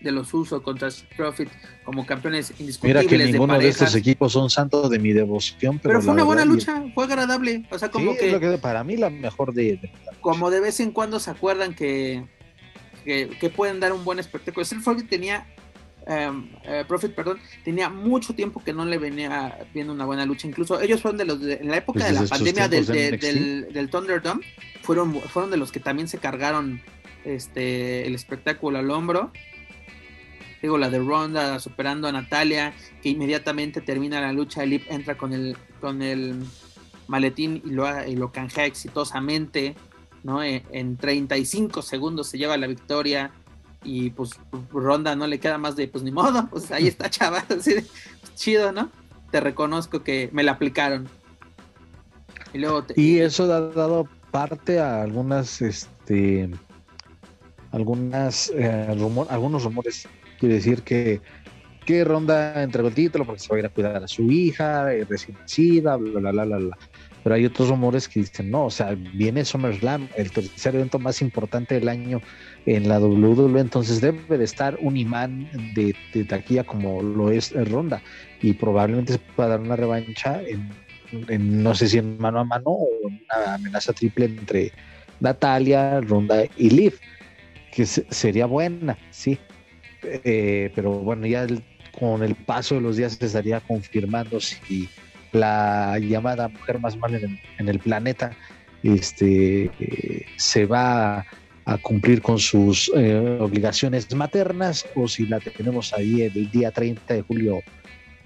de los usos contra Profit como campeones indiscutibles. Mira que ninguno de, estos equipos son santos de mi devoción, pero, fue una buena lucha, fue agradable, o sea, como que, para mí la mejor de, como de vez en cuando se acuerdan que que, pueden dar un buen espectáculo. Seth tenía Em, eh, Profit, perdón, tenía mucho tiempo que no le venía viendo una buena lucha. Incluso ellos fueron de los en la época pues de la pandemia del, del, Thunderdome, fueron, fueron de los que también se cargaron este el espectáculo al hombro. Digo, la de Ronda superando a Natalia, que inmediatamente termina la lucha, Lip entra con el, con el maletín y lo, y lo canjea exitosamente, ¿no? En, en 35 segundos se lleva la victoria y pues Ronda no le queda más de pues ni modo, [LAUGHS] pues ahí está chaval, [LAUGHS] así chido, ¿no? Te reconozco que me la aplicaron. Y luego Y eso ha dado parte a algunas este algunas eh, algunos rumores quiere decir que que Ronda entregó el título porque se va a ir a cuidar a su hija, eh, recién nacida, bla, bla, bla, bla, bla. Pero hay otros rumores que dicen, no, o sea, viene SummerSlam, el tercer evento más importante del año en la WWE, entonces debe de estar un imán de, taquilla como lo es Ronda y probablemente se pueda dar una revancha en, no sé si en mano a mano o una amenaza triple entre Natalia, Ronda y Liv, que sería buena, sí. Eh, pero bueno, ya con el paso de los días se estaría confirmando si la llamada mujer más mala en, el planeta este, se va a cumplir con sus eh, obligaciones maternas o si la tenemos ahí el día 30 de julio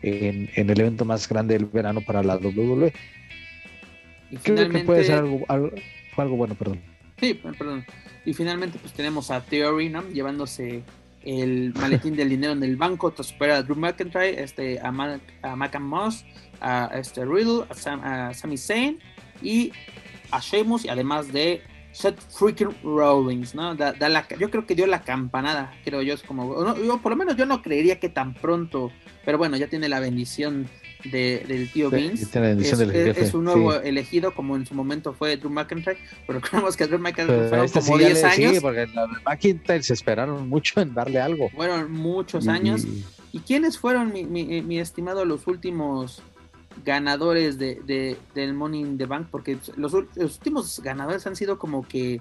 en, el evento más grande del verano para la WWE. Y Creo que puede ser algo, algo, bueno, perdón. Sí, perdón. Y finalmente pues tenemos a Theory, ¿no? Llevándose el maletín del dinero en el banco tras superar a Drew McIntyre, este, a, Mac, a Moss, a este Riddle, a, Sami Zayn y a Sheamus y además de Seth freaking Rollins, ¿no? Da, la, yo creo que dio la campanada, creo yo, es como, yo, por lo menos yo no creería que tan pronto, pero bueno, ya tiene la bendición de, del tío Vince. es, un nuevo elegido, como en su momento fue Drew McIntyre, pero [LAUGHS] creemos que Drew McIntyre fueron este como 10 años. Sí, porque la McIntyre se esperaron mucho en darle algo. Fueron muchos años. ¿Y quiénes fueron, mi, mi, mi estimado, los últimos ganadores de, del Money in the Bank, porque los, últimos ganadores han sido como que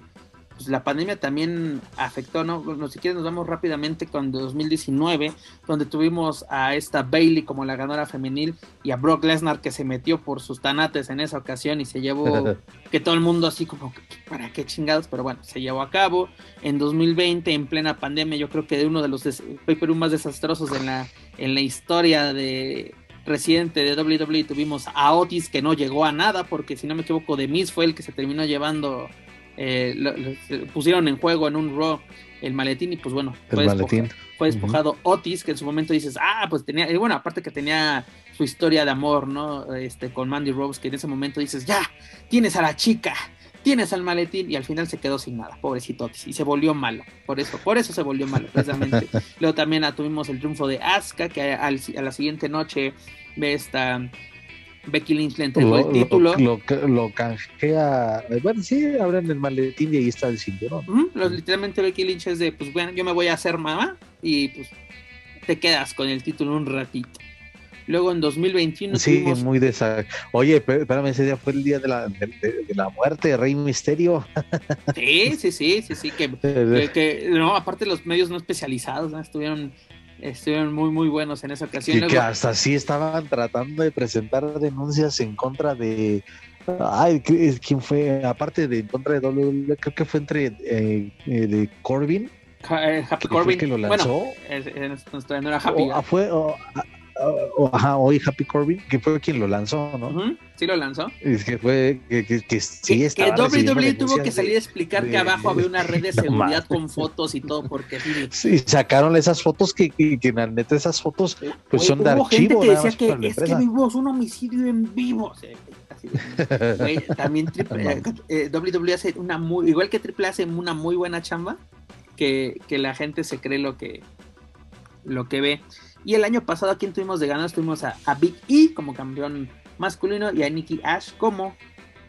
pues, la pandemia también afectó, ¿no? si quieres nos vamos rápidamente con 2019, donde tuvimos a esta Bailey como la ganadora femenil y a Brock Lesnar que se metió por sus tanates en esa ocasión y se llevó, [LAUGHS] que todo el mundo así como, ¿para qué chingados? Pero bueno, se llevó a cabo. En 2020, en plena pandemia, yo creo que de uno de los pay más desastrosos en la, en la historia de reciente de WWE tuvimos a Otis que no llegó a nada porque si no me equivoco de Miz fue el que se terminó llevando eh, pusieron en juego en un Raw el maletín y pues bueno fue, despojado, fue despojado Otis que en su momento dices ah pues tenía y bueno aparte que tenía su historia de amor no este con Mandy Rose que en ese momento dices ya tienes a la chica tienes al maletín y al final se quedó sin nada, pobrecito y se volvió malo, por eso, por eso se volvió malo, precisamente. [LAUGHS] Luego también tuvimos el triunfo de Asuka, que a la siguiente noche ve esta Becky Lynch le entregó el título. Lo, canjea. Bueno, sí, abren el maletín y ahí está el cinturón. literalmente Becky Lynch es de, pues bueno, yo me voy a hacer mamá y pues te quedas con el título un ratito. Luego en 2021. Sí, muy de Oye, espérame, ese día fue el día de la, de, la muerte de Rey Misterio. [LAUGHS] Sí, sí, sí, sí, sí. [LAUGHS] Que, que, no, aparte los medios no especializados ¿no? estuvieron estuvieron muy muy buenos en esa ocasión. Y que hasta sí estaban tratando de presentar denuncias en contra de ay quién fue aparte de en contra de WWE creo que fue entre eh, eh, de Corbin eh, Happy Corbin que lo lanzó bueno, no era Happy o, fue ajá, hoy Happy Corbin, que fue quien lo lanzó, ¿no? Sí lo lanzó. Es que fue que, que, que sí que, que WWE tuvo que salir a explicar que abajo había una red de [LAUGHS] seguridad con fotos y todo, porque sí. sacaron esas fotos que, que, que neta esas fotos pues son de archivo. Gente que decía que es que vimos un homicidio en vivo. [LAUGHS] también triple, eh, WWE hace una muy, igual que Triple hace una muy buena chamba, que, que la gente se cree lo que lo que ve. Y el año pasado, ¿a quién tuvimos de ganas? Tuvimos a, Big E como campeón masculino y a Nikki Ash como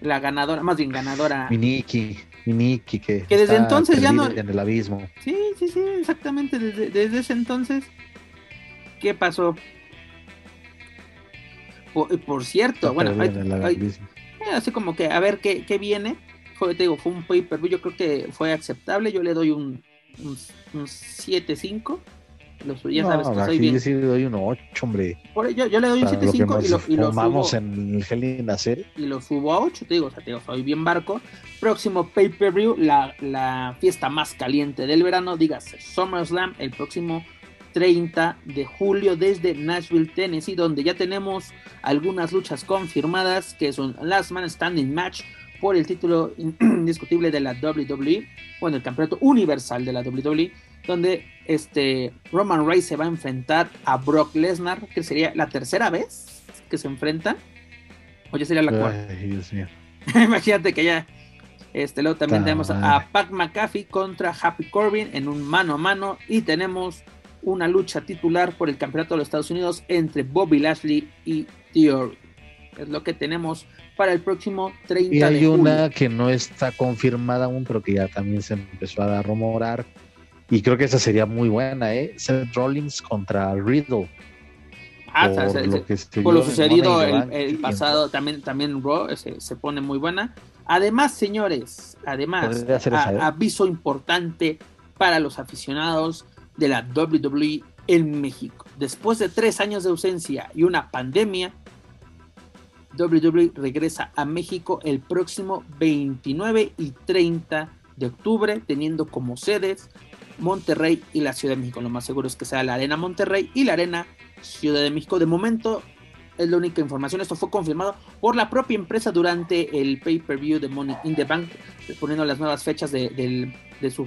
la ganadora, más bien ganadora. Mi Nikki, mi Nikki, que, que desde entonces ya no. En el abismo. Sí, sí, sí, exactamente. Desde, ese entonces, ¿qué pasó? Por, cierto, bueno, eh, así como que a ver qué, qué viene. Fue, te digo, fue un pay per yo creo que fue aceptable. Yo le doy un, un, un 7-5 ya sabes que soy bien. Yo sí le doy un 8, hombre. yo, yo, le doy un 7.5 y lo, y lo subo. en el Hell hacer. Y lo subo a 8, te digo, o sea, te digo, soy bien barco. Próximo pay-per-view, la, la fiesta más caliente del verano, dígase SummerSlam, el próximo 30 de julio desde Nashville, Tennessee, donde ya tenemos algunas luchas confirmadas, que son Last Man Standing Match por el título [CLEARS THROAT] indiscutible de la WWE, bueno, el campeonato universal de la WWE, donde este Roman Reigns se va a enfrentar a Brock Lesnar, que sería la tercera vez que se enfrentan, o ya sería la cuarta. [LAUGHS] Imagínate que ya, este, luego también tenemos a, Pac McAfee contra Happy Corbin en un mano a mano. Y tenemos una lucha titular por el campeonato de los Estados Unidos entre Bobby Lashley y Theory. Es lo que tenemos para el próximo 30 y hay una que no está confirmada aún, pero que ya también se empezó a rumorar y creo que esa sería muy buena, ¿eh? Seth Rollins contra Riddle. Ah, por, lo, sucedido el, pasado, también, también Raw se, se, pone muy buena. Además, señores, además, aviso importante para los aficionados de la WWE en México. Después de tres años de ausencia y una pandemia, WWE regresa a México el próximo 29 y 30 de octubre, teniendo como sedes Monterrey y la Ciudad de México. Lo más seguro es que sea la Arena Monterrey y la Arena Ciudad de México. De momento es la única información. Esto fue confirmado por la propia empresa durante el pay-per-view de Money in the Bank, poniendo las nuevas fechas de, su,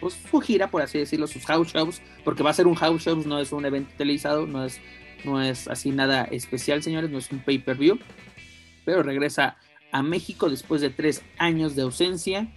pues, su, gira, por así decirlo, sus house shows, porque va a ser un house show, no es un evento televisado, no es, no es así nada especial, señores, no es un pay-per-view, pero regresa a México después de tres años de ausencia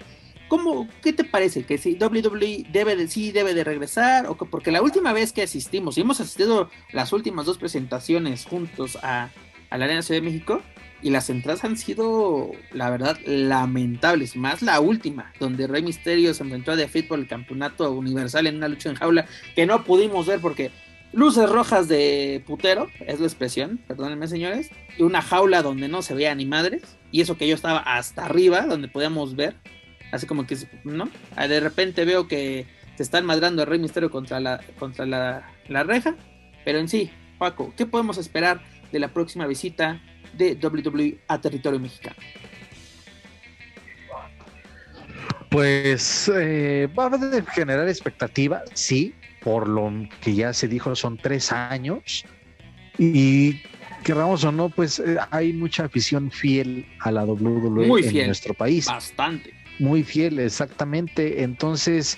¿Cómo, ¿Qué te parece? ¿Que si WWE debe de, sí debe de regresar? O porque la última vez que asistimos, y hemos asistido las últimas dos presentaciones juntos a, la Arena Ciudad de México, y las entradas han sido, la verdad, lamentables. Más la última, donde Rey Mysterio se enfrentó a The Fit por el campeonato universal en una lucha en jaula que no pudimos ver porque luces rojas de putero, es la expresión, perdónenme señores, y una jaula donde no se veía ni madres, y eso que yo estaba hasta arriba, donde podíamos ver Así como que, ¿no? Ah, de repente veo que se están madrando el Rey Misterio contra la, contra la, reja. Pero en sí, Paco, ¿qué podemos esperar de la próxima visita de WWE a territorio mexicano? Pues eh, va a generar expectativa, sí, por lo que ya se dijo, son tres años. Y queramos o no, pues eh, hay mucha afición fiel a la WWE en nuestro país. Bastante. Muy fiel, exactamente. Entonces,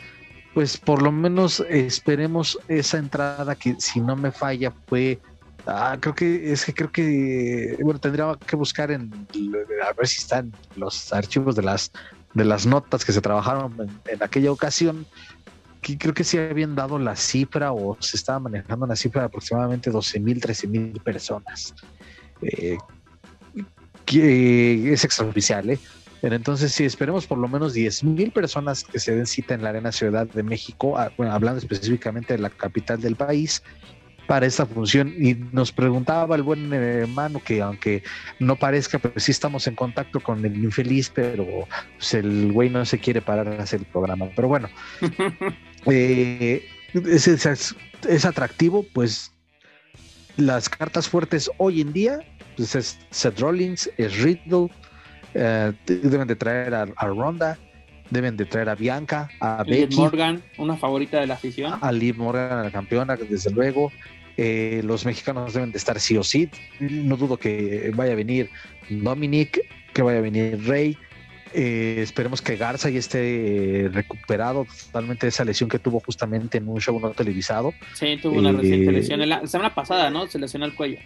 pues por lo menos esperemos esa entrada que si no me falla fue Ah, creo que es que creo que bueno tendría que buscar en a ver si están los archivos de las de las notas que se trabajaron en, aquella ocasión que creo que sí habían dado la cifra o se estaba manejando una cifra de aproximadamente 12 mil 13 mil personas eh, que es extraoficial ¿eh? Entonces, sí, esperemos por lo menos 10 mil personas que se den cita en la Arena Ciudad de México, ah, bueno, hablando específicamente de la capital del país, para esta función. Y nos preguntaba el buen hermano que aunque no parezca, pero sí estamos en contacto con el infeliz, pero pues, el güey no se quiere parar a hacer el programa. Pero bueno, [LAUGHS] eh, es, atractivo, pues las cartas fuertes hoy en día, pues es Seth Rollins, es Riddle, eh, deben de traer a, Ronda, deben de traer a Bianca, a Liv Morgan, una favorita de la afición. A Liv Morgan, la campeona, desde luego. Eh, los mexicanos deben de estar sí o sí. No dudo que vaya a venir Dominic, que vaya a venir Rey. Eh, esperemos que Garza ya esté recuperado totalmente de esa lesión que tuvo justamente en un show no televisado. Sí, tuvo una reciente lesión. La semana pasada, ¿no? Se lesionó el cuello.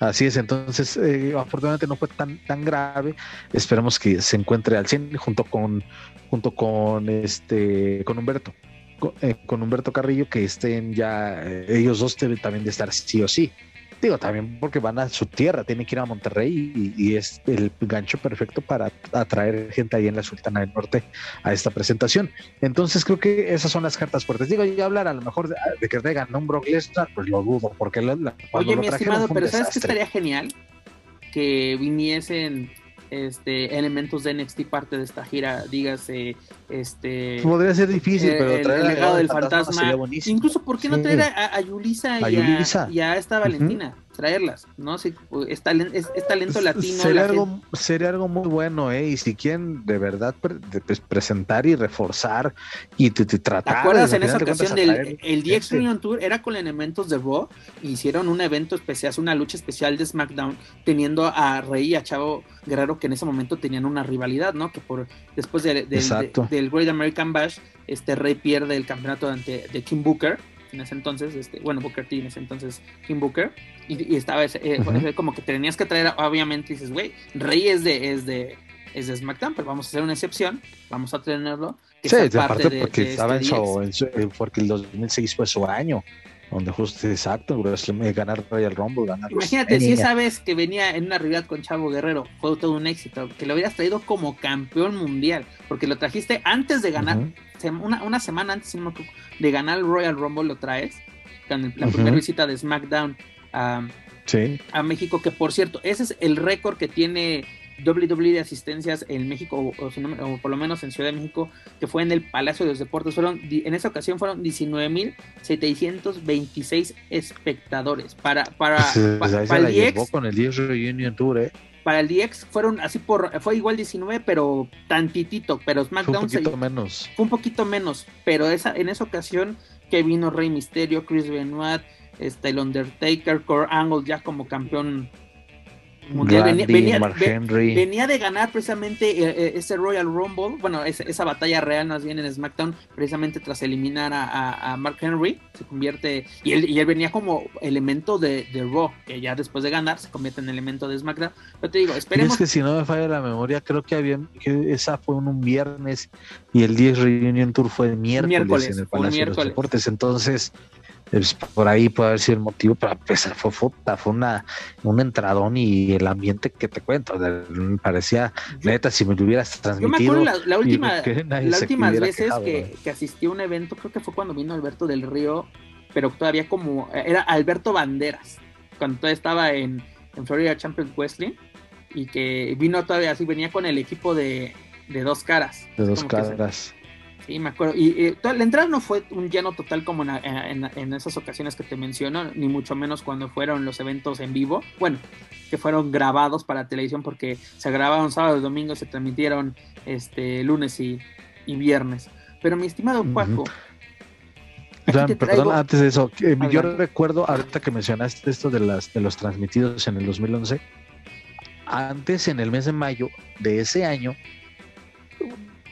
Así es, entonces eh, afortunadamente no fue tan, tan grave. Esperemos que se encuentre al 100 junto con, junto con, este, con Humberto. Eh, con, Humberto Carrillo, que estén ya, eh, ellos dos deben también de estar sí o sí. Digo, también porque van a su tierra, tienen que ir a Monterrey y, es el gancho perfecto para atraer gente ahí en la Sultana del Norte a esta presentación. Entonces creo que esas son las cartas fuertes. Digo, yo hablar a lo mejor de, que traigan un Brock Lesnar, pues lo dudo, porque la, Oye, mi estimado, pero ¿sabes qué estaría genial? Que viniesen este, elementos de NXT parte de esta gira, dígase, este... Podría ser difícil, pero traer el legado del fantasma, incluso, ¿por qué no traer a, Yulisa, y, a, esta Valentina? Traerlas, ¿no? Si, es, talento, es, talento latino. Sería algo, sería algo muy bueno, ¿eh? Y si quieren de verdad pues, presentar y reforzar y tratar. ¿Te acuerdas en esa ocasión del el DX Union Tour? Era con elementos de Raw, hicieron un evento especial, una lucha especial de SmackDown, teniendo a Rey y a Chavo Guerrero que en ese momento tenían una rivalidad, ¿no? Que por después de, del Great American Bash, este Rey pierde el campeonato ante de Kim Booker en ese entonces, este, bueno, Booker T en ese entonces, Kim Booker, y, estaba ese, eh, como que tenías que traer, obviamente dices, güey, Rey es de, es de, es de SmackDown, pero vamos a hacer una excepción, vamos a tenerlo. Que sí, aparte de, porque estaba en, su, eh, porque el 2006 fue su año, donde justo exacto, ganar Royal Rumble, ganar Imagínate, si esa vez que venía en una rivalidad con Chavo Guerrero, fue todo un éxito, que lo hubieras traído como campeón mundial, porque lo trajiste antes de ganar, una, una semana antes de ganar el Royal Rumble lo traes con la primera visita de SmackDown a, a México, que por cierto, ese es el récord que tiene WWE de asistencias en México, o, por lo menos en Ciudad de México, que fue en el Palacio de los Deportes. Fueron, en esa ocasión fueron 19.726 espectadores. Para, para, pues, para, el DX, con el Reunion Tour, ¿eh? Para el DX fueron así por, fue igual 19, pero tantitito, pero SmackDown fue un poquito menos. Fue un poquito menos, pero esa, en esa ocasión que vino Rey Misterio, Chris Benoit, este, el Undertaker, Core Angle ya como campeón venía, de ganar precisamente eh, eh, ese Royal Rumble, bueno, esa, batalla real más bien en SmackDown, precisamente tras eliminar a, Mark Henry, se convierte, y él, y él venía como elemento de, de, Raw, que ya después de ganar se convierte en elemento de SmackDown. Pero te digo, esperemos. es que si no me falla la memoria, creo que había, que esa fue un, viernes y el 10 Reunion Tour fue el miércoles, en el Palacio de los Deportes, entonces pues, por ahí puede haber sido el motivo, para empezar fue, fue, una, un entradón y el ambiente que te cuento, me parecía neta si me lo hubieras transmitido. Yo me acuerdo la, última, las últimas veces que, que, asistí a un evento, creo que fue cuando vino Alberto del Río, pero todavía como, era Alberto Banderas, cuando todavía estaba en, en Florida Champions Wrestling, y que vino todavía así, venía con el equipo de, de dos caras. De dos caras. Sí, me acuerdo. Y, la entrada no fue un lleno total como en, esas ocasiones que te menciono, ni mucho menos cuando fueron los eventos en vivo. Bueno, que fueron grabados para televisión porque se grabaron sábado y domingo, se transmitieron este lunes y, viernes. Pero mi estimado Paco. perdón, antes de eso, yo recuerdo ahorita que mencionaste esto de, las, de los transmitidos en el 2011. Antes, en el mes de mayo de ese año,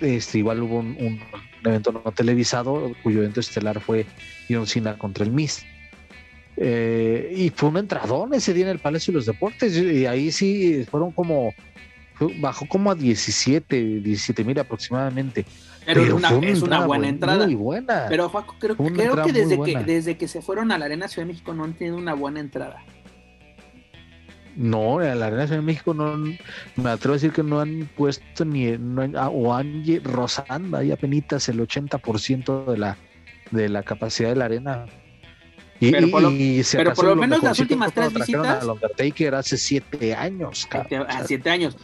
este, igual hubo un, evento no televisado cuyo evento estelar fue John Cena contra el Miss. Eh, y fue un entradón ese día en el Palacio de los Deportes y ahí sí fueron como bajó como a 17 17 mil aproximadamente. Pero, es una, buena entrada. muy buena. Pero creo, creo que desde que desde que se fueron a la Arena Ciudad de México no han tenido una buena entrada no, en la Arena de México no, me atrevo a decir que no han puesto ni, ah, o han rozando ahí apenas el 80% de la, de la capacidad de la arena. Y, pero por lo, pero por lo menos las últimas tres visitas. Al Undertaker hace siete años. Ah, siete años.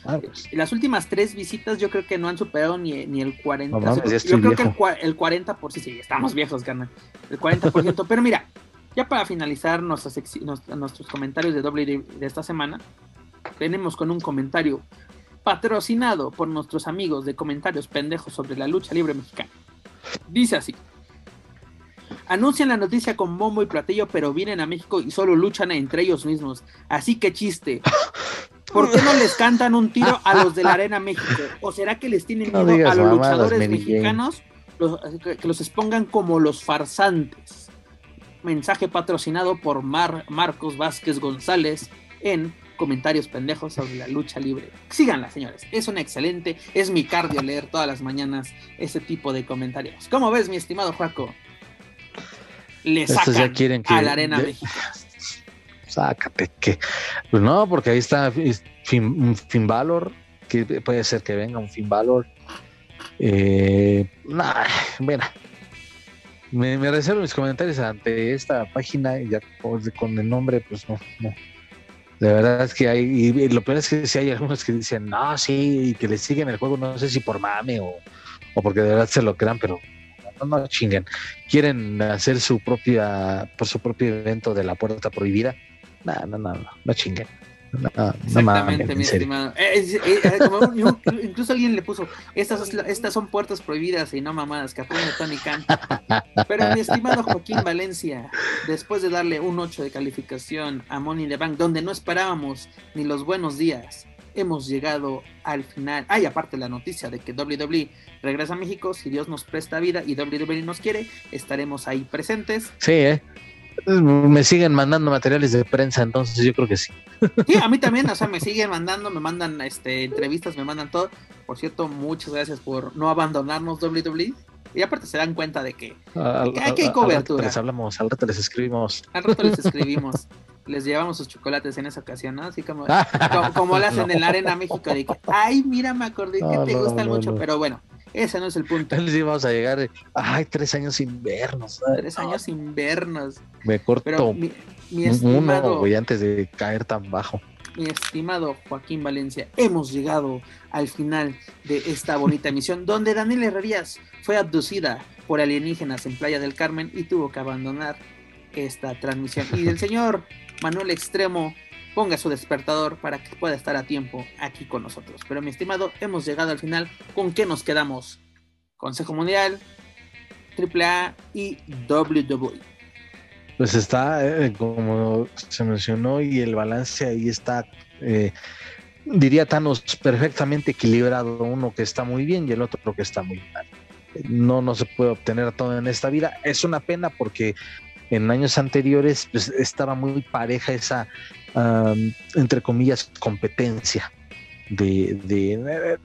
Las últimas tres visitas yo creo que no han superado ni, ni el 40%. yo creo que el, el 40%, por sí, sí, estamos viejos, carnal. El 40%. [LAUGHS] pero mira, ya para finalizar nuestros, nuestros comentarios de doble de esta semana, tenemos con un comentario patrocinado por nuestros amigos de comentarios pendejos sobre la lucha libre mexicana. Dice así. Anuncian la noticia con bombo y platillo, pero vienen a México y solo luchan entre ellos mismos. Así que chiste. ¿Por qué no les cantan un tiro a los de la Arena México? ¿O será que les tienen miedo a los luchadores mexicanos que los expongan como los farsantes? Mensaje patrocinado por Mar Marcos Vázquez González en comentarios pendejos sobre la lucha libre. Síganla, señores. Es un excelente, es mi cardio leer todas las mañanas ese tipo de comentarios. ¿Cómo ves, mi estimado Juaco? Le sacan quieren a la Arena México. [LAUGHS] Sácate que. Pues no, porque ahí está fin, fin Valor, que puede ser que venga un Fin Valor. Eh, nah, bueno, me, reservo mis comentarios ante esta página y ya con el nombre, pues no, no. De verdad es que hay, y lo peor es que si hay algunos que dicen, no, sí, y que le siguen el juego, no sé si por mame o, o porque de verdad se lo crean, pero no, no chinguen. Quieren hacer su propia, por su propio evento de la puerta prohibida. No, no, no, no, no chinguen. Exactamente, mi estimado. Eh, eh, eh, incluso alguien le puso, estas, estas son puertas prohibidas y no mamadas, que aprende Tony Khan. Pero mi estimado Joaquín Valencia, después de darle un 8 de calificación a Money the Bank, donde no esperábamos ni los buenos días, hemos llegado al final. Hay aparte la noticia de que WWE regresa a México, si Dios nos presta vida y WWE nos quiere, estaremos ahí presentes. Sí, eh me siguen mandando materiales de prensa, entonces yo creo que sí. Sí, a mí también, o sea, me siguen mandando, me mandan este, entrevistas, me mandan todo. Por cierto, muchas gracias por no abandonarnos WWE. Y aparte se dan cuenta de que, aquí hay cobertura. les hablamos, al rato les escribimos. Al rato les escribimos. les llevamos sus chocolates en esa ocasión, ¿no? Así como, [LAUGHS] como, lo hacen en la Arena México, de que, ay, mira, me acordé que te gustan mucho, pero bueno, Ese no es el punto. Sí, vamos a llegar. Ay, tres años invernos. Tres años invernos. Me corto Pero mi, mi estimado, uno, güey, antes de caer tan bajo. mi estimado Joaquín Valencia, hemos llegado al final de esta bonita [LAUGHS] emisión donde Daniela Herrerías fue abducida por alienígenas en Playa del Carmen y tuvo que abandonar esta transmisión. Y el señor Manuel Extremo ponga su despertador para que pueda estar a tiempo aquí con nosotros. Pero mi estimado, hemos llegado al final. ¿Con qué nos quedamos? Consejo Mundial, AAA y WWE. Pues está, eh, como se mencionó, y el balance ahí está, eh, diría Thanos, perfectamente equilibrado. Uno que está muy bien y el otro que está muy mal. No, no se puede obtener todo en esta vida. Es una pena porque en años anteriores pues, estaba muy pareja esa, um, entre comillas, competencia de, de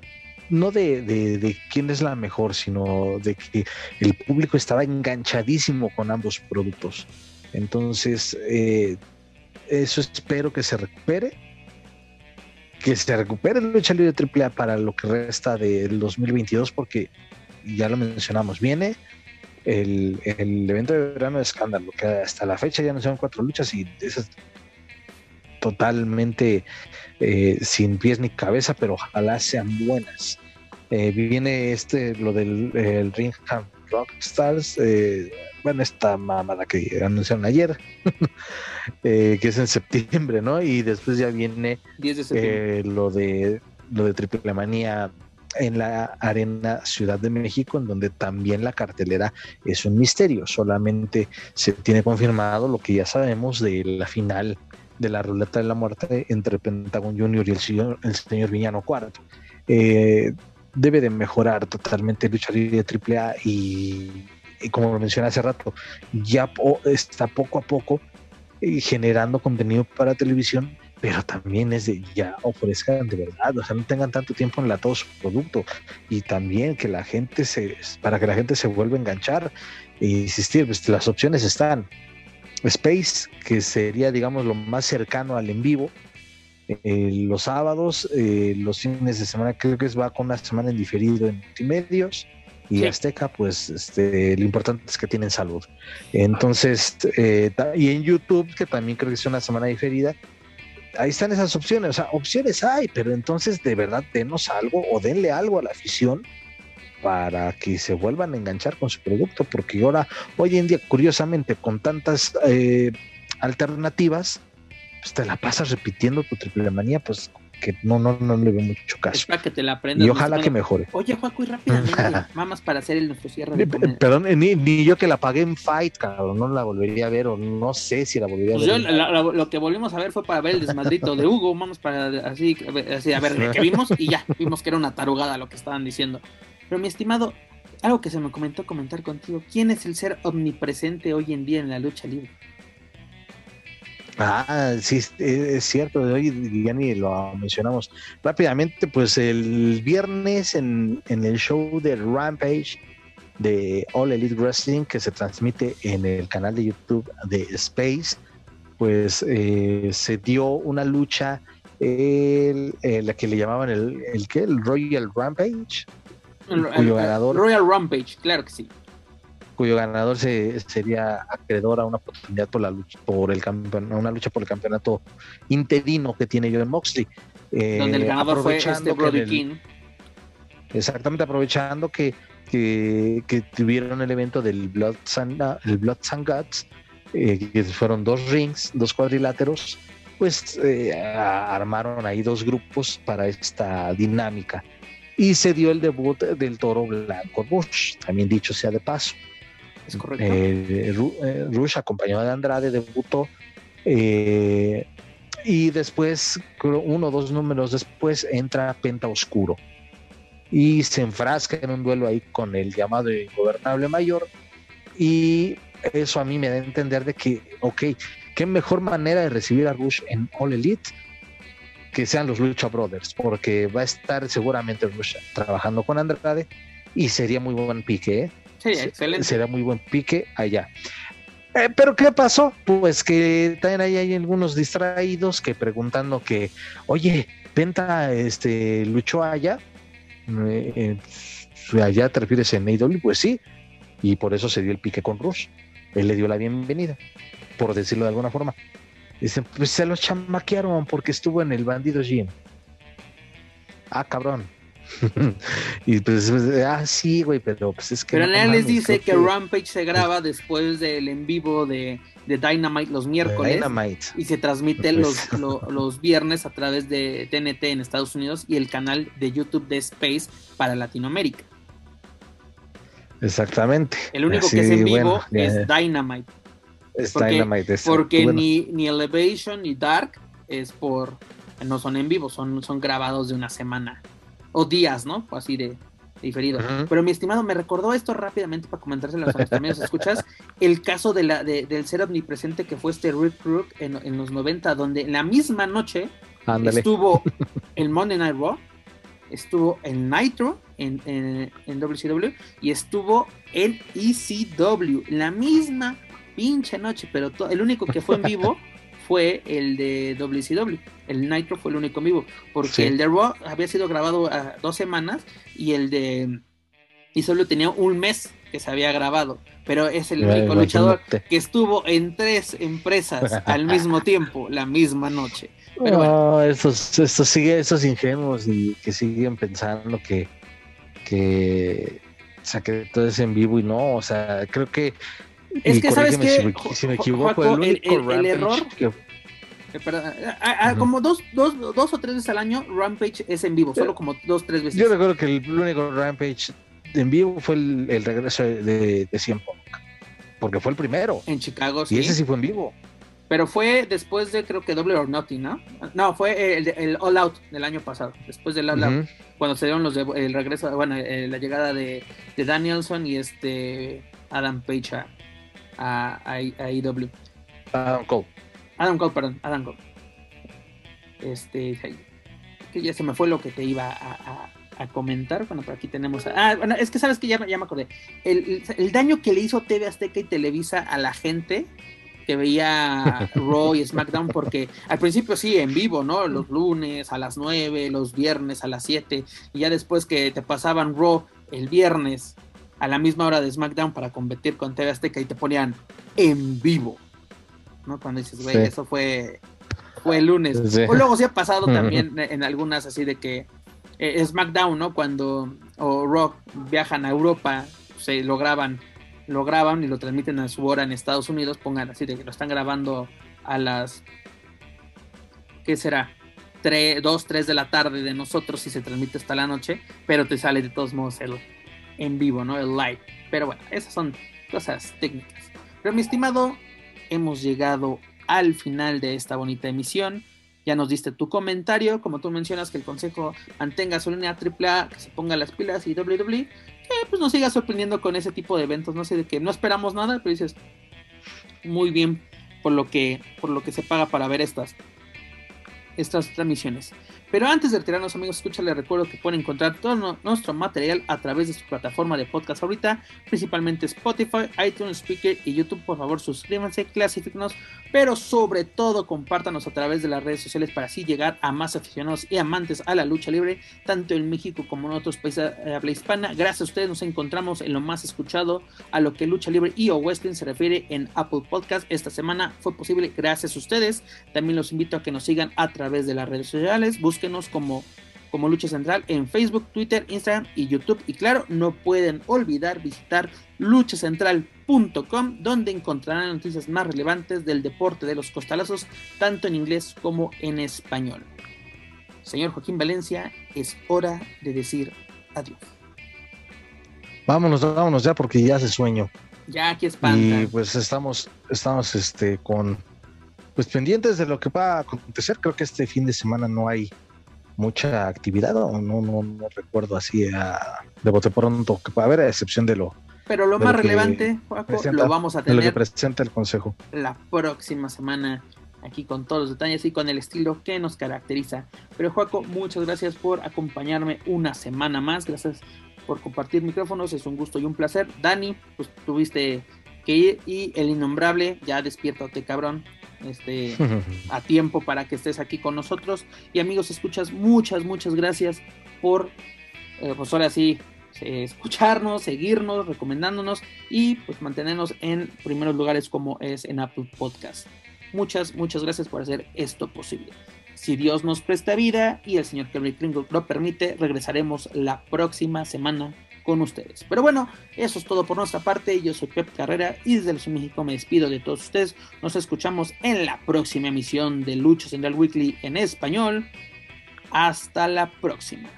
no de, quién es la mejor, sino de que el público estaba enganchadísimo con ambos productos. Entonces, eh, eso espero que se recupere. Que se recupere el lucha libre AAA para lo que resta del 2022, porque ya lo mencionamos, viene el, el, evento de verano de escándalo, que hasta la fecha ya no son cuatro luchas y esas totalmente eh, sin pies ni cabeza, pero ojalá sean buenas. Eh, viene este, lo del el Ringham Rockstars, eh, bueno, esta mamada que anunciaron ayer, [LAUGHS] que es en septiembre, ¿no? Y después ya viene 10 de lo de lo de Triple Manía en la Arena Ciudad de México, en donde también la cartelera es un misterio. Solamente se tiene confirmado lo que ya sabemos de la final de la ruleta de la muerte entre Pentagon Junior y el señor, el señor Viñano Cuarto. Eh, debe de mejorar totalmente lucha libre de AAA y, y, como lo mencioné hace rato, ya está poco a poco eh, generando contenido para televisión pero también es de ya ofrezcan de verdad, o sea, no tengan tanto tiempo enlatado su producto y también que la gente se, para que la gente se vuelva a enganchar e insistir, pues las opciones están. Space, que sería, digamos, lo más cercano al en vivo, eh, los sábados, eh, los fines de semana, creo que es va con una semana en diferido en multimedios. Y sí. Azteca, pues este, lo importante es que tienen salud. Entonces, eh, y en YouTube, que también creo que es una semana diferida, ahí están esas opciones, o sea, opciones hay, pero entonces de verdad denos algo o denle algo a la afición para que se vuelvan a enganchar con su producto, porque ahora, hoy en día, curiosamente, con tantas eh, alternativas, pues te la pasas repitiendo tu triple manía, pues que no, no, no le veo mucho caso. Es para que te la aprendas. Y ojalá que mejore. Oye, Juaco, y rápidamente, [LAUGHS] mamas para hacer el nuestro cierre. De Perdón, ni, ni, yo que la pagué en Fight, cabrón, no la volvería a ver, o no sé si la volvería a pues ver. Yo, la, la, lo que volvimos a ver fue para ver el desmadrito de Hugo, vamos para así, así a ver, que vimos y ya, vimos que era una tarugada lo que estaban diciendo. Pero mi estimado, algo que se me comentó comentar contigo, ¿quién es el ser omnipresente hoy en día en la lucha libre? Ah, sí, es cierto, hoy ya ni lo mencionamos rápidamente, pues el viernes en, en, el show de Rampage de All Elite Wrestling que se transmite en el canal de YouTube de Space, pues eh, se dio una lucha, el, el, la que le llamaban el, el, ¿qué? el Royal Rampage, cuyo ganador, Royal Rampage, claro que sí cuyo ganador se, sería acreedor a una oportunidad por la lucha, por el campeón, una lucha por el campeonato interino que tiene John Moxley. Eh, Donde el ganador fue este Brody el, King. Exactamente, aprovechando que, que, que, tuvieron el evento del Blood and, el Blood and Guts, eh, que fueron dos rings, dos cuadriláteros, pues eh, armaron ahí dos grupos para esta dinámica. Y se dio el debut del toro blanco Bush, también dicho sea de paso. Es correcto. Eh, eh, Rush, acompañado de Andrade, debutó. Eh, y después, uno o dos números después, entra Penta Oscuro. Y se enfrasca en un duelo ahí con el llamado Ingobernable Mayor. Y eso a mí me da a entender de que, ok, qué mejor manera de recibir a Rush en All Elite que sean los Lucha Brothers, porque va a estar seguramente Rush trabajando con Andrade y sería muy buen pique, ¿eh? Sí, excelente. Será muy buen pique allá. Eh, pero ¿qué pasó? Pues que también ahí hay algunos distraídos que preguntando que, oye, Penta este, luchó allá. Eh, allá te refieres en AEW, pues sí, y por eso se dio el pique con Rush. Él le dio la bienvenida, por decirlo de alguna forma. Dicen, pues se lo chamaquearon porque estuvo en el bandido Gym. Ah, cabrón. [LAUGHS] y pues, ah, sí, güey, pero pues es que. Pero no les dice que, Rampage se graba después del en vivo de, de Dynamite los miércoles. Y se transmite pues. los, [LAUGHS] los viernes a través de TNT en Estados Unidos y el canal de YouTube de Space para Latinoamérica. Exactamente. El único que es en vivo es Dynamite. Es porque, Dynamite. Porque ni, ni Elevation ni Dark es por. No son en vivo, son, son grabados de una semana. O días, ¿no? Así de, diferido. Pero mi estimado, me recordó esto rápidamente para comentárselo a nuestros amigos. ¿Escuchas? El caso de la, del ser omnipresente que fue este Rick Crook en, en los 90, donde en la misma noche estuvo [LAUGHS] el Monday Night Raw estuvo en Nitro, en, en, WCW, y estuvo en ECW, la misma pinche noche, pero el único que fue en vivo [LAUGHS] fue el de WCW. El Nitro fue el único en vivo, porque el de Raw había sido grabado a dos semanas y el de ECW tenía un mes que se había grabado, pero es el único luchador que estuvo en tres empresas al mismo tiempo, la misma noche. Pero no, estos, estos, sigue, esos ingenuos y que siguen pensando que, que, o sea, que todo es en vivo y no, o sea, creo que. Es que, ¿sabes que Si, me equivoco, el, el, error. Eh, como dos, dos, dos o tres veces al año, Rampage es en vivo, solo como dos, tres veces. Yo recuerdo que el único Rampage en vivo fue el, regreso de, de Cien porque fue el primero. En Chicago, sí. Y ese sí fue en vivo. Pero fue después de, creo que Double or Nothing, ¿no? No, fue el, el All Out del año pasado. Después del All Out. Cuando se dieron los el regreso, bueno, eh, la llegada de, de, Danielson y este Adam Page a, a, a IW. Adam Cole. Adam Cole, perdón. Adam Cole. Este. Que ya se me fue lo que te iba a, a comentar. Bueno, por aquí tenemos. ah, bueno, es que sabes que ya, ya me acordé. El, el, daño que le hizo TV Azteca y Televisa a la gente que veía [LAUGHS] Raw y SmackDown, porque al principio sí, en vivo, ¿no? Los lunes a las 9, los viernes a las 7, y ya después que te pasaban Raw el viernes a la misma hora de SmackDown para competir con TV Azteca y te ponían en vivo, ¿no? Cuando dices, güey, eso fue, fue el lunes. O luego sí ha pasado también en algunas así de que eh, SmackDown, ¿no? Cuando o Raw viajan a Europa, se lo graban lo graban y lo transmiten a su hora en Estados Unidos, pongan así de que lo están grabando a las, ¿qué será? 3, 2, 3 de la tarde de nosotros y se transmite hasta la noche, pero te sale de todos modos el en vivo, ¿no? El live. Pero bueno, esas son cosas técnicas. Pero mi estimado, hemos llegado al final de esta bonita emisión. Ya nos diste tu comentario, como tú mencionas que el consejo mantenga su línea AAA, que se ponga las pilas y WWE, pues nos siga sorprendiendo con ese tipo de eventos, no sé, de que no esperamos nada, pero dices, muy bien por lo que, por lo que se paga para ver estas, estas transmisiones. Pero antes de retirarnos, amigos, escúchale, recuerdo que pueden encontrar todo nuestro material a través de su plataforma de podcast ahorita, principalmente Spotify, iTunes, Speaker y YouTube. Por favor, suscríbanse, clasifíquenos, pero sobre todo compártanos a través de las redes sociales para así llegar a más aficionados y amantes a la lucha libre, tanto en México como en otros países de habla hispana. Gracias a ustedes nos encontramos en lo más escuchado a lo que lucha libre y o wrestling se refiere en Apple Podcast. Esta semana fue posible gracias a ustedes. También los invito a que nos sigan a través de las redes sociales búsquenos como, como Lucha Central en Facebook, Twitter, Instagram y YouTube. Y claro, no pueden olvidar visitar luchacentral.com, donde encontrarán noticias más relevantes del deporte de los costalazos, tanto en inglés como en español. Señor Joaquín Valencia, es hora de decir adiós. Vámonos, vámonos ya porque ya hace sueño. Ya aquí espanta. Y pues estamos, estamos este con pues pendientes de lo que va a acontecer. Creo que este fin de semana no hay mucha actividad, o no, no, no recuerdo así a, de bote pronto que pueda haber, a excepción de lo. Pero lo más relevante, lo vamos a tener. Lo que presenta el Consejo. La próxima semana, aquí con todos los detalles y con el estilo que nos caracteriza. Pero, Juaco, muchas gracias por acompañarme una semana más. Gracias por compartir micrófonos, es un gusto y un placer. Dani, pues tuviste que ir y el innombrable, ya despiértate, cabrón este, [LAUGHS] a tiempo para que estés aquí con nosotros. Y amigos, escuchas, muchas, muchas gracias por, eh, pues ahora sí, eh, escucharnos, seguirnos, recomendándonos y pues mantenernos en primeros lugares como es en Apple Podcast. Muchas, muchas gracias por hacer esto posible. Si Dios nos presta vida y el señor Kerry Kringle lo permite, regresaremos la próxima semana con ustedes. Pero bueno, eso es todo por nuestra parte. Yo soy Pep Carrera y desde el México me despido de todos ustedes. Nos escuchamos en la próxima emisión de Lucha Central Weekly en español. Hasta la próxima.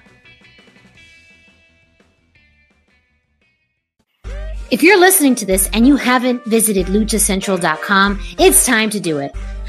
If you're listening to this and you haven't visited luchacentral.com, it's time to do it.